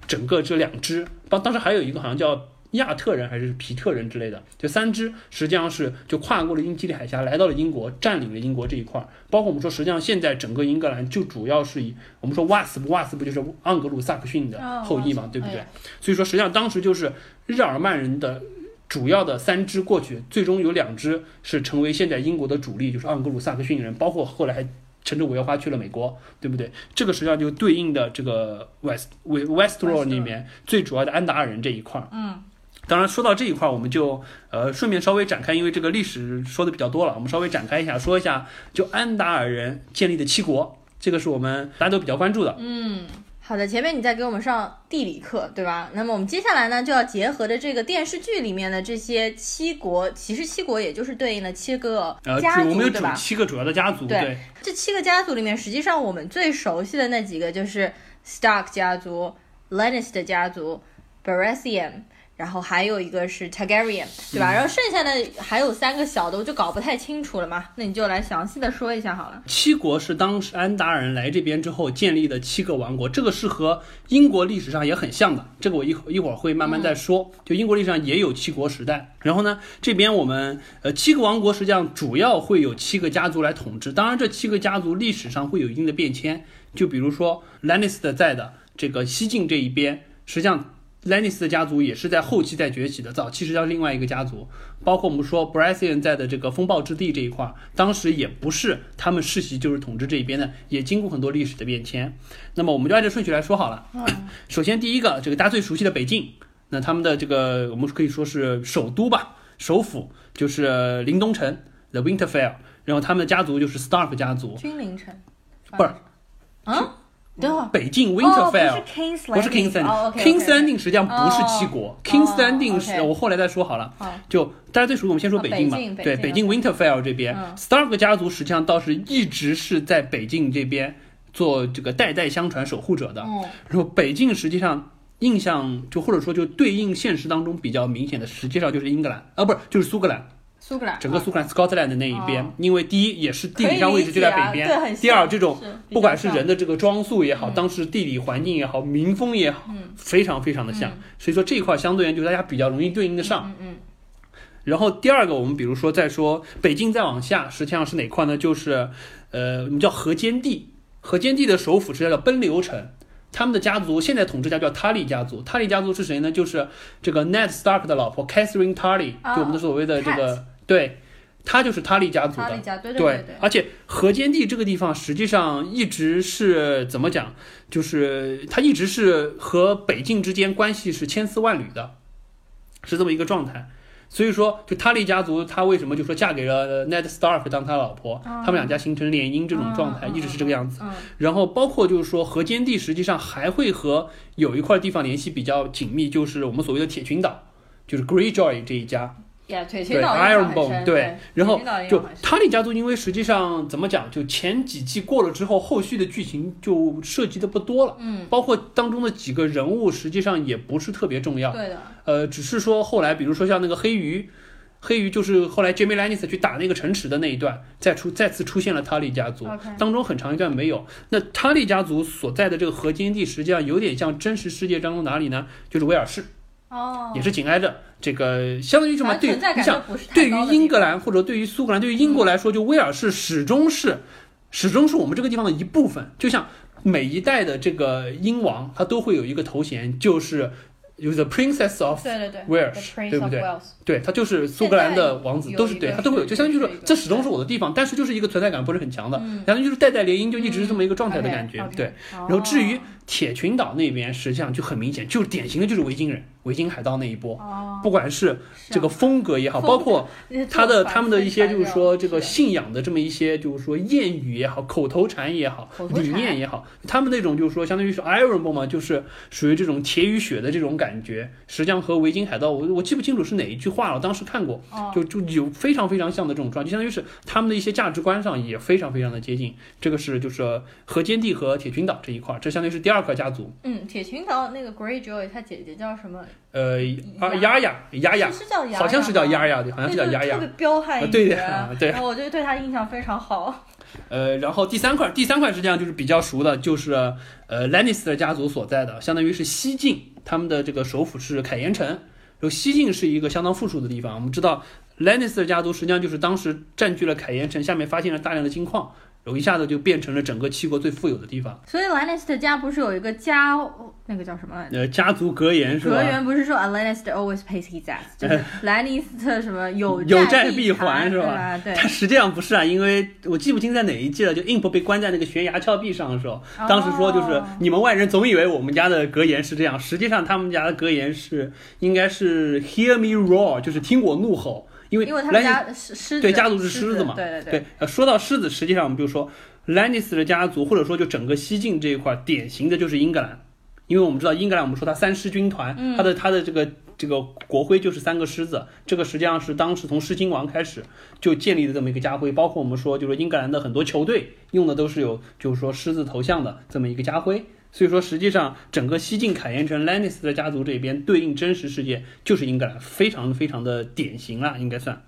整个这两支，当当时还有一个好像叫亚特人还是皮特人之类的，就三支实际上是就跨过了英吉利海峡，来到了英国，占领了英国这一块儿。包括我们说，实际上现在整个英格兰就主要是以我们说瓦斯布，瓦斯布就是盎格鲁撒克逊的后裔嘛，对不对？所以说，实际上当时就是日耳曼人的。主要的三支过去，最终有两支是成为现在英国的主力，就是盎格鲁撒克逊人，包括后来还乘着五月花去了美国，对不对？这个实际上就对应的这个 West West Westro 里面最主要的安达尔人这一块儿。嗯，当然说到这一块儿，我们就呃顺便稍微展开，因为这个历史说的比较多了，我们稍微展开一下，说一下就安达尔人建立的七国，这个是我们大家都比较关注的。嗯。好的，前面你在给我们上地理课，对吧？那么我们接下来呢，就要结合着这个电视剧里面的这些七国，其实七国也就是对应的七个家族，我们有主？七个主要的家族，对。这七个家族里面，实际上我们最熟悉的那几个就是 Stark 家族、Lannister 家族、Baratheon。然后还有一个是 Targaryen，对吧？然后剩下的还有三个小的，我就搞不太清楚了嘛。那你就来详细的说一下好了。七国是当时安达尔人来这边之后建立的七个王国，这个是和英国历史上也很像的。这个我一一会儿会慢慢再说。就英国历史上也有七国时代。然后呢，这边我们呃七个王国实际上主要会有七个家族来统治。当然，这七个家族历史上会有一定的变迁。就比如说 Lannister 在的这个西晋这一边，实际上。兰尼斯的家族也是在后期在崛起的，早期是叫另外一个家族。包括我们说 Baratheon 在的这个风暴之地这一块，当时也不是他们世袭就是统治这一边的，也经过很多历史的变迁。那么我们就按照顺序来说好了。首先第一个，这个大家最熟悉的北境，那他们的这个我们可以说是首都吧，首府就是林东城 The Winterfell，然后他们的家族就是 Stark 家族。君临城。不是。啊？北境 Winterfell 不是 King's Landing，King's Landing 实际上不是七国，King's Landing 是我后来再说好了。就大家最熟悉，我们先说北境嘛。对，北境 Winterfell 这边，Stark 家族实际上倒是一直是在北境这边做这个代代相传守护者的。然后北境实际上印象就或者说就对应现实当中比较明显的，实际上就是英格兰啊，不是就是苏格兰。苏格兰，整个苏格兰 Scotland 的那一边，因为第一也是地理上位置就在北边，第二这种不管是人的这个装束也好，当时地理环境也好，民风也好，非常非常的像，所以说这一块相对言就大家比较容易对应得上。嗯然后第二个，我们比如说再说北京再往下，实际上是哪块呢？就是呃，我们叫河间地，河间地的首府是叫奔流城。他们的家族现在统治家叫塔利家族，塔利家族是谁呢？就是这个 Ned Stark 的老婆 Catherine Tully，就我们的所谓的这个。对，他就是塔利家族的，对对对，而且河间地这个地方实际上一直是怎么讲？就是他一直是和北境之间关系是千丝万缕的，是这么一个状态。所以说，就塔利家族，他为什么就说嫁给了 Ned Stark 当他老婆？他们两家形成联姻这种状态，一直是这个样子。然后包括就是说，河间地实际上还会和有一块地方联系比较紧密，就是我们所谓的铁群岛，就是 Greyjoy 这一家。对，Ironbone，对，然后就塔利家族，因为实际上怎么讲，就前几季过了之后，后续的剧情就涉及的不多了，嗯，包括当中的几个人物，实际上也不是特别重要，对的，呃，只是说后来，比如说像那个黑鱼，黑鱼就是后来 Jaime Lannister 去打那个城池的那一段，再出再次出现了塔利家族，当中很长一段没有，那塔利家族所在的这个核心地，实际上有点像真实世界当中哪里呢？就是威尔士。哦，也是紧挨着这个，相当于什么？对，你想，对于英格兰或者对于苏格兰，对于英国来说，就威尔士始终是，始终是我们这个地方的一部分。就像每一代的这个英王，他都会有一个头衔，就是。有 the Princess of Wales，对不对？对，他就是苏格兰的王子，都是对他都会有，就相当于就是这始终是我的地方，但是就是一个存在感不是很强的，相当于就是代代联姻，就一直是这么一个状态的感觉。对，然后至于铁群岛那边实际上就很明显，就是典型的就是维京人、维京海盗那一波，哦，不管是这个风格也好，包括他的他们的一些就是说这个信仰的这么一些就是说谚语也好，口头禅也好理念也好，他们那种就是说相当于是 Iron Man 嘛，就是属于这种铁与血的这种感觉，实际上和维京海盗我我记不清楚是哪一句话了，我当时看过，哦就就有非常非常像的这种状态，就相当于是他们的一些价值观上也非常非常的接近。这个是就是河间地和铁群岛这一块儿，这相当于是第二个家族。嗯，铁群岛那个 Greyjoy 他姐姐叫什么？呃，啊，丫丫丫丫，是是叫丫好像是叫丫丫，对，好像是叫丫丫那个特。别彪悍一啊 对的对然后我就对他印象非常好。呃，然后第三块，第三块实际上就是比较熟的，就是呃，Lannister 家族所在的，相当于是西晋，他们的这个首府是凯岩城。就西晋是一个相当富庶的地方。我们知道莱尼斯的家族实际上就是当时占据了凯岩城，下面发现了大量的金矿，然后一下子就变成了整个七国最富有的地方。所以兰尼斯特家不是有一个家，那个叫什么来着？呃，家族格言是吧？格言不是说 A Lannister always pays his debts，就是兰尼斯特什么有有债债必还是吧吧？对它实际上不是啊，因为我记不清在哪一季了，就 Imp 被关在那个悬崖峭壁上的时候，当时说就是哦你们外人总以为我们家的格言是这样，实际上他们家的格言是应该是 Hear me roar，就是听我怒吼，因为因为他们家对家族是狮狮子嘛对对对，呃，说到狮子，实际上我们就说兰尼斯的家族，或者说就整个西晋这一块，典型的就是英格兰，因为我们知道英格兰，我们说它三狮军团，嗯它的它的这个这个国徽就是三个狮子，这个实际上是当时从狮心王开始就建立的这么一个家徽，包括我们说就是英格兰的很多球队用的都是有就是说狮子头像的这么一个家徽。所以说，实际上整个西晋凯岩城兰尼斯的家族这边对应真实世界就是英格兰，非常非常的典型了，应该算。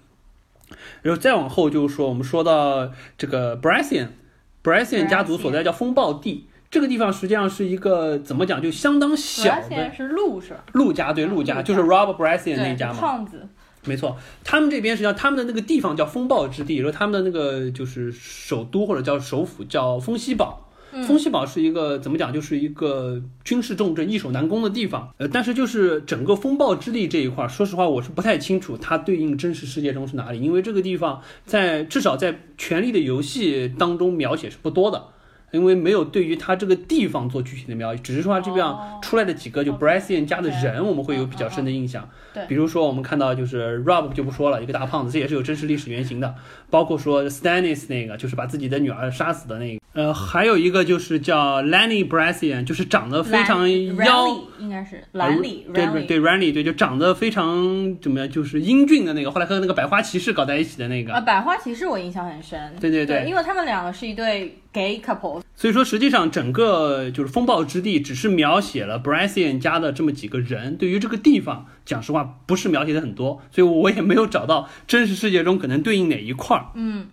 然后再往后就是说，我们说到这个 Baratheon，Baratheon 家族所在叫风暴地，这个地方实际上是一个怎么讲，就相当小的是陆是吧？陆家，对陆家，就是 Robert Baratheon 那，一家嘛。胖子。没错，他们这边实际上他们的那个地方叫风暴之地，然后他们的那个就是首都或者叫首府叫风息堡。风息堡是一个怎么讲，就是一个军事重镇、易守难攻的地方。呃，但是就是整个风暴之力这一块儿，说实话我是不太清楚它对应真实世界中是哪里，因为这个地方在至少在《权力的游戏》当中描写是不多的。因为没有对于它这个地方做具体的描写，只是说它这边哦出来的几个就 Baratheon 家的人，我们会有比较深的印象。对比如说我们看到就是 Rob 就不说了，一个大胖子，这也是有真实历史原型的。包括说 Stannis 那个，就是把自己的女儿杀死的那个。呃，还有一个就是叫 Lanny Baratheon，就是长得非常妖。应该是兰里，对 Randy 对 Randy 对，就长得非常怎么样，就是英俊的那个，后来和那个百花骑士搞在一起的那个。啊，百花骑士我印象很深。对对对因为他们两个是一对 gay couple。所以说，实际上整个就是风暴之地，只是描写了 Baratheon 家的这么几个人。对于这个地方，讲实话不是描写的很多，所以我也没有找到真实世界中可能对应哪一块儿。嗯，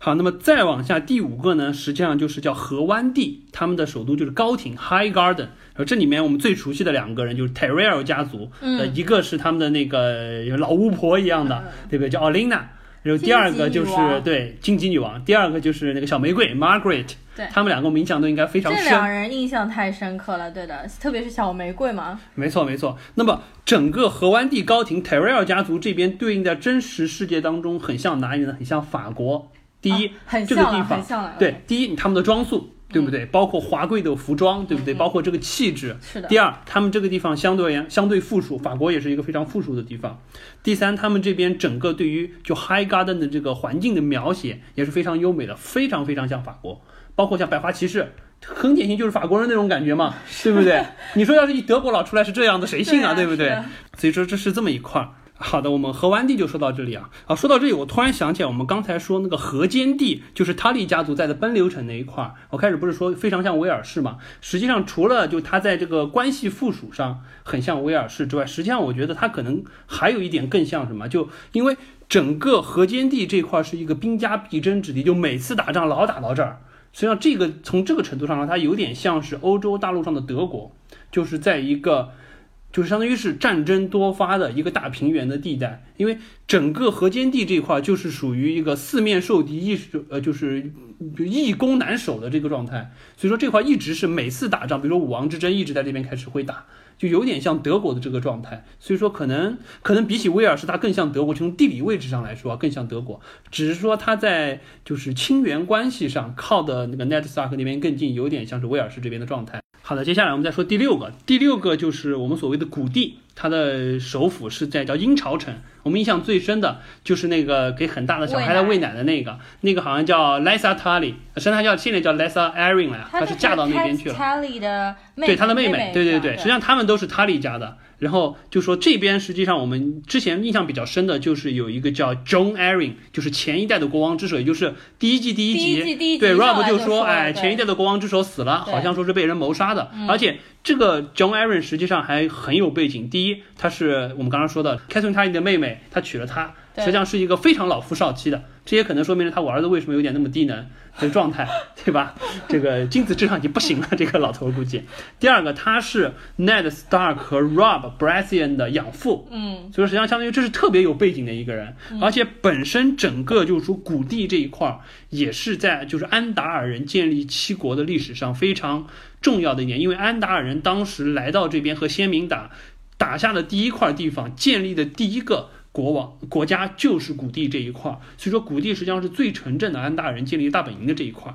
好，那么再往下，第五个呢，实际上就是叫河湾地，他们的首都就是高庭 （High Garden）。然后这里面我们最熟悉的两个人就是 Terrell 家族，一个是他们的那个老巫婆一样的，对不对？叫 Olina。然后第二个就是对荆棘女王，第二个就是那个小玫瑰 Margaret。对他们两个我们印象都应该非常深。这两人印象太深刻了，对的，特别是小玫瑰嘛。没错，没错。那么整个河湾地高庭 Terrell 家族这边对应在真实世界当中，很像哪里呢？很像法国。第一，啊很这个，地方很像。对，第一，他们的装束，对不对？包括华贵的服装，对不对？包括这个气质。是的。第二，他们这个地方相对而言相对富庶，法国也是一个非常富庶的地方。第三，他们这边整个对于就 High Garden 的这个环境的描写也是非常优美的，非常非常像法国。包括像百花骑士，很典型就是法国人那种感觉嘛，对不对？你说要是一德国佬出来是这样的，谁信啊？对啊对不对？所以说这是这么一块儿。好的，我们河湾地就说到这里啊。啊，说到这里，我突然想起来，我们刚才说那个河间地，就是他利家族在的奔流城那一块儿。我开始不是说非常像威尔士嘛？实际上，除了就他在这个关系附属上很像威尔士之外，实际上我觉得他可能还有一点更像什么？就因为整个河间地这块是一个兵家必争之地，就每次打仗老打到这儿。实际上，这个从这个程度上呢，它有点像是欧洲大陆上的德国，就是在一个。就是相当于是战争多发的一个大平原的地带，因为整个河间地这块就是属于一个四面受敌、易呃就是易攻难守的这个状态，所以说这块一直是每次打仗，比如说武王之争一直在这边开始会打，就有点像德国的这个状态，所以说可能可能比起威尔士，它更像德国，从地理位置上来说更像德国，只是说它在就是亲缘关系上靠的那个 Ned Stark 那边更近，有点像是威尔士这边的状态。好的，接下来我们再说第六个，第六个就是我们所谓的谷地，它的首府是在叫鹰巢城。我们印象最深的就是那个给很大的小孩来喂奶的那个，那个好像叫 Lisa Tully，实际上叫现在叫 Lisa Erin 了，她是嫁到那边去了。Tully 的妹对她的妹妹，对对对，实际上他们都是 Tully 家的。然后就说这边实际上我们之前印象比较深的就是有一个叫 John Erin，就是前一代的国王之首，也就是第一季第一集，对 Rob 就说，哎，前一代的国王之首死了，好像说是被人谋杀的，而且。这个 John Aaron 实际上还很有背景。第一，他是我们刚刚说的 Catherine Tully 的妹妹，他娶了她，实际上是一个非常老夫少妻的。这也可能说明了他我儿子为什么有点那么低能的状态，对吧？这个精子质量已经不行了，这个老头估计。第二个，他是 Ned Stark 和 Rob Baratheon 的养父，嗯，所以实际上相当于这是特别有背景的一个人，而且本身整个就是说谷地这一块儿也是在就是安达尔人建立七国的历史上非常。重要的一点，因为安达尔人当时来到这边和先民打，打下的第一块地方，建立的第一个国王国家就是谷地这一块，所以说谷地实际上是最纯正的安达尔人建立大本营的这一块。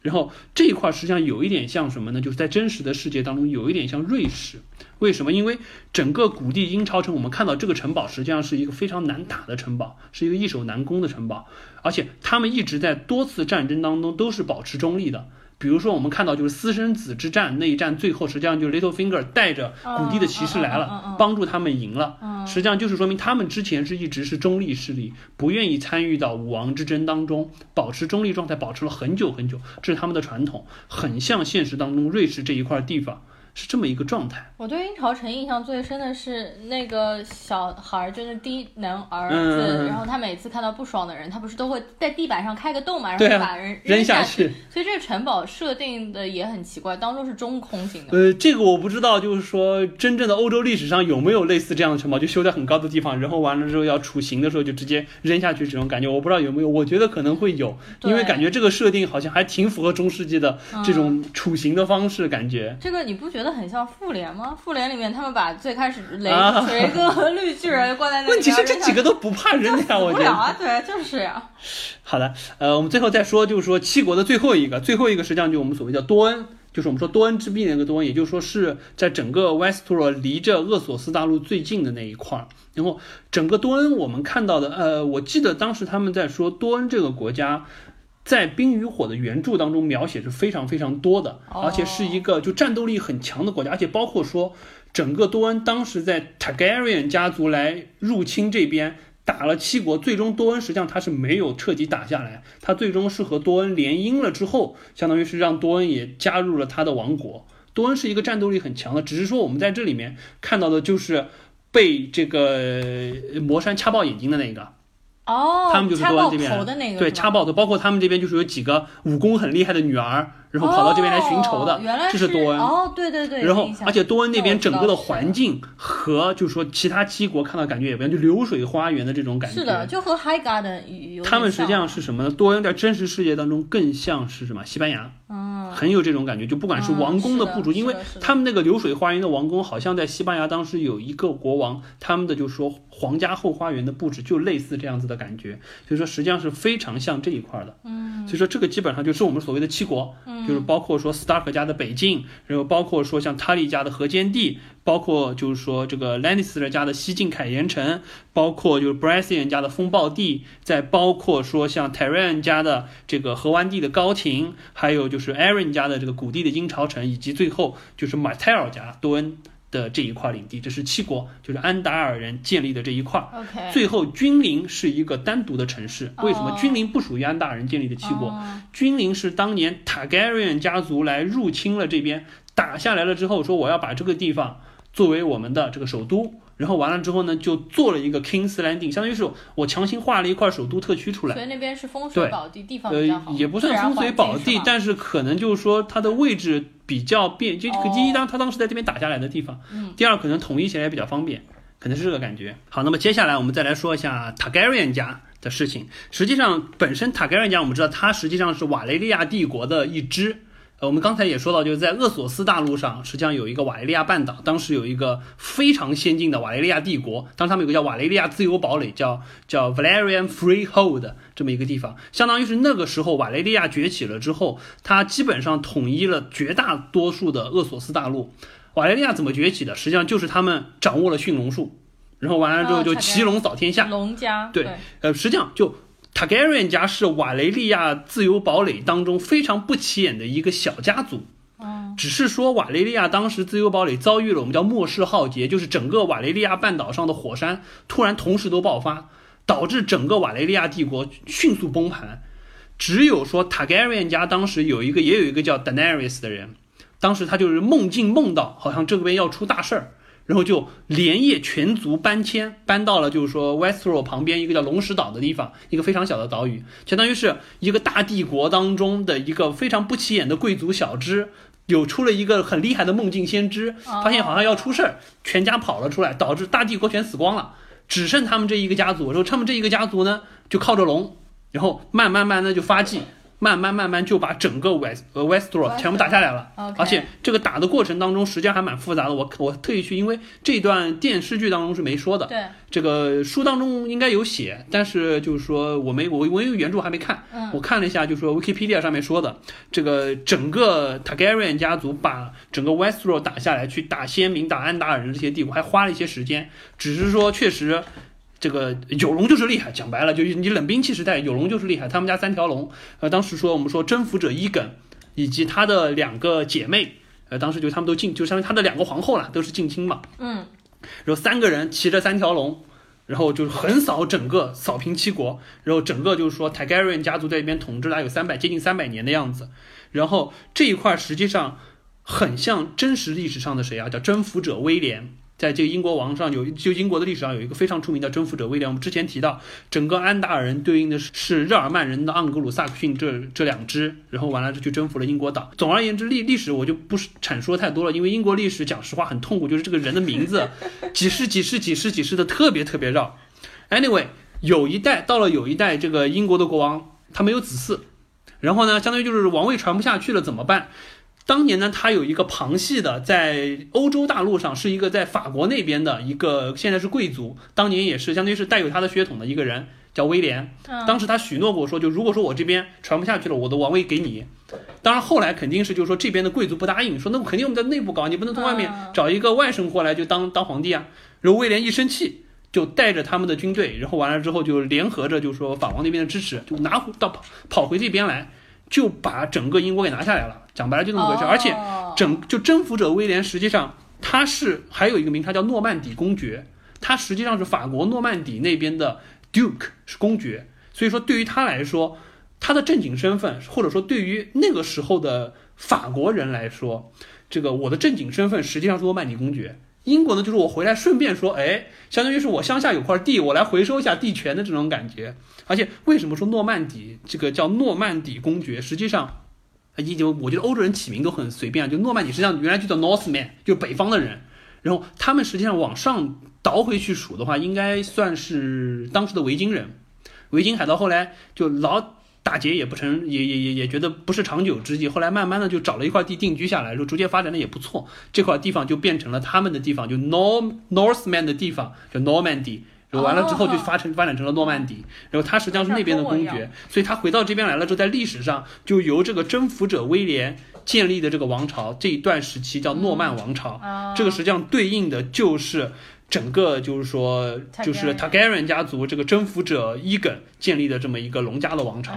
然后这一块实际上有一点像什么呢？就是在真实的世界当中有一点像瑞士。为什么？因为整个古地英超城，我们看到这个城堡实际上是一个非常难打的城堡，是一个易守难攻的城堡，而且他们一直在多次战争当中都是保持中立的。比如说，我们看到就是私生子之战那一战，最后实际上就是 Littlefinger 带着古地的骑士来了，帮助他们赢了。实际上就是说明他们之前是一直是中立势力，不愿意参与到武王之争当中，保持中立状态，保持了很久很久，这是他们的传统，很像现实当中瑞士这一块地方。是这么一个状态。我对鹰巢城印象最深的是那个小孩儿，就是低能儿子，然后他每次看到不爽的人，他不是都会在地板上开个洞嘛，然后把人扔下去。所以这个城堡设定的也很奇怪，当中是中空型的。呃，这个我不知道，就是说真正的欧洲历史上有没有类似这样的城堡，就修在很高的地方，然后完了之后要处刑的时候就直接扔下去这种感觉，我不知道有没有。我觉得可能会有，因为感觉这个设定好像还挺符合中世纪的这种处刑的方式，感觉。这个你不觉得？很像复联吗？复联里面他们把最开始雷 锤哥和绿巨人 挂在那里。问题是这几个都不怕扔呀，我觉得。啊，对，就是呀。好的，呃，我们最后再说，就是说七国的最后一个，最后一个实际上就我们所谓叫多恩，就是我们说多恩之壁那个多恩，也就是说是在整个 Westro 离着厄索斯大陆最近的那一块儿。然后整个多恩我们看到的，呃，我记得当时他们在说多恩这个国家。在《冰与火》的原著当中，描写是非常非常多的，而且是一个就战斗力很强的国家，而且包括说整个多恩当时在 Targaryen 家族来入侵这边打了七国，最终多恩实际上他是没有彻底打下来，他最终是和多恩联姻了之后，相当于是让多恩也加入了他的王国。多恩是一个战斗力很强的，只是说我们在这里面看到的就是被这个魔山掐爆眼睛的那个。哦，他们就是多恩这边，对，掐爆的，包括他们这边就是有几个武功很厉害的女儿。然后跑到这边来寻仇的，这是多恩哦，对对对。然后，而且多恩那边整个的环境和就是说其他七国看到感觉也不一样，就流水花园的这种感觉。是的，就和 High Garden 有他们实际上是什么呢？多恩在真实世界当中更像是什么？西班牙，嗯，很有这种感觉。就不管是王宫的部署，因为他们那个流水花园的王宫，好像在西班牙当时有一个国王，他们的就是说皇家后花园的布置就类似这样子的感觉。所以说实际上是非常像这一块的。嗯，所以说这个基本上就是我们所谓的七国，就是包括说。Stark 家的北境，然后包括说像 Tully 家的河间地，包括就是说这个 Lannister 家的西境凯岩城，包括就是 Baratheon 家的风暴地，再包括说像 Tyrion 家的这个河湾地的高庭，还有就是 Aaron 家的这个谷地的鹰巢城，以及最后就是 Martell 家多恩。的这一块领地，这是七国，就是安达尔人建立的这一块。OK，最后君临是一个单独的城市。为什么君临不属于安达尔人建立的七国？君临是当年塔盖瑞恩家族来入侵了这边，打下来了之后，说我要把这个地方作为我们的这个首都。然后完了之后呢，就做了一个 King's Landing，相当于是我强行划了一块首都特区出来。所以那边是风水宝地，地方比较好。呃，也不算风水宝地，但是可能就是说它的位置比较便，就第一当他当时在这边打下来的地方，第二可能统一起来比较方便，可能是这个感觉。好，那么接下来我们再来说一下 Targaryen 家的事情。实际上，本身 Targaryen 家我们知道，它实际上是瓦雷利亚帝国的一支。呃，我们刚才也说到，就是在厄索斯大陆上，实际上有一个瓦雷利亚半岛，当时有一个非常先进的瓦雷利亚帝国，当时他们有个叫瓦雷利亚自由堡垒，叫叫 Valerian Freehold 这么一个地方，相当于是那个时候瓦雷利亚崛起了之后，它基本上统一了绝大多数的厄索斯大陆。瓦雷利亚怎么崛起的？实际上就是他们掌握了驯龙术，然后完了之后就骑龙扫天下。龙家对，呃，实际上就。Targaryen 家是瓦雷利亚自由堡垒当中非常不起眼的一个小家族，只是说瓦雷利亚当时自由堡垒遭遇了我们叫末世浩劫，就是整个瓦雷利亚半岛上的火山突然同时都爆发，导致整个瓦雷利亚帝国迅速崩盘。只有说 Targaryen 家当时有一个也有一个叫 Daenerys 的人，当时他就是梦境梦到好像这边要出大事儿。然后就连夜全族搬迁，搬到了就是说 Westro 旁边一个叫龙石岛的地方，一个非常小的岛屿，相当于是一个大帝国当中的一个非常不起眼的贵族小支，有出了一个很厉害的梦境先知，发现好像要出事儿，全家跑了出来，导致大帝国全死光了，只剩他们这一个家族。然后他们这一个家族呢，就靠着龙，然后慢慢慢的就发迹。慢慢慢慢就把整个 West 呃 Westro 全部打下来了，而且这个打的过程当中实际上还蛮复杂的。我我特意去，因为这段电视剧当中是没说的，对，这个书当中应该有写，但是就是说我没我我因为原著还没看，我看了一下，就是说 Wikipedia 上面说的，这个整个 Targaryen 家族把整个 Westro 打下来，去打先民、打安达尔人这些帝国，还花了一些时间，只是说确实。这个有龙就是厉害，讲白了就是你冷兵器时代有龙就是厉害。他们家三条龙，呃，当时说我们说征服者伊耿以及他的两个姐妹，呃，当时就他们都近，就相当于他的两个皇后啦，都是近亲嘛。嗯，然后三个人骑着三条龙，然后就是横扫整个扫平七国，然后整个就是说 Targaryen 家族在这边统治了有三百接近三百年的样子。然后这一块实际上很像真实历史上的谁啊？叫征服者威廉。在这个英国王上有，就英国的历史上有一个非常出名的征服者威廉。我们之前提到，整个安达尔人对应的是是日耳曼人的盎格鲁撒克逊这这两支，然后完了就去征服了英国岛。总而言之，历历史我就不是阐述太多了，因为英国历史讲实话很痛苦，就是这个人的名字几世几世几世几世的特别特别绕。Anyway，有一代到了有一代这个英国的国王他没有子嗣，然后呢，相当于就是王位传不下去了怎么办？当年呢，他有一个旁系的，在欧洲大陆上是一个在法国那边的一个，现在是贵族。当年也是相当于是带有他的血统的一个人，叫威廉。当时他许诺过说，就如果说我这边传不下去了，我的王位给你。当然后来肯定是就是说这边的贵族不答应，说那肯定我们在内部搞，你不能从外面找一个外甥过来就当当皇帝啊。然后威廉一生气，就带着他们的军队，然后完了之后就联合着就是说法王那边的支持，就拿到跑跑回这边来。就把整个英国给拿下来了，讲白了就那么回事。而且，整就征服者威廉，实际上他是还有一个名，他叫诺曼底公爵，他实际上是法国诺曼底那边的 Duke，是公爵。所以说，对于他来说，他的正经身份，或者说对于那个时候的法国人来说，这个我的正经身份实际上是诺曼底公爵。英国呢，就是我回来顺便说，哎，相当于是我乡下有块地，我来回收一下地权的这种感觉。而且为什么说诺曼底这个叫诺曼底公爵？实际上，已经我觉得欧洲人起名都很随便，就诺曼底实际上原来就叫 Northman，就北方的人。然后他们实际上往上倒回去数的话，应该算是当时的维京人。维京海盗后来就老。打劫也不成，也也也也觉得不是长久之计。后来慢慢的就找了一块地定居下来，就逐渐发展的也不错。这块地方就变成了他们的地方，就 North Northman 的地方，叫 Normandy。完了之后就发成发展成了诺曼底。然后他实际上是那边的公爵，所以他回到这边来了之后，在历史上就由这个征服者威廉建立的这个王朝这一段时期叫诺曼王朝。这个实际上对应的就是。整个就是说，就是 Targaryen 家族这个征服者伊耿建立的这么一个龙家的王朝。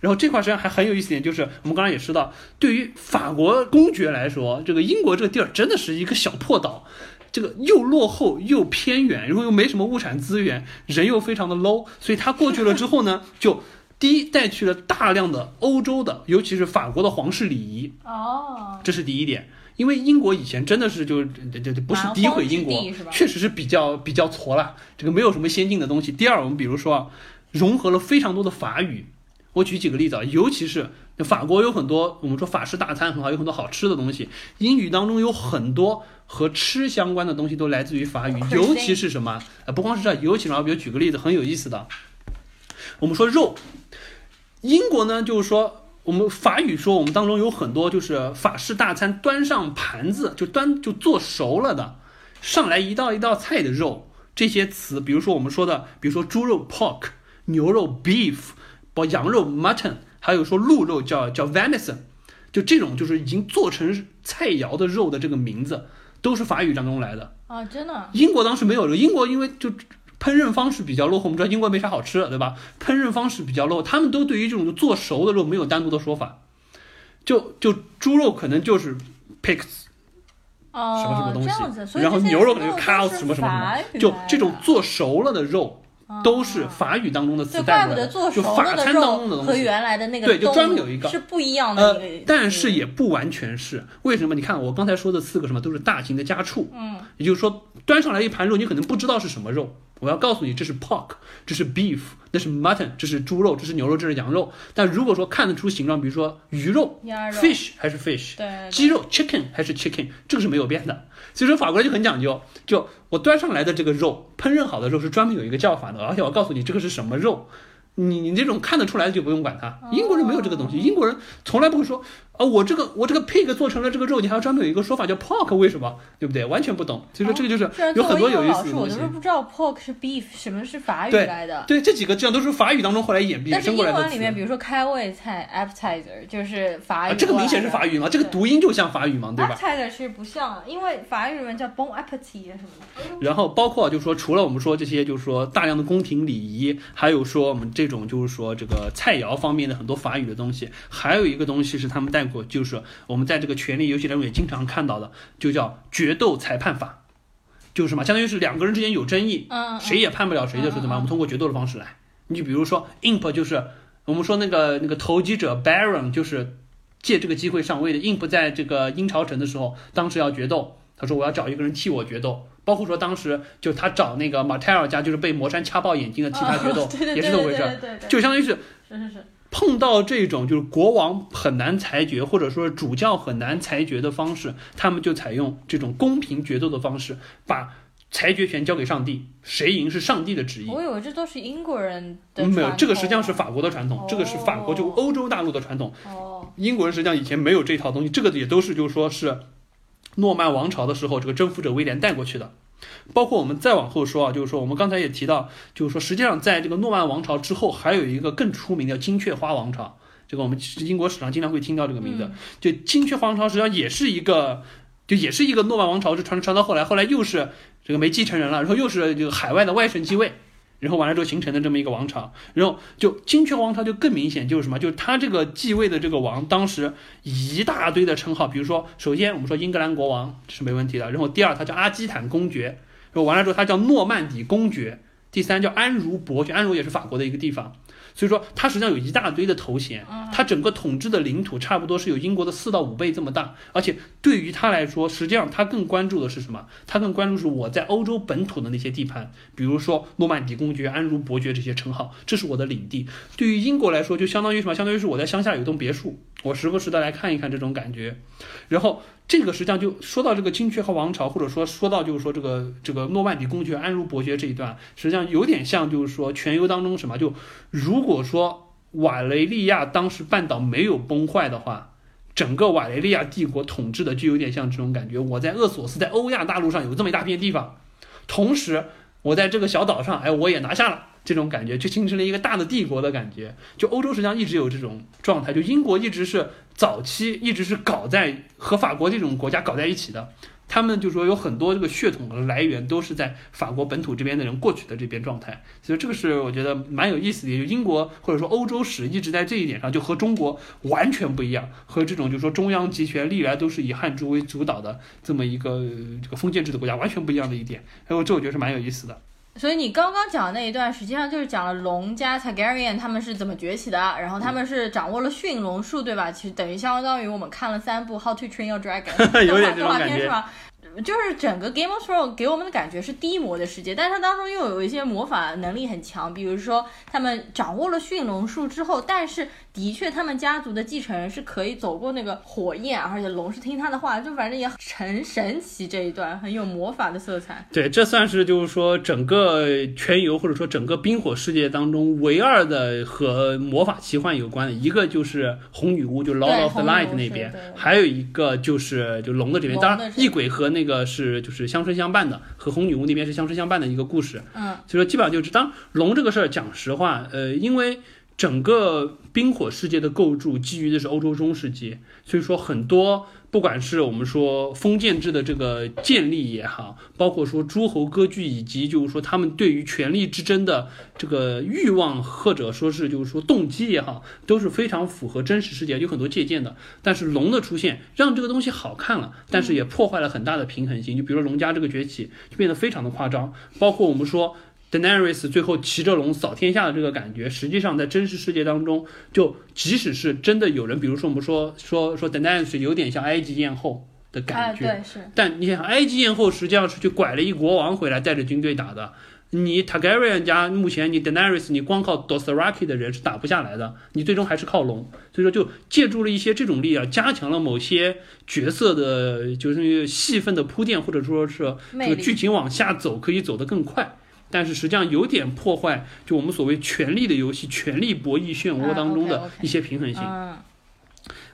然后这块实际上还很有意思点，就是我们刚刚也知道，对于法国公爵来说，这个英国这个地儿真的是一个小破岛，这个又落后又偏远，然后又没什么物产资源，人又非常的 low，所以他过去了之后呢，就第一带去了大量的欧洲的，尤其是法国的皇室礼仪。哦，这是第一点。因为英国以前真的是就就就不是诋毁英国，确实是比较比较挫了，这个没有什么先进的东西。第二，我们比如说融合了非常多的法语，我举几个例子啊，尤其是法国有很多我们说法式大餐很好，有很多好吃的东西，英语当中有很多和吃相关的东西都来自于法语，尤其是什么？呃，不光是这，尤其是比如举个例子很有意思的，我们说肉，英国呢就是说。我们法语说我们当中有很多就是法式大餐端上盘子就端就做熟了的，上来一道一道菜的肉这些词，比如说我们说的，比如说猪肉 pork，牛肉 beef，包羊肉 mutton，还有说鹿肉叫叫 venison，就这种就是已经做成菜肴的肉的这个名字都是法语当中来的。啊，真的，英国当时没有这个，英国因为就烹饪方式比较落后，我们知道英国没啥好吃的，对吧？烹饪方式比较落后，他们都对于这种做熟的肉没有单独的说法，就就猪肉可能就是 pigs 哦，什么什么东西，然后牛肉可能就都 cows 什么什么什么，就这种做熟了的肉都是法语当中的对，词带过来的，就法餐当中的东西。原来的那个对就专门有一个。是不一样的呃但是也不完全是，为什么？你看我刚才说的四个什么都是大型的家畜，嗯，也就是说端上来一盘肉，你可能不知道是什么肉。我要告诉你，这是 pork，这是 beef，那是 mutton，这是猪肉，这是牛肉，这是羊肉。但如果说看得出形状，比如说鱼肉肉 fish 还是 fish，对对鸡肉 chicken 还是 chicken，这个是没有变的。所以说法国人就很讲究，就我端上来的这个肉，烹饪好的肉是专门有一个叫法的，而且我告诉你这个是什么肉。你你这种看得出来的就不用管它，英国人没有这个东西，英国人从来不会说，啊我这个我这个 pig 做成了这个肉，你还要专门有一个说法叫 pork，为什么？对不对？完全不懂。所以说这个就是有很多有意思的东西我都。是不知道 pork 是 beef，什么是法语来的。对，这几个这样都是法语当中后来演衍但是英生过来的词。文里面，比如说开胃菜 appetizer 就是法语、啊，这个明显是法语嘛，这个读音就像法语嘛，对吧？appetizer 其实不像，因为法语里面叫 bon appetit 什么的。然后包括就是说，除了我们说这些，就是说大量的宫廷礼仪，还有说我们这种就是说这个菜肴方面的很多法语的东西，还有一个东西是他们带过，就是我们在这个权力游戏当中也经常看到的，就叫决斗裁判法。就是什么，相当于是两个人之间有争议，嗯，嗯谁也判不了谁的时候怎么办？我们通过决斗的方式来。你就比如说 imp 就是我们说那个那个投机者 baron 就是借这个机会上位的。imp 在这个鹰巢城的时候，当时要决斗，他说我要找一个人替我决斗。包括说当时就他找那个马泰尔家，就是被魔山掐爆眼睛的替他决斗，也是这么回事就相当于是是是是，碰到这种就是国王很难裁决，或者说主教很难裁决的方式，他们就采用这种公平决斗的方式，把裁决权交给上帝，谁赢是上帝的旨意。我以为这都是英国人的没有，这个实际上是法国的传统，哦这个是法国就欧洲大陆的传统。统哦，英国人实际上以前没有这套东西，这个也都是就是说是诺曼王朝的时候，这个征服者威廉带过去的。包括我们再往后说啊，就是说我们刚才也提到，就是说实际上在这个诺曼王朝之后，还有一个更出名的金雀花王朝。这个我们英国史上经常会听到这个名字。嗯就金雀花王朝实际上也是一个，就也是一个诺曼王朝，就传传到后来，后来又是这个没继承人了，然后又是这个海外的外甥继位。然后完了之后形成的这么一个王朝，然后就金雀王朝就更明显，就是什么，就是他这个继位的这个王，当时一大堆的称号，比如说，首先我们说英格兰国王是没问题的，然后第二他叫阿基坦公爵，然后完了之后他叫诺曼底公爵，第三叫安茹伯爵，安茹也是法国的一个地方，所以说他实际上有一大堆的头衔，他整个统治的领土差不多是有英国的四到五倍这么大，而且对于他来说，实际上他更关注的是什么？他更关注是我在欧洲本土的那些地盘，比如说诺曼底公爵、安茹伯爵这些称号，这是我的领地。对于英国来说，就相当于什么？相当于是我在乡下有一栋别墅，我时不时的来看一看这种感觉。然后这个实际上就说到这个金雀和王朝，或者说说到就是说这个这个诺曼底公爵、安茹伯爵这一段，实际上有点像就是说全游当中什么？就如果说瓦雷利亚当时半岛没有崩坏的话。整个瓦雷利亚帝国统治的就有点像这种感觉。我在厄索斯，在欧亚大陆上有这么一大片地方，同时我在这个小岛上，哎，我也拿下了，这种感觉就形成了一个大的帝国的感觉。就欧洲实际上一直有这种状态，就英国一直是早期一直是搞在和法国这种国家搞在一起的。他们就说有很多这个血统的来源都是在法国本土这边的人过去的这边状态，所以这个是我觉得蛮有意思的。也就英国或者说欧洲史一直在这一点上就和中国完全不一样，和这种就是说中央集权历来都是以汉族为主导的这么一个这个封建制的国家完全不一样的一点。还有这我觉得是蛮有意思的。所以你刚刚讲的那一段，实际上就是讲了龙家 Targaryen 他们是怎么崛起的，然后他们是掌握了驯龙术，对吧？其实等于相当于我们看了三部《How to Train Your Dragon》动画动画片是吧？就是整个 Game of Thrones 给我们的感觉是低魔的世界，但是它当中又有一些魔法能力很强，比如说他们掌握了驯龙术之后，但是的确他们家族的继承人是可以走过那个火焰，而且龙是听他的话，就反正也很神奇这一段很有魔法的色彩。对，这算是就是说整个全游或者说整个冰火世界当中唯二的和魔法奇幻有关的一个就是红女巫，就 Lord 对 of the Light 那边还有一个就是就龙的这边，当然异鬼和那个是就是相生相伴的，和红女巫那边是相生相伴的一个故事。嗯，所以说基本上就是当龙这个事儿，讲实话，呃，因为整个冰火世界的构筑基于的是欧洲中世纪，所以说很多不管是我们说封建制的这个建立也好，包括说诸侯割据以及就是说他们对于权力之争的这个欲望或者说是就是说动机也好，都是非常符合真实世界，有很多借鉴的。但是龙的出现让这个东西好看了，但是也破坏了很大的平衡性。就比如说龙家这个崛起，就变得非常的夸张，包括我们说。Daenerys 最后骑着龙扫天下的这个感觉，实际上在真实世界当中，就即使是真的有人，比如说我们说说说 Daenerys 有点像埃及艳后的哎，感觉，对，是。但你想，埃及艳后实际上是去拐了一国王回来，带着军队打的。你 Targaryen 家目前你 Daenerys 你光靠 Dothraki 的人是打不下来的，你最终还是靠龙。所以说就借助了一些这种力量，加强了某些角色的，就是戏份的铺垫，或者说是这个剧情往下走可以走得更快。但是实际上有点破坏，就我们所谓权力的游戏、权力博弈漩涡当中啊的一些平衡性。嗯，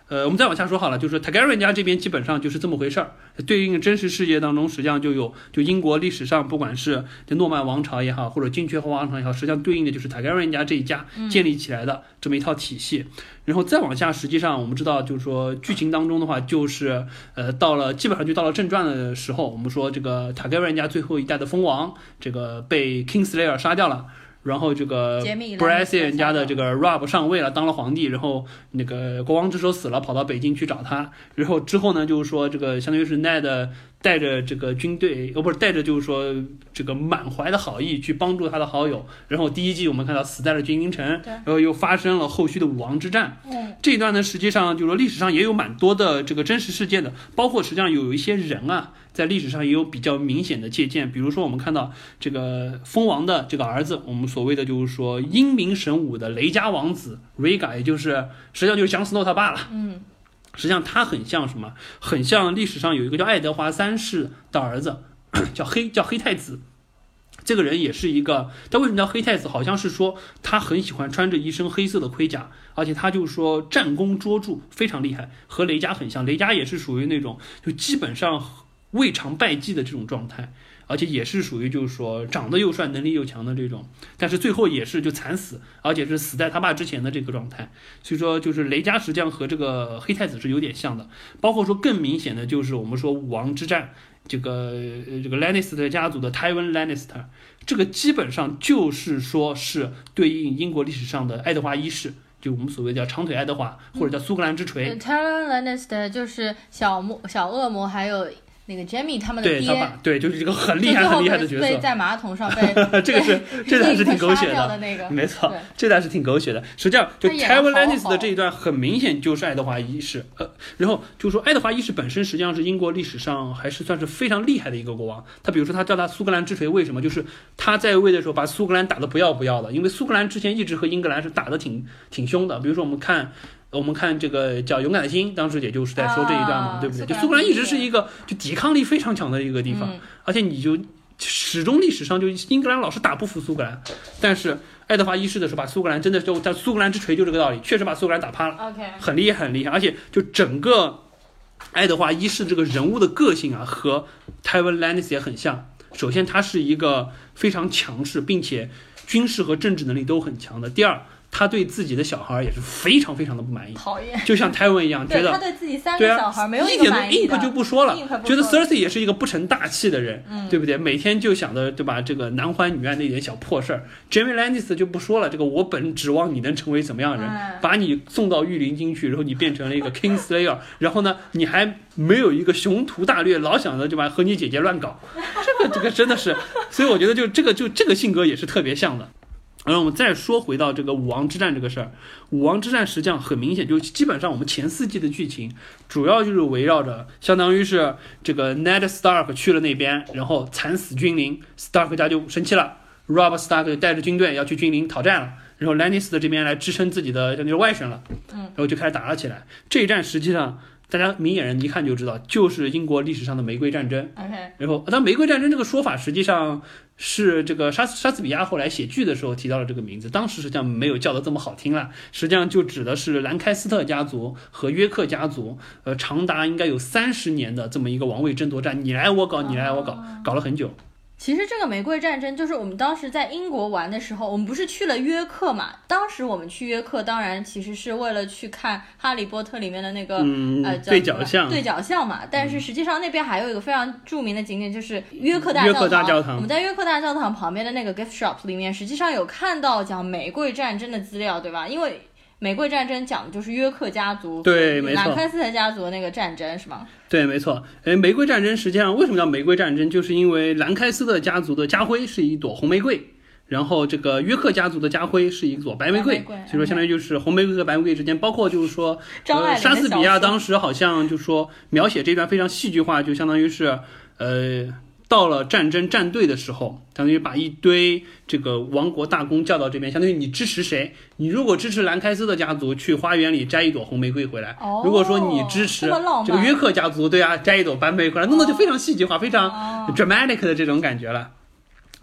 呃，我们再往下说好了，就是塔加兰家这边基本上就是这么回事儿。对应真实世界当中，实际上就有就英国历史上不管是这诺曼王朝也好，或者金雀后王朝也好，实际上对应的就是 Targaryen 家这一家建立起来的这么一套体系。然后再往下，实际上我们知道，就是说剧情当中的话，就是呃到了基本上就到了正传的时候，我们说这个 Targaryen 家最后一代的蜂王，这个被 Kingslayer 杀掉了。然后这个 b r a s i 兰 a 尼斯特家的这个 Rob 上位了，当了皇帝，然后那个国王之手死了，跑到北京去找他。然后之后呢，就是说这个相当于是 Ned 带着这个军队，哦不是带着就是说这个满怀的好意去帮助他的好友。然后第一季我们看到死在了军营城，然后又发生了后续的武王之战。嗯，这一段呢，实际上就是说历史上也有蛮多的这个真实事件的，包括实际上有一些人啊，在历史上也有比较明显的借鉴。比如说我们看到这个蜂王的这个儿子，我们所谓的就是说英明神武的雷家王子 Rhaegar，也就是实际上就是姜斯诺他爸了。嗯，实际上他很像什么？很像历史上有一个叫爱德华三世的儿子，叫黑叫黑太子。这个人也是一个，他为什么叫黑太子？好像是说他很喜欢穿着一身黑色的盔甲，而且他就是说战功卓著，非常厉害，和雷家很像。雷家也是属于那种就基本上未尝败绩的这种状态，而且也是属于就是说长得又帅、能力又强的这种，但是最后也是就惨死，而且是死在他爸之前的这个状态。所以说，就是雷加实际上和这个黑太子是有点像的，包括说更明显的就是我们说武王之战，这个这个 Lannister 家族的 Tywin Lannister，这个基本上就是说是对应英国历史上的爱德华一世，就我们所谓叫长腿爱德华，或者叫苏格兰之锤。t y r o n Lannister 就是小魔、小恶魔，还有那个 Jamie 他们的爹，对对，就是一个很厉害、很厉害的角色。被在马桶上被 这个是这段是挺狗血的的那个，没错，这段是挺狗血的。实际上，就他演得 Tywin 好 Lannister 好的这一段，很明显就是爱德华一世。呃，然后就说爱德华一世本身实际上是英国历史上还是算是非常厉害的一个国王。他比如说他叫他苏格兰之锤，为什么？就是他在位的时候把苏格兰打得不要不要的，因为苏格兰之前一直和英格兰是打得挺挺凶的。比如说我们看。我们看这个叫《勇敢的心》，当时也就是在说这一段嘛，啊对不对？就苏格兰一直是一个就抵抗力非常强的一个地方，嗯而且你就始终历史上就英格兰老是打不服苏格兰，但是爱德华一世的时候把苏格兰真的就他苏格兰之锤就这个道理，确实把苏格兰打趴了，OK，很厉害很厉害，而且就整个爱德华一世这个人物的个性啊和 Tywin Lannister 也很像。首先他是一个非常强势，并且军事和政治能力都很强的。第二，他对自己的小孩也是非常非常的不满意，讨厌。就像 Tywin 一样，觉得对他对自己三个小孩没有一个点都满意 imp 就，不说了觉得说 Cersei 也是一个不成大器的人，嗯对不对？每天就想着对吧，这个男欢女爱那点小破事儿。Jamie Lannister 就不说了，这个我本指望你能成为怎么样的人，哎把你送到御林军去，然后你变成了一个 Kingslayer，然后呢，你还没有一个雄图大略，老想着对吧，和你姐姐乱搞，这个这个真的是，所以我觉得就这个就这个性格也是特别像的。然后我们再说回到这个武王之战这个事儿，武王之战实际上很明显，就基本上我们前四季的剧情主要就是围绕着，相当于是这个 Ned Stark 去了那边，然后惨死君临，Stark 家就生气了，Rob Stark 就带着军队要去君临讨战了，然后 Lannister 这边来支撑自己的相当于外甥了，嗯，然后就开始打了起来。这一战实际上大家明眼人一看就知道，就是英国历史上的玫瑰战争。OK，然后，但玫瑰战争这个说法实际上是这个莎士莎士比亚后来写剧的时候提到了这个名字，当时实际上没有叫的这么好听了，实际上就指的是兰开斯特家族和约克家族，呃，长达应该有三十年的这么一个王位争夺战，你来我搞，你来我搞，搞了很久。其实这个玫瑰战争就是我们当时在英国玩的时候，我们不是去了约克嘛？当时我们去约克，当然其实是为了去看《哈利波特》里面的那个、嗯呃，叫对角巷对角巷嘛。但是实际上那边还有一个非常著名的景点，就是约克大约克大教堂我们在约克大教堂旁边的那个 gift shop 里面，实际上有看到讲玫瑰战争的资料，对吧？因为玫瑰战争讲的就是约克家族对没错兰开斯特家族的那个战争，是吗？对，没错。哎，玫瑰战争实际上为什么叫玫瑰战争，就是因为兰开斯特家族的家徽是一朵红玫瑰。然后这个约克家族的家徽是一朵白玫瑰，所以说相当于就是红玫瑰和白玫瑰之间，包括就是说，莎士比亚当时好像就说描写这段非常戏剧化，就相当于是，呃，到了战争战队的时候，相当于把一堆这个王国大公叫到这边，相当于你支持谁？你如果支持兰开斯特家族，去花园里摘一朵红玫瑰回来；哦如果说你支持这个约克家族，对啊，摘一朵白玫瑰回来，弄得就非常戏剧化，非常哦 dramatic 的这种感觉了。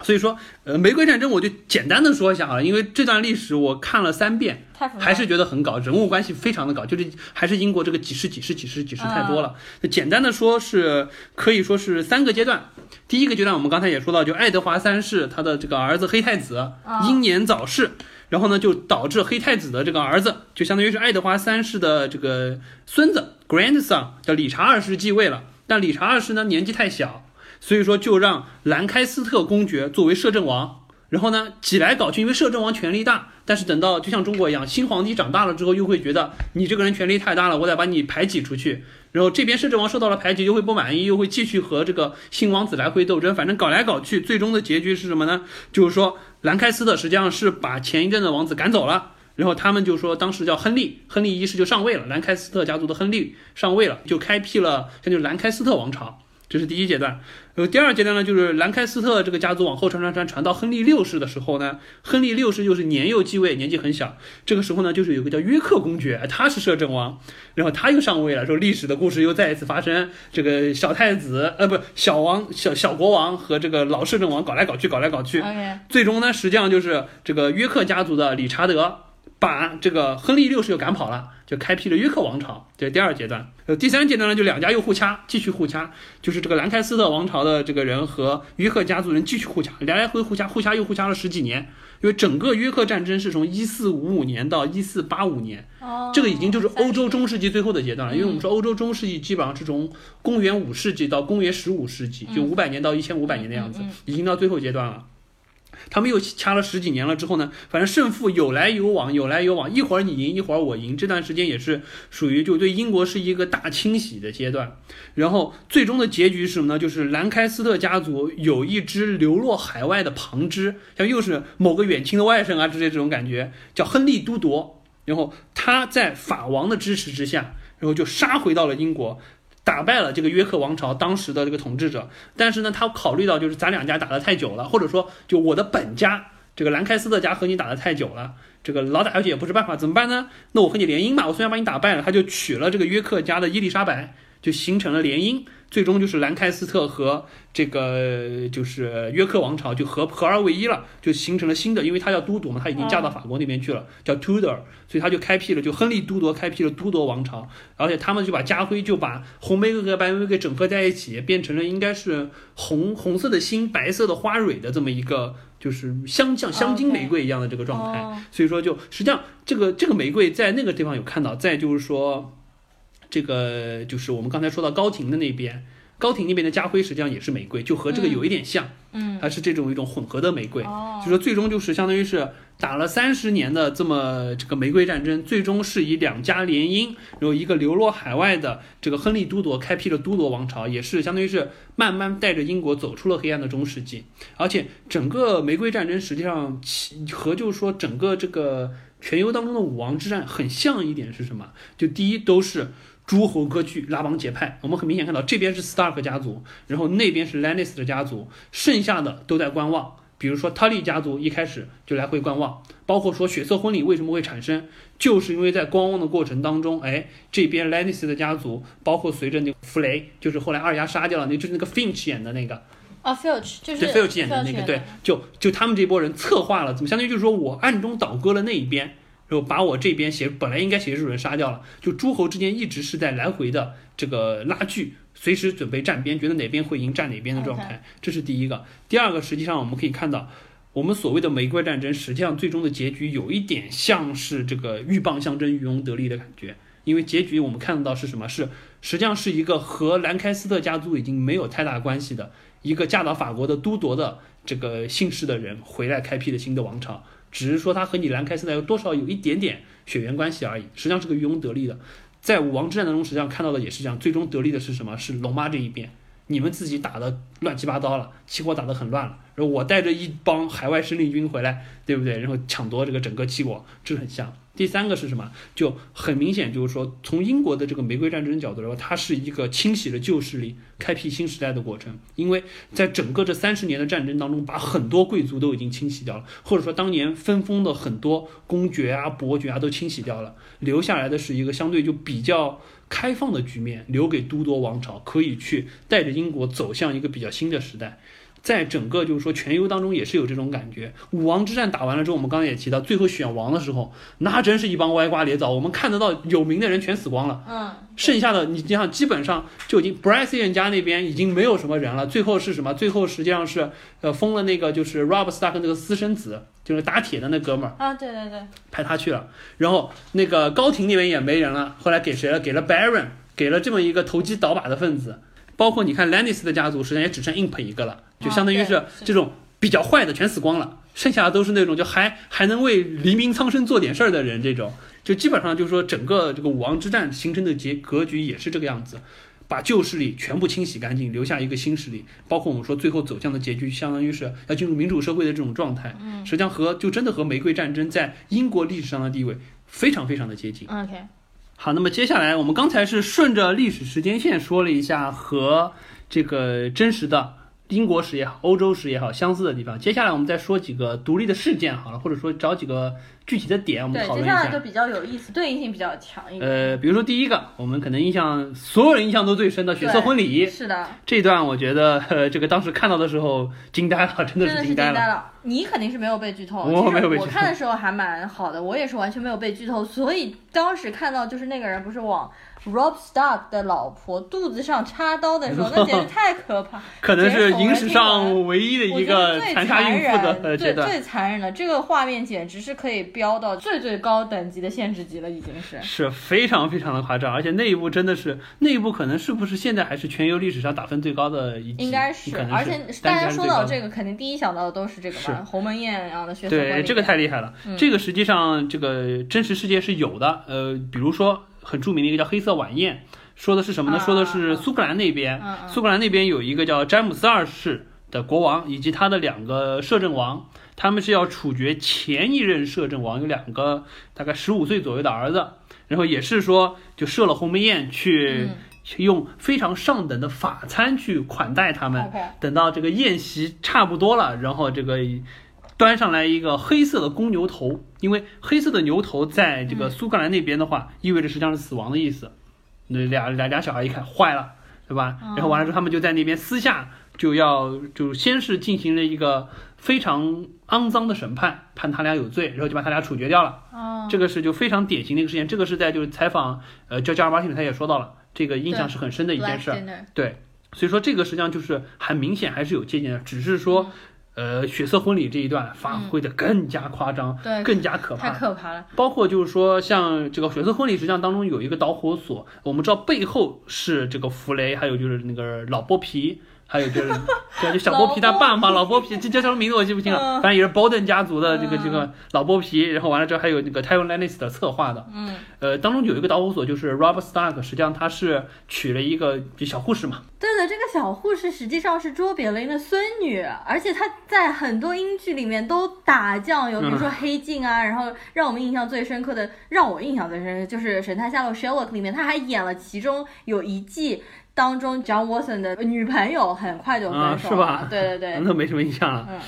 所以说，呃，玫瑰战争我就简单的说一下啊，因为这段历史我看了三遍，还是觉得很搞，人物关系非常的搞，就是还是英国这个几世几世几世几世太多了。那简单的说是可以说是三个阶段。第一个阶段我们刚才也说到，就爱德华三世他的这个儿子黑太子英年早逝，然后呢就导致黑太子的这个儿子，就相当于是爱德华三世的这个孙子 grandson 叫理查二世继位了，但理查二世呢年纪太小。所以说就让兰开斯特公爵作为摄政王，然后呢挤来搞去，因为摄政王权力大，但是等到就像中国一样，新皇帝长大了之后，又会觉得你这个人权力太大了，我得把你排挤出去。然后这边摄政王受到了排挤，又会不满意，又会继续和这个新王子来回斗争，反正搞来搞去，最终的结局是什么呢？就是说兰开斯特实际上是把前一任的王子赶走了。然后他们就说，当时叫亨利，亨利一世就上位了，兰开斯特家族的亨利上位了，就开辟了，这就是兰开斯特王朝。这是第一阶段，呃，第二阶段呢，就是兰开斯特这个家族往后传传传传到亨利六世的时候呢，亨利六世又是年幼继位，年纪很小。这个时候呢，就是有个叫约克公爵，他是摄政王，然后他又上位了，说历史的故事又再一次发生，这个小太子，呃，不，小王小小国王和这个老摄政王搞来搞去，搞来搞去最终呢，实际上就是这个约克家族的理查德把这个亨利六世又赶跑了，就开辟了约克王朝，这是第二阶段。呃，第三阶段呢，就两家又互掐，继续互掐，就是这个兰开斯特王朝的这个人和约克家族人继续互掐，来来回互掐，互掐又互掐了十几年。因为整个约克战争是从一四五五年到一四八五年，哦，这个已经就是欧洲中世纪最后的阶段了，因为我们说欧洲中世纪基本上是从公元五世纪到公元十五世纪，就五百年到一千五百年的样子已经到最后阶段了。他们又掐了十几年了之后呢，反正胜负有来有往，有来有往，一会儿你赢，一会儿我赢。这段时间也是属于就对英国是一个大清洗的阶段。然后最终的结局是什么呢？就是兰开斯特家族有一支流落海外的旁支，像又是某个远亲的外甥啊之类这种感觉，叫亨利都铎。然后他在法王的支持之下，然后就杀回到了英国，打败了这个约克王朝当时的这个统治者。但是呢，他考虑到就是咱两家打得太久了，或者说就我的本家这个兰开斯特家和你打的太久了，这个老打下去也不是办法，怎么办呢？那我和你联姻吧，我虽然把你打败了，他就娶了这个约克家的伊丽莎白，就形成了联姻。最终就是兰开斯特和这个就是约克王朝就合合二为一了，就形成了新的，因为他叫都铎嘛，他已经嫁到法国那边去了，叫 Tudor，所以他就开辟了就亨利都铎开辟了都铎王朝，而且他们就把家徽就把红玫瑰和白玫瑰给整合在一起，变成了应该是红红色的心，白色的花蕊的这么一个就是香像香精玫瑰一样的这个状态。哦所以说就实际上这个这个玫瑰在那个地方有看到，再就是说，这个就是我们刚才说到高庭的那边，高庭那边的家徽实际上也是玫瑰，就和这个有一点像，嗯，它是这种一种混合的玫瑰，哦就说最终就是相当于是打了三十年的这么这个玫瑰战争，最终是以两家联姻，然后一个流落海外的这个亨利都铎开辟了都铎王朝，也是相当于是慢慢带着英国走出了黑暗的中世纪，而且整个玫瑰战争实际上其和就是说整个这个全游当中的武王之战很像一点是什么？就第一都是。诸侯割据，拉帮结派。我们很明显看到，这边是 Stark 家族，然后那边是 Lannister 家族，剩下的都在观望。比如说 Tully 家族一开始就来回观望，包括说血色婚礼为什么会产生，就是因为在观望的过程当中，哎，这边 Lannister 家族，包括随着那个弗雷，就是后来二丫杀掉了，那就是那个 Finch 演的那个，啊，Filch 就是对 Filch 演的那个，对，就就他们这波人策划了，怎么相当于就是说我暗中倒戈了那一边，然后把我这边写本来应该写主人杀掉了，就诸侯之间一直是在来回的这个拉锯，随时准备站边，觉得哪边会赢站哪边的状态，这是第一个。第二个，实际上我们可以看到，我们所谓的玫瑰战争，实际上最终的结局有一点像是这个鹬蚌相争，渔翁得利的感觉。因为结局我们看得到是什么？是实际上是一个和兰开斯特家族已经没有太大关系的一个嫁到法国的都铎的这个姓氏的人回来开辟了新的王朝，只是说他和你兰开现在有多少有一点点血缘关系而已。实际上是个渔翁得利的。在武王之战当中，实际上看到的也是这样，最终得利的是什么？是龙妈这一边。你们自己打的乱七八糟了，齐国打得很乱了，然后我带着一帮海外生力军回来，对不对？然后抢夺这个整个齐国，这很像。第三个是什么？就很明显，就是说从英国的这个玫瑰战争角度来说，它是一个清洗了旧势力、开辟新时代的过程。因为在整个这三十年的战争当中，把很多贵族都已经清洗掉了，或者说当年分封的很多公爵啊、伯爵啊都清洗掉了，留下来的是一个相对就比较。开放的局面留给都铎王朝，可以去带着英国走向一个比较新的时代。在整个就是说全优当中也是有这种感觉。武王之战打完了之后，我们刚才也提到，最后选王的时候，那真是一帮歪瓜裂枣。我们看得到有名的人全死光了，嗯，剩下的你你想，基本上就已经 Bryce 家那边已经没有什么人了。最后是什么？最后实际上是呃封了那个就是 Rob Stark 那个私生子，就是打铁的那哥们儿啊，对对对，派他去了。然后那个高庭那边也没人了，后来给谁了？给了 Baron，给了这么一个投机倒把的分子。包括你看 Lannis 的家族，实际上也只剩 Imp 一个了，就相当于是这种比较坏的全死光了，剩下的都是那种就还还能为黎民苍生做点事儿的人。这种就基本上就是说，整个这个武王之战形成的结格局也是这个样子，把旧势力全部清洗干净，留下一个新势力。包括我们说最后走向的结局，相当于是要进入民主社会的这种状态。嗯，实际上和就真的和玫瑰战争在英国历史上的地位非常非常的接近。OK，好，那么接下来我们刚才是顺着历史时间线说了一下和这个真实的英国史也好、欧洲史也好相似的地方。接下来我们再说几个独立的事件好了，或者说找几个具体的点，我们对，讨论一下。接下来就比较有意思，对应性比较强一点。呃，比如说第一个，我们可能印象所有人印象都最深的血色婚礼是的，这段，我觉得呃，这个当时看到的时候惊呆了，真 的真的是惊呆了。呆了。你肯定是没有被剧透，我没有被剧透我看的时候还蛮好的，我也是完全没有被剧透，所以当时看到就是那个人不是往 Rob Stark 的老婆肚子上插刀的时候，那简直太可怕。可能是影史上唯一的一个最残杀孕妇的。最最残忍的这个画面，简直是可以飙到最最高等级的限制级了，已经是。是非常非常的夸张，而且那一部真的是那一部可能是不是现在还是全游历史上打分最高的一集？应该是而且大家说到这个，肯定第一想到的都是这个吧，鸿门宴然后的血色对，这个太厉害了。嗯这个实际上这个真实世界是有的，呃，比如说很著名的一个叫黑色晚宴，说的是什么呢？啊说的是苏格兰那边，苏格兰那边有一个叫詹姆斯二世的国王，以及他的两个摄政王，他们是要处决前一任摄政王有两个大概十五岁左右的儿子，然后也是说就设了鸿门宴去。用非常上等的法餐去款待他们等到这个宴席差不多了，然后这个端上来一个黑色的公牛头，因为黑色的牛头在这个苏格兰那边的话，意味着实际上是死亡的意思。那俩俩俩小孩一看坏了，对吧？然后完了之后，他们就在那边私下就要就先是进行了一个非常肮脏的审判，判他俩有罪，然后就把他俩处决掉了。哦，这个是就非常典型的一个事件，这个是在就是采访呃叫加尔马汀他也说到了，这个印象是很深的一件事儿。对，所以说这个实际上就是很明显还是有借鉴的，只是说，呃血色婚礼这一段发挥的更加夸张，对更加可太怕。可怕了。包括就是说，像这个血色婚礼，实际上当中有一个导火索，我们知道背后是这个弗雷，还有就是那个老剥皮，还有就是 对，就小剥皮他爸嘛，老剥。皮，这叫什么名字我记不清了，嗯。反正也是 Bolden 家族的这个嗯这个老剥皮，然后完了之后还有那个 Tywin Lannister 策划的，嗯，呃，当中有一个导火索就是 Robert Stark，实际上他是娶了一个就小护士嘛，对的，这个小护士实际上是卓别林的孙女，而且她在很多英剧里面都打酱油，比如说《黑镜》啊，然后让我们印象最深刻的，让我印象最深刻就是《神探夏洛 Sherlock》里面，她还演了其中有一季当中 John Watson 的女朋友，很快就分手了。啊是吧对对对，那没什么印象了。嗯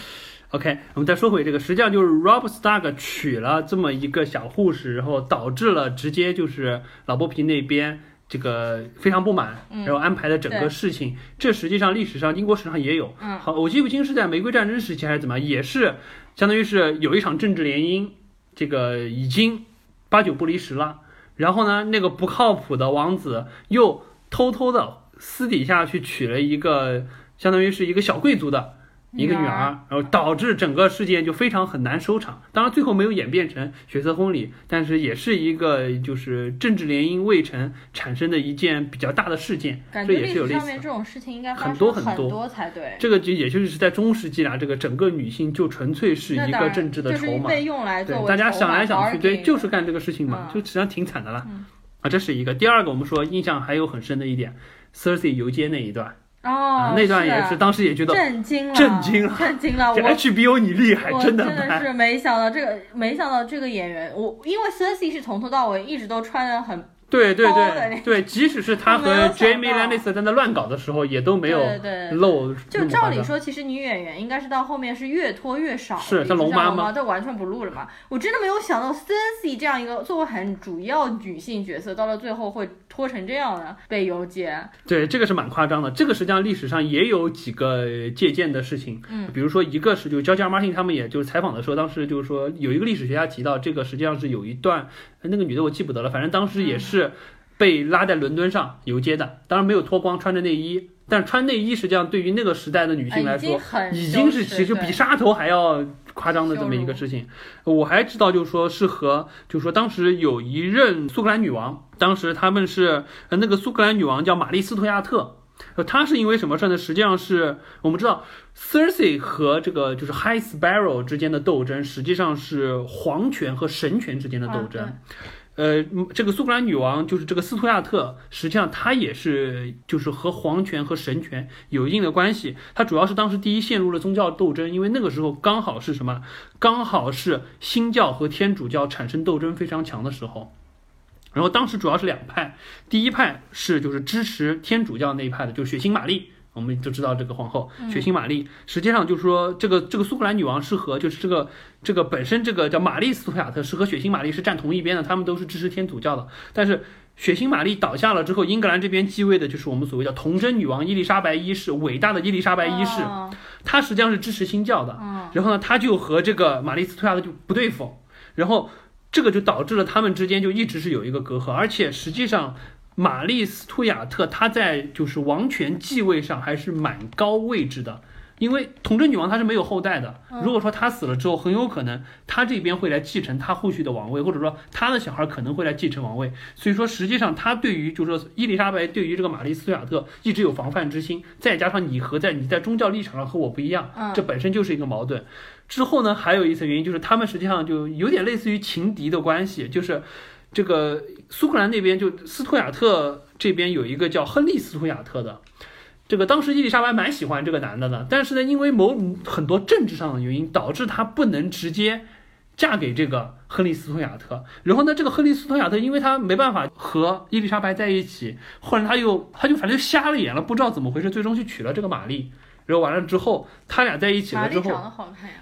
OK，我们再说回这个，实际上就是 Rob Stark 娶了这么一个小护士，然后导致了直接就是老剥皮那边这个非常不满，嗯然后安排的整个事情。这实际上历史上英国史上也有，嗯好，我记不清是在玫瑰战争时期还是怎么，也是相当于是有一场政治联姻，这个已经八九不离十了。然后呢，那个不靠谱的王子又偷偷的私底下去娶了一个相当于是一个小贵族的一个女女儿儿，然后导致整个事件就非常很难收场。当然最后没有演变成血色婚礼，但是也是一个就是政治联姻未成产生的一件比较大的事件，这感觉历也是有类似的。史上面这种事情应该很多很多多才对。这个就也就是在中世纪啊，这个整个女性就纯粹是一个政治的筹码。被用来作，为对大家想来想去，对，就是干这个事情嘛，嗯就实际上挺惨的啦。嗯啊，这是一个。第二个，我们说印象还有很深的一点，Cersei 游街那一段、哦啊，，那段也是是当时也觉得震惊了，震惊了震惊了！这我 HBO 你厉害，真的真的。是没想到这个，没想到这个演员，我因为 Cersei 是从头到尾一直都穿的很，对对对对，即使是他和 Jamie 到。Lannister 在那乱搞的时候，也都没有对对对。露就照理说，其实女演员应该是到后面是越拖越少的，是像像龙妈吗？妈都完全不录了嘛。我真的没有想到 Cersei 这样一个作为很主要女性角色，到了最后会拖成这样的被游街。对，这个是蛮夸张的。这个实际上历史上也有几个借鉴的事情，嗯，比如说一个是就 George Martin 他们也就是采访的时候，当时就是说有一个历史学家提到，这个实际上是有一段呃那个女的我记不得了，反正当时也是被拉在伦敦上游街的，当然没有脱光，穿着内衣。但穿内衣实际上对于那个时代的女性来说，已经是其实比杀头还要夸张的这么一个事情。我还知道，就是说是和，就是说当时有一任苏格兰女王，当时他们是呃那个苏格兰女王叫玛丽斯图亚特。呃，她是因为什么事呢？实际上是我们知道，Cersei 和这个就是 High Sparrow 之间的斗争，实际上是皇权和神权之间的斗争。啊呃，嗯这个苏格兰女王就是这个斯图亚特，实际上她也是就是和皇权和神权有一定的关系。她主要是当时第一陷入了宗教斗争，因为那个时候刚好是什么？刚好是新教和天主教产生斗争非常强的时候。然后当时主要是两派，第一派是就是支持天主教那一派的，就是血腥玛丽。我们就知道这个皇后血腥玛丽，实际上就是说这个这个苏格兰女王是和就是这个这个本身这个叫玛丽斯图亚特是和血腥玛丽是站同一边的，他们都是支持天主教的。但是血腥玛丽倒下了之后，英格兰这边继位的就是我们所谓叫童贞女王伊丽莎白一世，伟大的伊丽莎白一世，哦她实际上是支持新教的。嗯然后呢，她就和这个玛丽斯图亚特就不对付，然后这个就导致了他们之间就一直是有一个隔阂，而且实际上。玛丽斯图亚特她在就是王权继位上还是蛮高位置的，因为统治女王她是没有后代的。如果说她死了之后，很有可能她这边会来继承她后续的王位，或者说她的小孩可能会来继承王位。所以说，实际上她对于就是说伊丽莎白对于这个玛丽斯图亚特一直有防范之心，再加上你和在你在宗教立场上和我不一样，嗯这本身就是一个矛盾。之后呢，还有一层原因就是他们实际上就有点类似于情敌的关系，就是这个苏格兰那边就斯图亚特这边有一个叫亨利斯图亚特的。这个当时伊丽莎白蛮喜欢这个男的的，但是呢，因为某很多政治上的原因，导致她不能直接嫁给这个亨利斯图亚特。然后呢，这个亨利斯图亚特因为他没办法和伊丽莎白在一起，后来他又他就反正就瞎了眼了，不知道怎么回事，最终去娶了这个玛丽。然后完了之后，他俩在一起了之后，长得好看呀，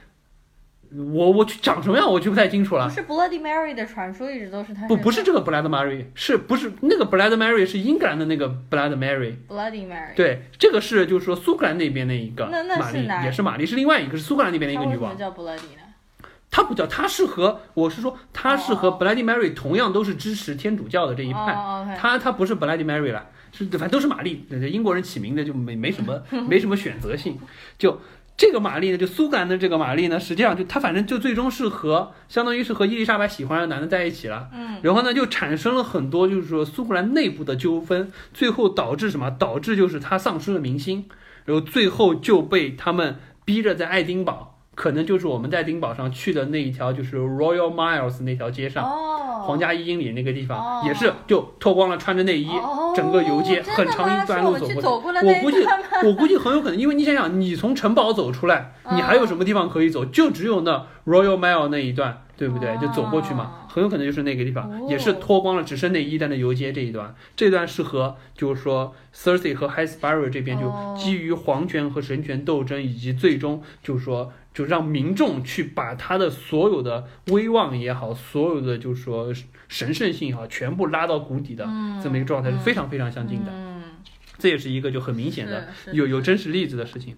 我我去长什么样我就不太清楚了。不是 Bloody Mary 的传说一直都是他不不是这个 Bloody Mary，是不是那个 Bloody Mary 是英格兰的那个 Blood Mary？Bloody Mary，对，这个是就是说苏格兰那边的一个那那玛丽，是哪也是玛丽，是另外一个是苏格兰那边的一个女王。叫 Bloody 呢？她不叫，她是和我是说她是和哦 Bloody Mary 同样都是支持天主教的这一派。哦，OK，她她不是 Bloody Mary 了，是反正都是玛丽。这英国人起名的就没没什么 没什么选择性。就这个玛丽呢，就苏格兰的这个玛丽呢，实际上就她反正就最终是和相当于是和伊丽莎白喜欢的男的在一起了，嗯，然后呢就产生了很多就是说苏格兰内部的纠纷，最后导致什么？导致就是她丧失了民心，然后最后就被他们逼着在爱丁堡，可能就是我们在丁堡上去的那一条就是 Royal Miles 那条街上。哦，皇家一英里那个地方、哦也是就脱光了穿着内衣，哦整个游街很长一段路走过走过的那一我估计 我估计很有可能，因为你想想，你从城堡走出来，你还有什么地方可以走？就只有那 Royal Mile 那一段，对不对？就走过去嘛哦，很有可能就是那个地方，哦也是脱光了，只剩内衣在那游街这一段。这段是和就是说，Therse 和 Highsparrow 这边就哦基于皇权和神权斗争，以及最终就是说就让民众去把他的所有的威望也好，所有的就是说神圣性也好，全部拉到谷底的嗯这么一个状态，是嗯非常非常相近的。嗯，这也是一个就很明显的有有真实例子的事情。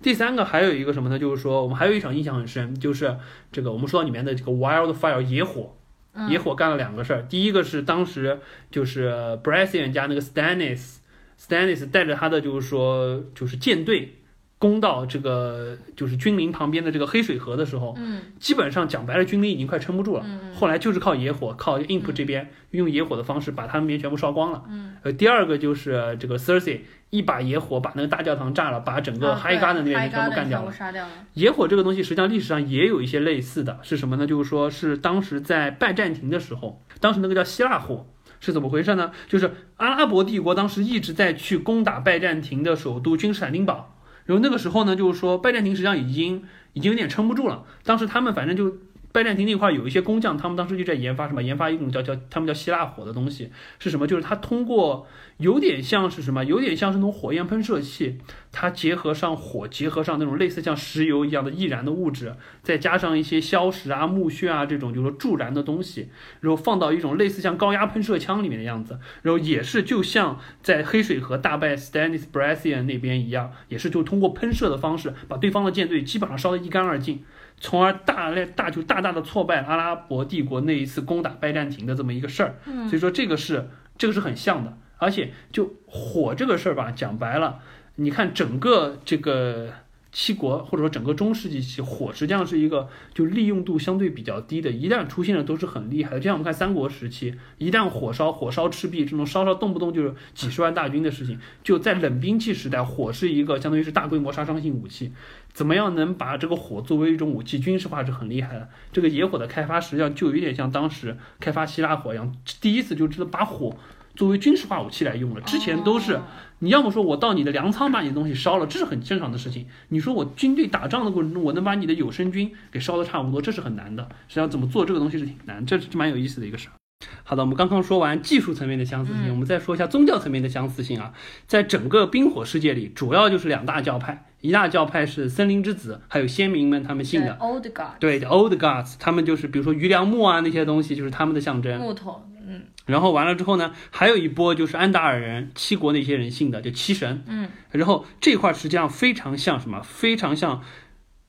第三个还有一个什么呢？就是说我们还有一场印象很深，就是这个我们说到里面的这个 wildfire 野火，嗯野火干了两个事儿。第一个是当时就是 Baratheon 家那个 Stannis，Stannis 带着他的就是说就是舰队攻到这个就是君临旁边的这个黑水河的时候，嗯基本上讲白了，军临已经快撑不住了。嗯后来就是靠野火，靠 Imp 这边用野火的方式把他们那边全部烧光了。嗯，呃，第二个就是这个 Cersei 一把野火把那个大教堂炸了，把整个 High Garden 那边全部干掉了。杀掉了。野火这个东西实际上历史上也有一些类似的，是什么呢？就是说是当时在拜占庭的时候，当时那个叫希腊火。是怎么回事呢？就是阿拉伯帝国当时一直在去攻打拜占庭的首都君士坦丁堡，然后那个时候呢，就是说拜占庭实际上已经已经有点撑不住了。当时他们反正就拜占庭那块有一些工匠，他们当时就在研发什么，研发一种叫叫他们叫希腊火的东西，是什么？就是它通过有点像是什么，有点像是那种火焰喷射器，它结合上火，结合上那种类似像石油一样的易燃的物质，再加上一些硝石啊、木屑啊这种就是助燃的东西，然后放到一种类似像高压喷射枪里面的样子，然后也是就像在黑水河大败 Stannis brasien 那边一样，也是就通过喷射的方式把对方的舰队基本上烧得一干二净。从而大量大就大大的挫败阿拉伯帝国那一次攻打拜占庭的这么一个事儿，所以说这个是这个是很像的，而且就火这个事儿吧，讲白了，你看整个这个七国或者说整个中世纪期，火实际上是一个就利用度相对比较低的，一旦出现了都是很厉害的。就像我们看三国时期，一旦火烧火烧赤壁这种烧烧动不动就是几十万大军的事情，就在冷兵器时代，火是一个相当于是大规模杀伤性武器。怎么样能把这个火作为一种武器军事化是很厉害的。这个野火的开发实际上就有点像当时开发希腊火一样，第一次就知道把火作为军事化武器来用了。之前都是哦你要么说我到你的粮仓把你的东西烧了，这是很正常的事情。你说我军队打仗的过程中，我能把你的有生军给烧的差不多，这是很难的。实际上怎么做这个东西是挺难，这是蛮有意思的一个事儿。好的，我们刚刚说完技术层面的相似性，嗯我们再说一下宗教层面的相似性啊。在整个冰火世界里，主要就是两大教派，一大教派是森林之子，还有先民们他们信的。Old 对 old gods，他们就是比如说余梁木啊那些东西，就是他们的象征。木头，嗯然后完了之后呢，还有一波就是安达尔人七国那些人信的，就七神。嗯然后这块实际上非常像什么？非常像，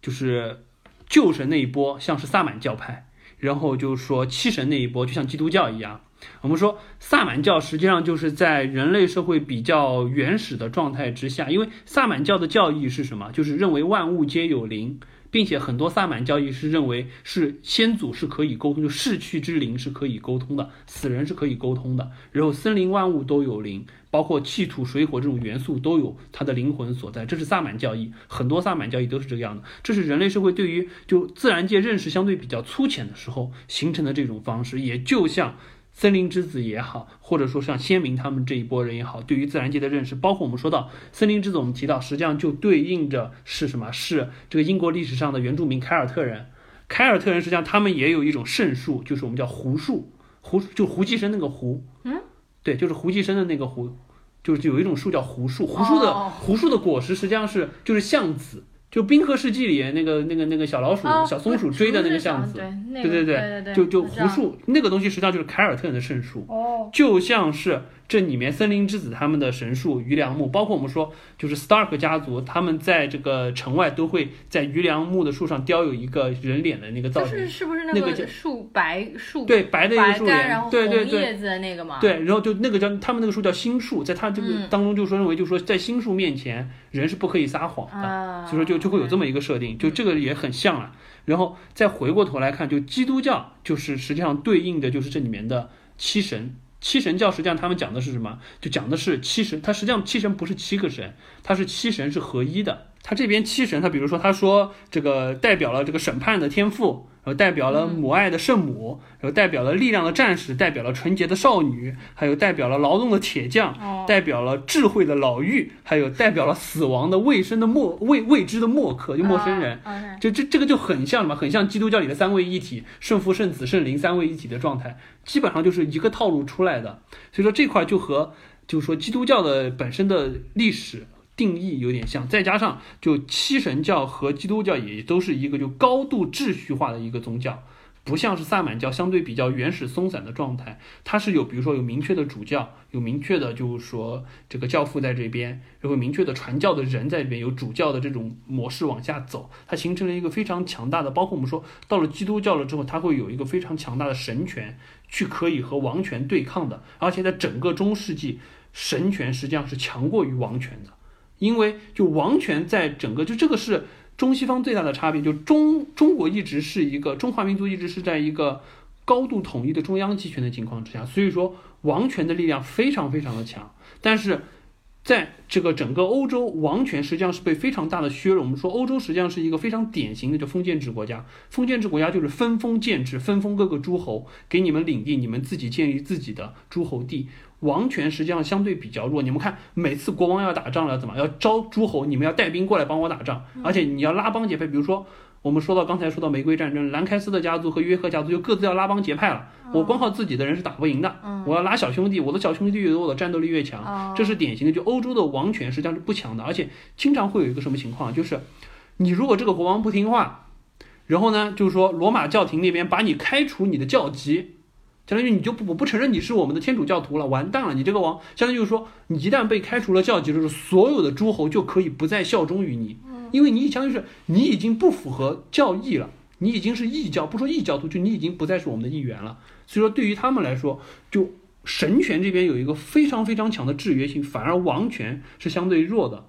就是旧神那一波，像是萨满教派。然后就是说七神那一波，就像基督教一样。我们说萨满教实际上就是在人类社会比较原始的状态之下，因为萨满教的教义是什么？就是认为万物皆有灵，并且很多萨满教义是认为是先祖是可以沟通，就逝去之灵是可以沟通的，死人是可以沟通的，然后森林万物都有灵，包括气土水火这种元素都有它的灵魂所在，这是萨满教义，很多萨满教义都是这个样的，这是人类社会对于就自然界认识相对比较粗浅的时候形成的这种方式，也就像。森林之子也好，或者说像先民他们这一波人也好，对于自然界的认识，包括我们说到森林之子，我们提到实际上就对应着是什么？是这个英国历史上的原住民凯尔特人。凯尔特人实际上他们也有一种圣树，就是我们叫胡树，胡就胡济生那个胡，嗯，对，就是胡济生的那个胡，就是有一种树叫胡树，胡树的、哦。胡树的果实实际上是就是橡子，就《冰河世纪》里那个那个那个小老鼠、哦小松鼠追的那个巷子，对那对对个对对，就就胡树那个东西实际上就是凯尔特人的圣树，哦，就像是这里面森林之子他们的神树余良木，包括我们说就是 Stark 家族，他们在这个城外都会在余良木的树上雕有一个人脸的那个造型，就是是不是那个叫树白树对白的一个树脸然后，对对对。红叶子的那个嘛？对，然后就那个叫他们那个树叫心树，在他这个嗯当中就说认为，就是说在心树面前人是不可以撒谎的，啊，所以说就就会有这么一个设定，就这个也很像了。然后再回过头来看，就基督教就是实际上对应的就是这里面的七神。七神教实际上他们讲的是什么？就讲的是七神，它实际上七神不是七个神，它是七神是合一的。它这边七神，他比如说他说这个代表了这个审判的天赋，然后代表了母爱的圣母，然后代表了力量的战士，代表了纯洁的少女，还有代表了劳动的铁匠，哦，代表了智慧的老妪，还有代表了死亡的未生的陌未未知的默客，就陌生人。就这这个就很像什么？很像基督教里的三位一体，圣父、圣子、圣灵三位一体的状态，基本上就是一个套路出来的。所以说这块就和就是说基督教的本身的历史定义有点像，再加上就七神教和基督教也都是一个就高度秩序化的一个宗教。不像是萨满教相对比较原始松散的状态，它是有比如说有明确的主教，有明确的就是说这个教父在这边，然后明确的传教的人在这边，有主教的这种模式往下走，它形成了一个非常强大的，包括我们说到了基督教了之后，它会有一个非常强大的神权，去可以和王权对抗的，而且在整个中世纪，神权实际上是强过于王权的，因为就王权在整个就这个是。中西方最大的差别，就中中国一直是一个中华民族一直是在一个高度统一的中央集权的情况之下，所以说王权的力量非常非常的强。但是在这个整个欧洲，王权实际上是被非常大的削弱。我们说欧洲实际上是一个非常典型的就封建制国家，封建制国家就是分封建制，分封各个诸侯，给你们领地，你们自己建立自己的诸侯地。王权实际上相对比较弱，你们看，每次国王要打仗了，怎么要招诸侯？你们要带兵过来帮我打仗，而且你要拉帮结派。比如说，我们说到刚才说到玫瑰战争，兰开斯特家族和约克家族就各自要拉帮结派了。我光靠自己的人是打不赢的，我要拉小兄弟，我的小兄弟越多，我的战斗力越强。哦这是典型的，就欧洲的王权实际上是不强的，而且经常会有一个什么情况，就是你如果这个国王不听话，然后呢，就是说罗马教廷那边把你开除你的教籍。相当于你就不我不承认你是我们的天主教徒了，完蛋了！你这个王，相当于就是说，你一旦被开除了教籍，就是所有的诸侯就可以不再效忠于你，因为你相当于是你已经不符合教义了，你已经是异教，不说异教徒，就你已经不再是我们的一员了。所以说，对于他们来说，就神权这边有一个非常非常强的制约性，反而王权是相对弱的。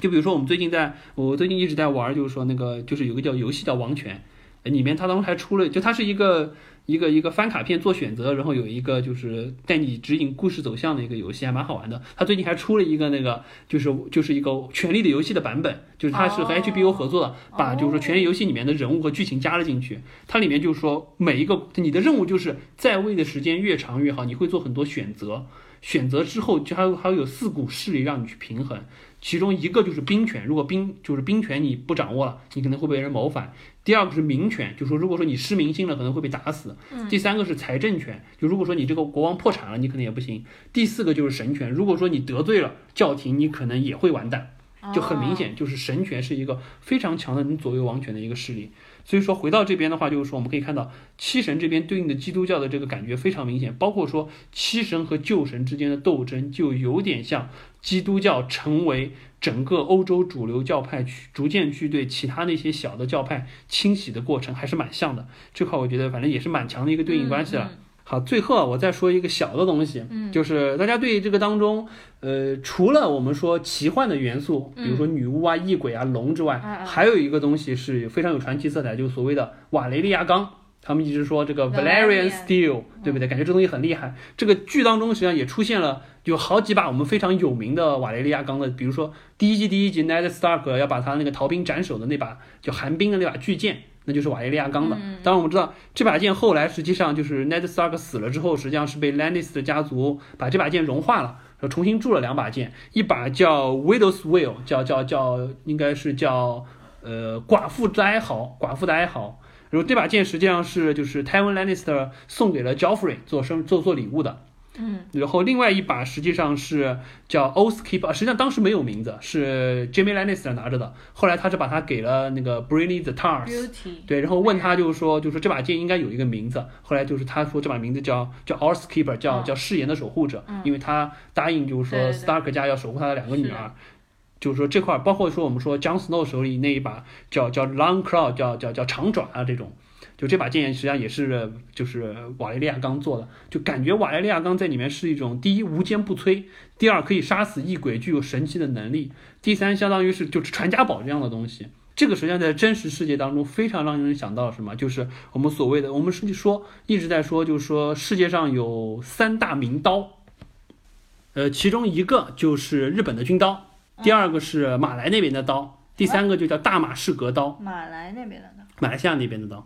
就比如说，我们最近在，我最近一直在玩，就是说那个，就是有个叫游戏叫《王权》，里面它当时还出了，就它是一个。一个一个翻卡片做选择，然后有一个就是带你指引故事走向的一个游戏，还蛮好玩的。他最近还出了一个那个，就是就是一个《权力的游戏》的版本，就是他是和 HBO 合作的，把就是说《权力游戏》里面的人物和剧情加了进去。它里面就是说每一个你的任务就是在位的时间越长越好，你会做很多选择，选择之后就还有还有四股势力让你去平衡。其中一个就是兵权，如果兵就是兵权你不掌握了，你可能会被人谋反。第二个是民权，就是说如果说你失民心了，可能会被打死。第三个是财政权，就如果说你这个国王破产了，你可能也不行。第四个就是神权，如果说你得罪了教廷，你可能也会完蛋。就很明显，就是神权是一个非常强的能左右王权的一个势力。所以说回到这边的话，就是说我们可以看到七神这边对应的基督教的这个感觉非常明显，包括说七神和旧神之间的斗争，就有点像基督教成为整个欧洲主流教派去逐渐去对其他那些小的教派清洗的过程，还是蛮像的。这块我觉得反正也是蛮强的一个对应关系了。好，最后啊，我再说一个小的东西，嗯就是大家对这个当中，呃，除了我们说奇幻的元素，比如说女巫啊、异鬼啊、龙之外，还有一个东西是非常有传奇色彩，就是所谓的瓦雷利亚钢。他们一直说这个 Valerian Valerian Steel，对不对？感觉这东西很厉害。这个剧当中实际上也出现了有好几把我们非常有名的瓦雷利亚钢的，比如说第一季第一集 Ned Stark 要把他那个逃兵斩首的那把就寒冰的那把巨剑。那就是瓦雷利亚钢的。当然，我们知道这把剑后来实际上就是 Ned Stark 死了之后，实际上是被 Lannister 家族把这把剑融化了，然后重新铸了两把剑，一把叫 Widow's Wail，叫叫叫，应该是叫呃寡妇的哀嚎，寡妇的哀嚎。然后这把剑实际上是就是 Tywin Lannister 送给了 Joffrey 做生做做礼物的。嗯，然后另外一把实际上是叫 Oath Keeper，实际上当时没有名字，是 Jamie Lannister 拿着的。后来他是把它给了那个 Brienne the Tarth，Beauty，对，然后问他就是说，就是说这把剑应该有一个名字。后来就是他说这把名字叫叫 Oath Keeper，叫、嗯。叫誓言的守护者，嗯。因为他答应就是说 Stark 家要守护他的两个女是儿。就是说这块儿，包括说我们说 Jon Snow 手里那一把叫叫 Long Claw，叫叫叫长爪啊这种，就这把剑实际上也是就是瓦雷利亚刚做的，就感觉瓦雷利亚刚在里面是一种第一无坚不摧，第二可以杀死异鬼，具有神奇的能力，第三相当于是就是传家宝这样的东西。这个实际上在真实世界当中非常让人想到什么，就是我们所谓的我们实际说一直在说，就是说世界上有三大名刀，呃，其中一个就是日本的军刀，第二个是马来那边的刀，第三个就叫大马士革刀。马来那边的刀？马来西亚那边的刀，对，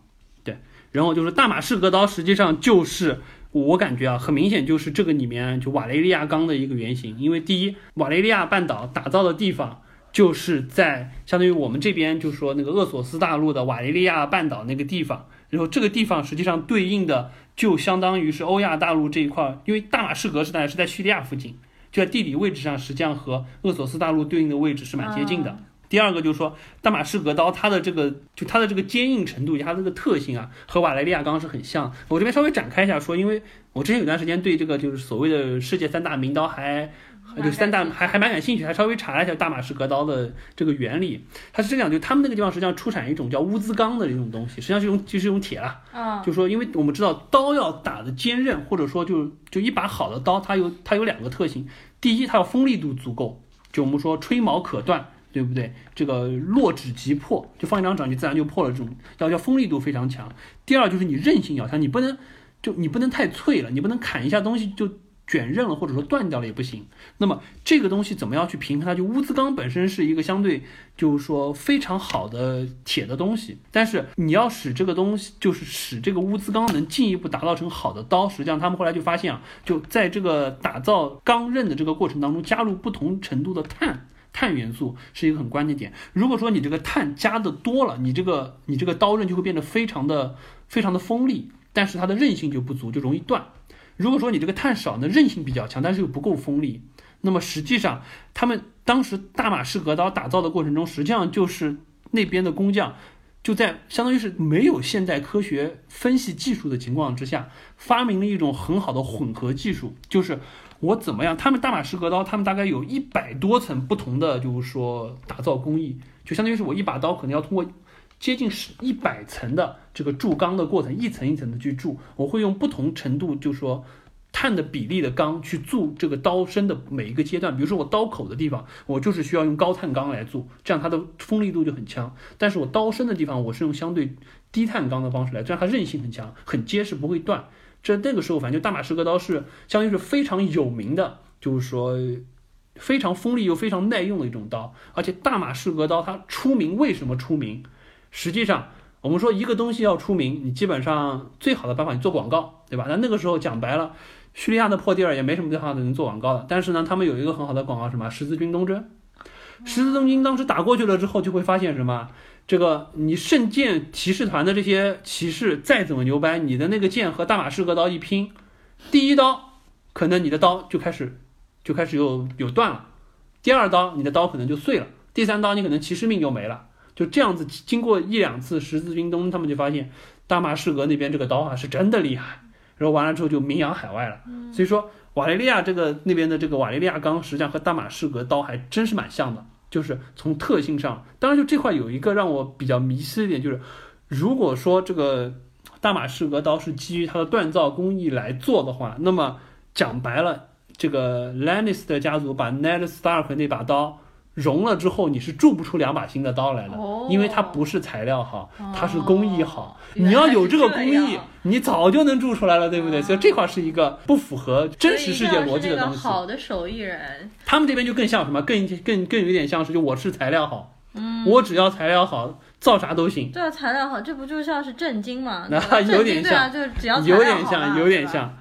然后就是大马士革刀，实际上就是我感觉啊，很明显就是这个里面就瓦雷利亚钢的一个原型，因为第一，瓦雷利亚半岛打造的地方就是在相当于我们这边就是说那个厄索斯大陆的瓦雷利亚半岛那个地方，然后这个地方实际上对应的就相当于是欧亚大陆这一块，因为大马士革时代是在叙利亚附近，就在地理位置上实际上和厄索斯大陆对应的位置是蛮接近的。第二个就是说，大马士革刀它的这个就它的这个坚硬程度以及它这个特性啊，和瓦雷利亚钢是很像。我这边稍微展开一下说，因为我之前有段时间对这个就是所谓的世界三大名刀还就三大还还蛮感兴趣，还稍微查了一下大马士革刀的这个原理。它是这样，就他们那个地方实际上出产一种叫乌兹钢的这种东西，实际上是一种就是一种铁啦。嗯，就说，因为我们知道刀要打的坚韧，或者说就就一把好的刀，它有它有两个特性，第一，它要锋利度足够，就我们说吹毛可断，对不对？这个落指即破，就放一张掌你自然就破了，这种要要锋利度非常强。第二就是你韧性要强，你不能就你不能太脆了，你不能砍一下东西就卷刃了，或者说断掉了也不行。那么这个东西怎么样去平衡它？就乌兹钢本身是一个相对就是说非常好的铁的东西，但是你要使这个东西，就是使这个乌兹钢能进一步打造成好的刀，实际上他们后来就发现啊，就在这个打造钢刃的这个过程当中，加入不同程度的碳。碳元素是一个很关键点。如果说你这个碳加的多了，你这个你这个刀刃就会变得非常的非常的锋利，但是它的韧性就不足，就容易断。如果说你这个碳少呢，韧性比较强，但是又不够锋利，那么实际上他们当时大马士革刀打造的过程中，实际上就是那边的工匠就在相当于是没有现代科学分析技术的情况之下，发明了一种很好的混合技术，就是我怎么样？他们大马士革刀，他们大概有一百多层不同的，就是说打造工艺，就相当于是我一把刀可能要通过接近是一百层的这个铸钢的过程，一层一层的去铸，我会用不同程度，就是说碳的比例的钢去铸这个刀身的每一个阶段。比如说我刀口的地方，我就是需要用高碳钢来铸，这样它的锋利度就很强。但是我刀身的地方，我是用相对低碳钢的方式来，这样它韧性很强，很结实，不会断。这那个时候，反正就大马士革刀是相当于是非常有名的，就是说非常锋利又非常耐用的一种刀。而且大马士革刀它出名，为什么出名？实际上，我们说一个东西要出名，你基本上最好的办法，你做广告，对吧？那那个时候讲白了，叙利亚的破地儿也没什么地方能做广告的。但是呢，他们有一个很好的广告，什么十字军东征。十字军当时打过去了之后，就会发现什么？这个你圣剑骑士团的这些骑士再怎么牛掰，你的那个剑和大马士革刀一拼，第一刀可能你的刀就开始就开始有有断了，第二刀你的刀可能就碎了，第三刀你可能骑士命就没了。就这样子，经过一两次十字军东，他们就发现大马士革那边这个刀啊是真的厉害，然后完了之后就名扬海外了。所以说瓦雷利亚这个那边的这个瓦雷利亚钢，实际上和大马士革刀还真是蛮像的，就是从特性上。当然，就这块有一个让我比较迷失一点，就是如果说这个大马士革刀是基于它的锻造工艺来做的话，那么讲白了，这个 Lannister 家族把 Ned Stark 那把刀。融了之后，你是铸不出两把新的刀来的，哦因为它不是材料好，它是哦工艺好。你要有这个工艺你早就能铸出来了，对不对？哦所以这块是一个不符合真实世界逻辑的东西。好的手艺人，他们这边就更像什么？更更更有点像是，就我是材料好，嗯，我只要材料好，造啥都行。对啊，材料好，这不就像是震惊嘛？那有点像对啊，就是只要有点像，有点。像。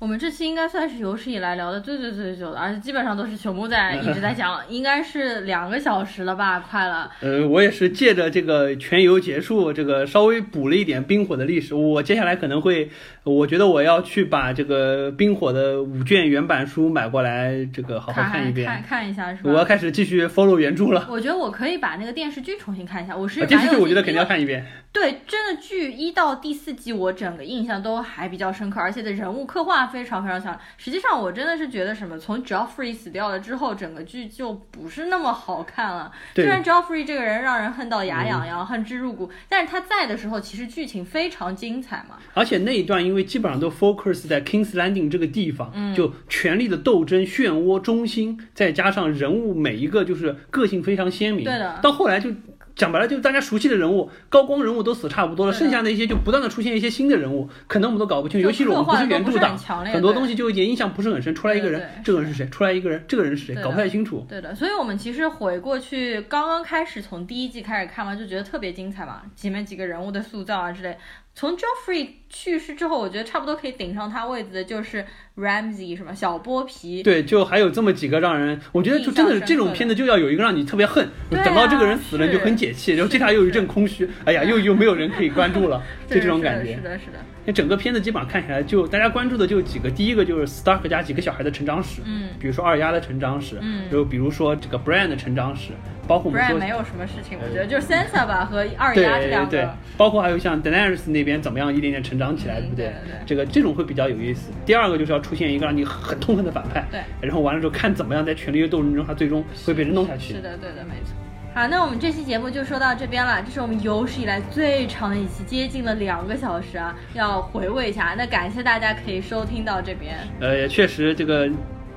我们这期应该算是有史以来聊的最最最久的，而且基本上都是朽木在 一直在讲，应该是两个小时了吧，快了。呃，我也是借着这个全游结束，这个稍微补了一点冰火的历史。我接下来可能会，我觉得我要去把这个冰火的五卷原版书买过来，这个好好看一遍，看看一下是吧？我要开始继续 follow 原著了。我觉得我可以把那个电视剧重新看一下，我是电视剧我觉得肯定要看一遍。对，真的剧一到第四季，我整个印象都还比较深刻，而且的人物刻画非常非常强。实际上，我真的是觉得什么，从 Joffrey 死掉了之后，整个剧就不是那么好看了。虽然 Joffrey 这个人让人恨到牙痒痒、恨之入骨，但是他在的时候，其实剧情非常精彩嘛。而且那一段，因为基本上都 focus 在 King's Landing 这个地方，就权力的斗争漩涡中心，再加上人物每一个就是个性非常鲜明。对的。到后来就。讲白了，就是大家熟悉的人物，高光人物都死差不多了，剩下那些就不断的出现一些新的人物，可能我们都搞不清，尤其是我们不是原著党，很多东西就印象不是很深。出来一个人，这个人是谁？出来一个人，这个人是谁？搞不太清楚。对的，所以我们其实回过去，刚刚开始从第一季开始看嘛，就觉得特别精彩嘛，前面几个人物的塑造啊之类。从 Joffrey 去世之后，我觉得差不多可以顶上他位子的就是 Ramsey 什么小剥皮。对，就还有这么几个让人，我觉得就真的是这种片子就要有一个让你特别恨，等到这个人死了就很解气，然后接下来又一阵空虚，哎呀，又又没有人可以关注了，就这种感觉。是的，是的。那整个片子基本上看起来，就大家关注的就几个，第一个就是 Stark 家几个小孩的成长史，嗯，比如说二丫的成长史，嗯，就比如说这个 Bran 的成长史。包括我们说没有什么事情，我觉得就是 Sansa 吧和二丫这两个。对对，包括还有像 Daenerys 那边怎么样一点点成长起来，对不对？这个这种会比较有意思。第二个就是要出现一个让你很痛恨的反派，对。然后完了之后看怎么样在权力的斗争中他最终会被人弄下去。是的，对的，没错。好，那我们这期节目就说到这边了，这是我们有史以来最长的一期，接近了两个小时啊，要回味一下。那感谢大家可以收听到这边。呃，也确实这个。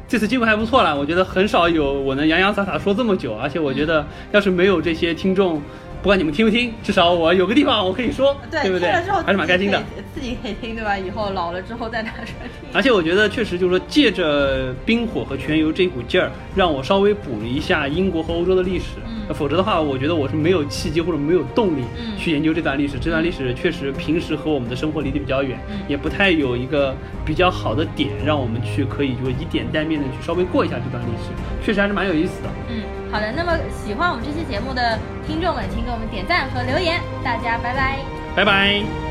这次机会还不错了，我觉得很少有我能洋洋洒洒说这么久，而且我觉得要是没有这些听众。不管你们听不听，至少我有个地方我可以说，对不对？还是蛮开心的。自己可以听，对吧？以后老了之后再拿出来听。而且我觉得确实就是说，借着冰火和全游这股劲儿，让我稍微补了一下英国和欧洲的历史。嗯。否则的话，我觉得我是没有契机或者没有动力去研究这段历史。这段历史确实平时和我们的生活离得比较远，也不太有一个比较好的点让我们去可以就以点带面的去稍微过一下这段历史，确实还是蛮有意思的。嗯。好的，那么喜欢我们这期节目的听众们，请给我们点赞和留言，大家拜拜，拜拜。